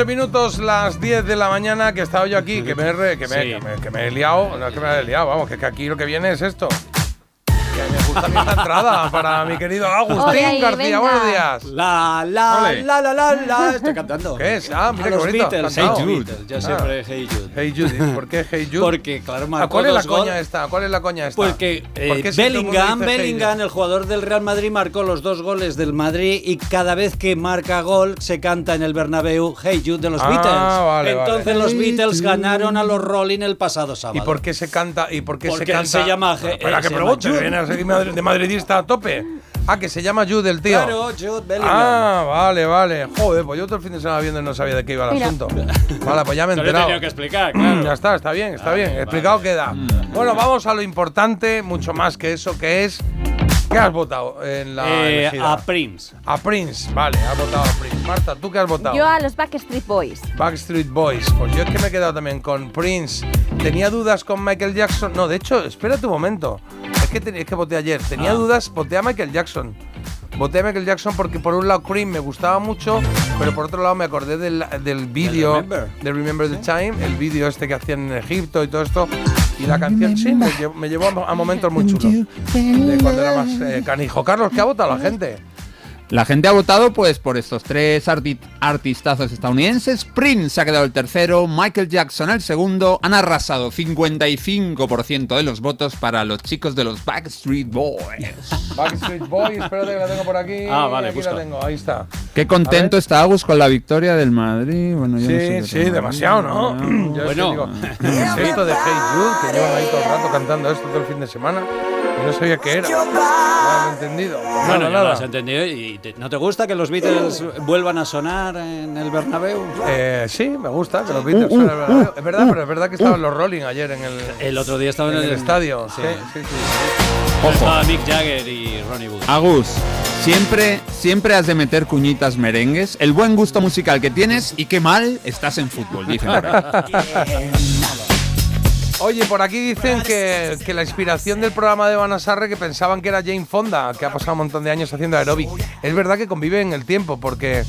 Speaker 5: 8 minutos, las 10 de la mañana, que he estado yo aquí, que me, he re- que me,
Speaker 50: Sí.
Speaker 5: que me- que me he liado, no es que me he liado, vamos, que, que aquí lo que viene es esto. Gusta a (laughs) esta entrada para mi querido Agustín
Speaker 50: ahí,
Speaker 5: García.
Speaker 50: venga.
Speaker 5: Buenos días.
Speaker 50: La, la,
Speaker 5: Ole.
Speaker 50: la, la, la, la. Estoy cantando.
Speaker 5: ¿Qué es? Ah, mira
Speaker 50: A
Speaker 5: qué
Speaker 50: los
Speaker 5: bonito.
Speaker 50: Beatles. Hey Jude. Yo
Speaker 5: Ah.
Speaker 50: siempre Hey Jude.
Speaker 5: Hey Jude. ¿y ¿Por qué (laughs) Hey Jude?
Speaker 50: Porque, claro,
Speaker 5: Ah,
Speaker 50: marcó
Speaker 5: ¿Cuál es la
Speaker 50: gol-
Speaker 5: coña esta? ¿Cuál es la coña esta?
Speaker 50: Porque eh,
Speaker 5: ¿Por qué
Speaker 50: Bellingham,
Speaker 5: Hey
Speaker 50: Bellingham,
Speaker 5: Jude?
Speaker 50: el jugador del Real Madrid, marcó los dos goles del Madrid y cada vez que marca gol se canta en el Bernabéu Hey Jude de los
Speaker 5: Ah,
Speaker 50: Beatles.
Speaker 5: vale,
Speaker 50: Entonces
Speaker 5: vale.
Speaker 50: los
Speaker 5: Hey
Speaker 50: Beatles ganaron a los Rolling el pasado sábado.
Speaker 5: ¿Y por qué se canta? ¿Y por qué
Speaker 50: Porque
Speaker 5: se canta?
Speaker 50: se llama-
Speaker 5: Bueno,
Speaker 50: eh,
Speaker 5: Espera que pregunte, viene a ser de madridista a tope. Ah, que se llama Jude el tío.
Speaker 50: Claro, Jude Bellingham.
Speaker 5: Ah, vale, vale. Joder, pues yo todo el fin de semana viendo y no sabía de qué iba el
Speaker 50: Mira.
Speaker 5: asunto. Vale, pues ya me he (laughs)
Speaker 50: Te lo he
Speaker 5: enterado.
Speaker 50: tenido que explicar, claro.
Speaker 5: Ya está, está bien, está bien. Explicado queda. Bueno, vamos a lo importante, mucho más que eso, que es. ¿Qué has votado en la
Speaker 50: Eh,
Speaker 5: elegida?
Speaker 50: a Prince.
Speaker 5: A Prince, vale, has votado a Prince. Marta, ¿tú qué has votado?
Speaker 6: Yo a los Backstreet Boys.
Speaker 5: Backstreet Boys. Pues yo es que me he quedado también con Prince. Tenía dudas con Michael Jackson. No, de hecho, espérate un momento. Es que, es que voté ayer. Tenía
Speaker 50: Ah.
Speaker 5: dudas, voté a Michael Jackson. Voté a Michael Jackson porque por un lado Cream me gustaba mucho, pero por otro lado me acordé del, del vídeo
Speaker 50: Remember.
Speaker 5: de Remember the Time, el vídeo este que hacían en Egipto y todo esto. Y la canción sí, me llevó, me llevó a, a momentos muy chulos. De cuando era más eh, canijo. Carlos, ¿qué ha votado la gente?
Speaker 7: La gente ha votado pues por estos tres arti- artistazos estadounidenses. Prince ha quedado el tercero, Michael Jackson el segundo. Han arrasado 55% de los votos para los chicos de los Backstreet Boys. (laughs)
Speaker 5: Backstreet Boys, espérate que la tengo por aquí.
Speaker 50: Ah, vale,
Speaker 5: aquí
Speaker 50: justo.
Speaker 5: la tengo, ahí está.
Speaker 7: Qué contento está Agus con la victoria del Madrid. Bueno, yo no sé
Speaker 5: Sí, sí, demasiado, ¿no? (clears throat) Yo es que
Speaker 50: Bueno.
Speaker 5: digo, ¿qué es esto de Hey Jude? Que llevan ahí todo el rato cantando esto todo el fin de semana. Y no sabía qué era. No lo he entendido.
Speaker 50: Bueno,
Speaker 5: Nada,
Speaker 50: ya lo has entendido. ¿Y te- no te gusta que los Beatles vuelvan a sonar en el Bernabéu?
Speaker 5: Eh, sí, me gusta que los Beatles
Speaker 50: Uh, uh,
Speaker 5: Bernabéu.
Speaker 50: uh,
Speaker 5: Es verdad,
Speaker 50: uh,
Speaker 5: pero es verdad que estaban los Rolling ayer en el,
Speaker 50: El otro día estaban
Speaker 5: en
Speaker 50: en
Speaker 5: el
Speaker 50: el-
Speaker 5: estadio.
Speaker 50: sí.
Speaker 5: Sí, sí, sí.
Speaker 7: Ojo.
Speaker 50: Estaba Mick Jagger y Ronnie Wood.
Speaker 7: Agus, siempre, siempre has de meter cuñitas merengues. El buen gusto musical que tienes y qué mal estás en fútbol, dicen por ahí. (laughs)
Speaker 5: Oye, por aquí dicen que, que la inspiración del programa de Vanna Sarre que pensaban que era Jane Fonda, que ha pasado un montón de años haciendo aeróbic. Es verdad que convive en el tiempo, porque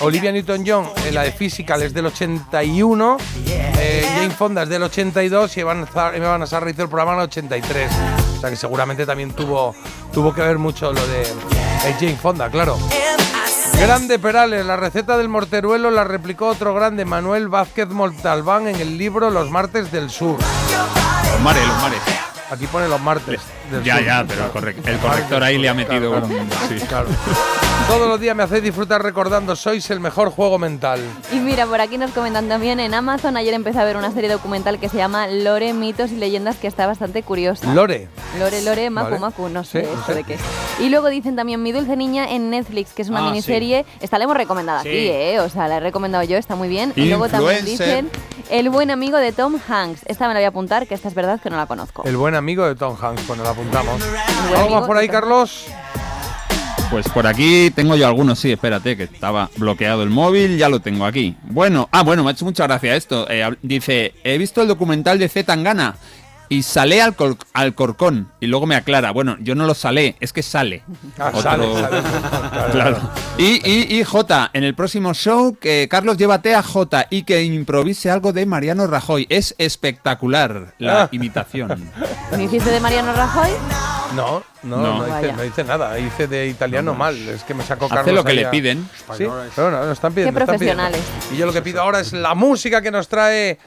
Speaker 5: Olivia Newton-John, eh, la de Physical, es del 81, eh, Jane Fonda es del 82 y Vanna Sarre, Vanna Sarre hizo el programa en el 83. O sea que seguramente también tuvo, tuvo que ver mucho lo de Jane Fonda, claro. Grande Perales, la receta del morteruelo la replicó otro grande, Manuel Vázquez Montalbán, en el libro Los Martes del Sur.
Speaker 7: Los mares, los mares.
Speaker 5: Aquí pone los martes. Del
Speaker 7: Ya,
Speaker 5: sur.
Speaker 7: ya, pero el, correc- el corrector ahí le ha metido
Speaker 5: Claro,
Speaker 7: un... sí.
Speaker 5: Claro. Todos los días me hacéis disfrutar recordando, sois el mejor juego mental.
Speaker 6: Y mira, por aquí nos comentan también en Amazon. Ayer empecé a ver una serie documental que se llama Lore, mitos y leyendas, que está bastante curiosa.
Speaker 5: Lore.
Speaker 6: Lore, Lore, Macu,
Speaker 5: Vale.
Speaker 6: Macu, no sé
Speaker 5: Sí, sé.
Speaker 6: de qué es. Y luego dicen también Mi Dulce Niña en Netflix, que es una
Speaker 50: Ah,
Speaker 6: miniserie. Esta la hemos recomendado
Speaker 50: Sí.
Speaker 6: aquí, ¿eh? O sea, la he recomendado yo, está muy bien. Y luego también
Speaker 7: Influencer.
Speaker 6: dicen El buen amigo de Tom Hanks. Esta me la voy a apuntar, que esta es verdad que no la conozco.
Speaker 5: El buen amigo de Tom Hanks, bueno, lo apuntamos. ¿Algo más por ahí, Carlos?
Speaker 7: Pues por aquí tengo yo algunos, sí, espérate, que estaba bloqueado el móvil, ya lo tengo aquí. Bueno, ah, bueno, me ha hecho mucha gracia esto. Eh, dice, he visto el documental de Z Tangana y salé al, cor- al corcón. Y luego me aclara, bueno, yo no lo salé, es que sale.
Speaker 5: Ah,
Speaker 7: Otro-
Speaker 5: sale, sale. Claro, (laughs)
Speaker 7: Claro. Y, y, y J, en el próximo show, que Carlos llévate a J y que improvise algo de Mariano Rajoy. Es espectacular la
Speaker 5: Ah.
Speaker 7: imitación. (laughs)
Speaker 6: ¿Me hiciste de Mariano Rajoy?
Speaker 5: No, no,
Speaker 7: No.
Speaker 5: no, hice, no hice nada. Hice de italiano mal. Es que me sacó Carlos.
Speaker 7: Hace lo que
Speaker 5: ahí
Speaker 7: le piden.
Speaker 5: Sí, pero no, no están pidiendo.
Speaker 6: Qué
Speaker 5: están pidiendo.
Speaker 6: profesionales.
Speaker 5: Y yo lo que pido ahora es la música que nos trae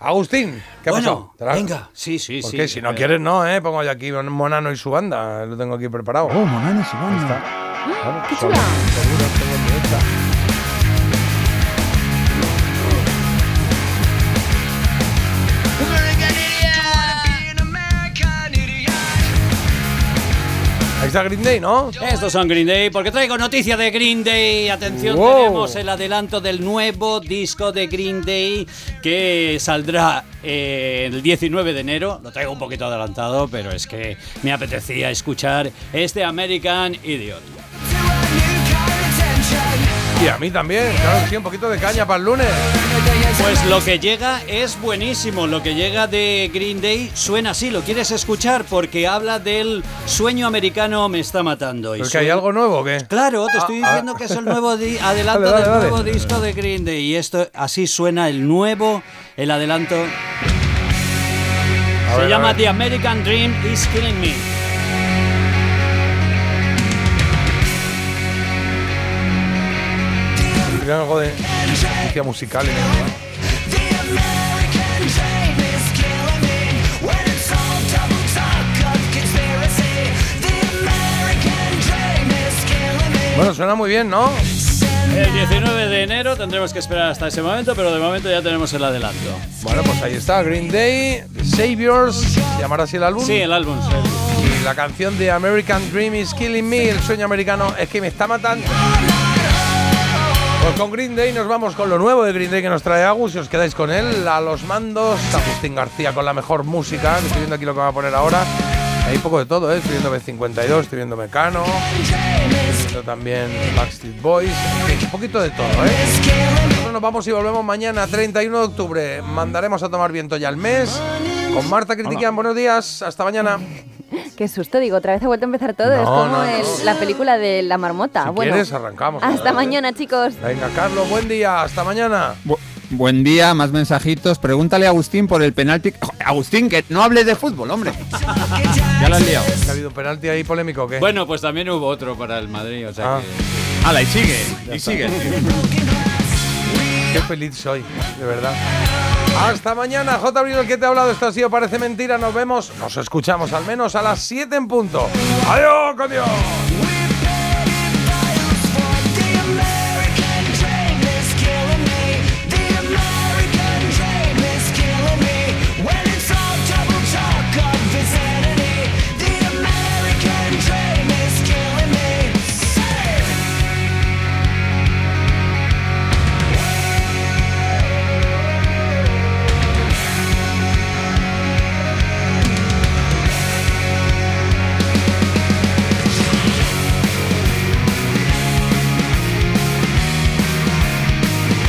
Speaker 5: Agustín. ¿Qué ha
Speaker 50: Bueno,
Speaker 5: la-
Speaker 50: venga. Sí, sí,
Speaker 5: ¿Por
Speaker 50: sí.
Speaker 5: qué? Si no
Speaker 50: Eh,
Speaker 5: quieres, no, ¿eh? Pongo yo aquí Monano y su banda. Lo tengo aquí preparado.
Speaker 7: Oh, Monano, sí,
Speaker 5: Ahí está. Claro,
Speaker 6: ¡Qué
Speaker 5: seguro,
Speaker 6: chula!
Speaker 5: seguro, está Green Day, ¿no?
Speaker 50: Estos son Green Day, porque traigo noticia de Green Day. Atención,
Speaker 5: Wow.
Speaker 50: tenemos el adelanto del nuevo disco de Green Day que saldrá eh, el 19 de enero. Lo traigo un poquito adelantado, pero es que me apetecía escuchar este American Idiot.
Speaker 5: Y a mí también, claro sí, un poquito de caña para el lunes.
Speaker 50: Pues lo que llega es buenísimo. Lo que llega de Green Day suena así. ¿Lo quieres escuchar? Porque habla del sueño americano me está matando.
Speaker 5: ¿Es que hay algo nuevo o qué?
Speaker 50: Claro, te estoy
Speaker 5: Ah, ah.
Speaker 50: diciendo que es el nuevo (laughs) adelanto
Speaker 5: Dale, dale,
Speaker 50: del
Speaker 5: dale.
Speaker 50: nuevo disco de Green Day. Y esto así suena el nuevo, el adelanto.
Speaker 5: A
Speaker 50: Se
Speaker 5: ver,
Speaker 50: llama. The American Dream is Killing Me.
Speaker 5: Algo de noticia musical en esto. Bueno, suena muy bien, ¿no?
Speaker 50: El 19 de enero tendremos que esperar hasta ese momento, pero de momento ya tenemos el adelanto.
Speaker 5: Bueno, pues ahí está, Green Day, The Saviors, ¿se llamará así el álbum?
Speaker 50: Sí, el álbum. sí.
Speaker 5: Y la canción de American Dream is Killing Me, el sueño americano es que me está matando. Pues con Green Day nos vamos con lo nuevo de Green Day que nos trae Agus, si os quedáis con él, a los mandos, Agustín García con la mejor música, estoy viendo aquí lo que va a poner ahora. Hay poco de todo, ¿eh? estoy viendo B52, estoy viendo Mecano, estoy viendo también Backstreet Boys, un poquito de todo, ¿eh? Nosotros nos vamos y volvemos mañana, 31 de octubre. Mandaremos a tomar viento ya el mes. Con Marta Critiquian, buenos días, hasta mañana. (laughs)
Speaker 6: Qué susto, digo, otra vez ha vuelto a empezar todo.
Speaker 5: No,
Speaker 6: es como
Speaker 5: no, no.
Speaker 6: el- la película de la marmota.
Speaker 5: Si
Speaker 6: bueno,
Speaker 5: quieres, arrancamos.
Speaker 6: hasta mañana, chicos.
Speaker 5: Venga, Carlos, buen día, hasta mañana.
Speaker 7: Buen día, más mensajitos. Pregúntale a Agustín por el penalti. Agustín, que no hables de fútbol, hombre. Ya lo has liado.
Speaker 5: ¿Ha habido un penalti ahí polémico o qué?
Speaker 50: Bueno, pues también hubo otro para el Madrid, o sea
Speaker 5: Ah.
Speaker 50: que...
Speaker 7: Y sigue,
Speaker 50: Ya
Speaker 7: y
Speaker 50: está.
Speaker 7: sigue.
Speaker 5: Qué feliz soy, de verdad. Hasta mañana, J. Abril, el que te ha hablado. Esto ha sido Parece Mentira. Nos vemos, nos escuchamos al menos a las 7 en punto. ¡Adiós, Dios!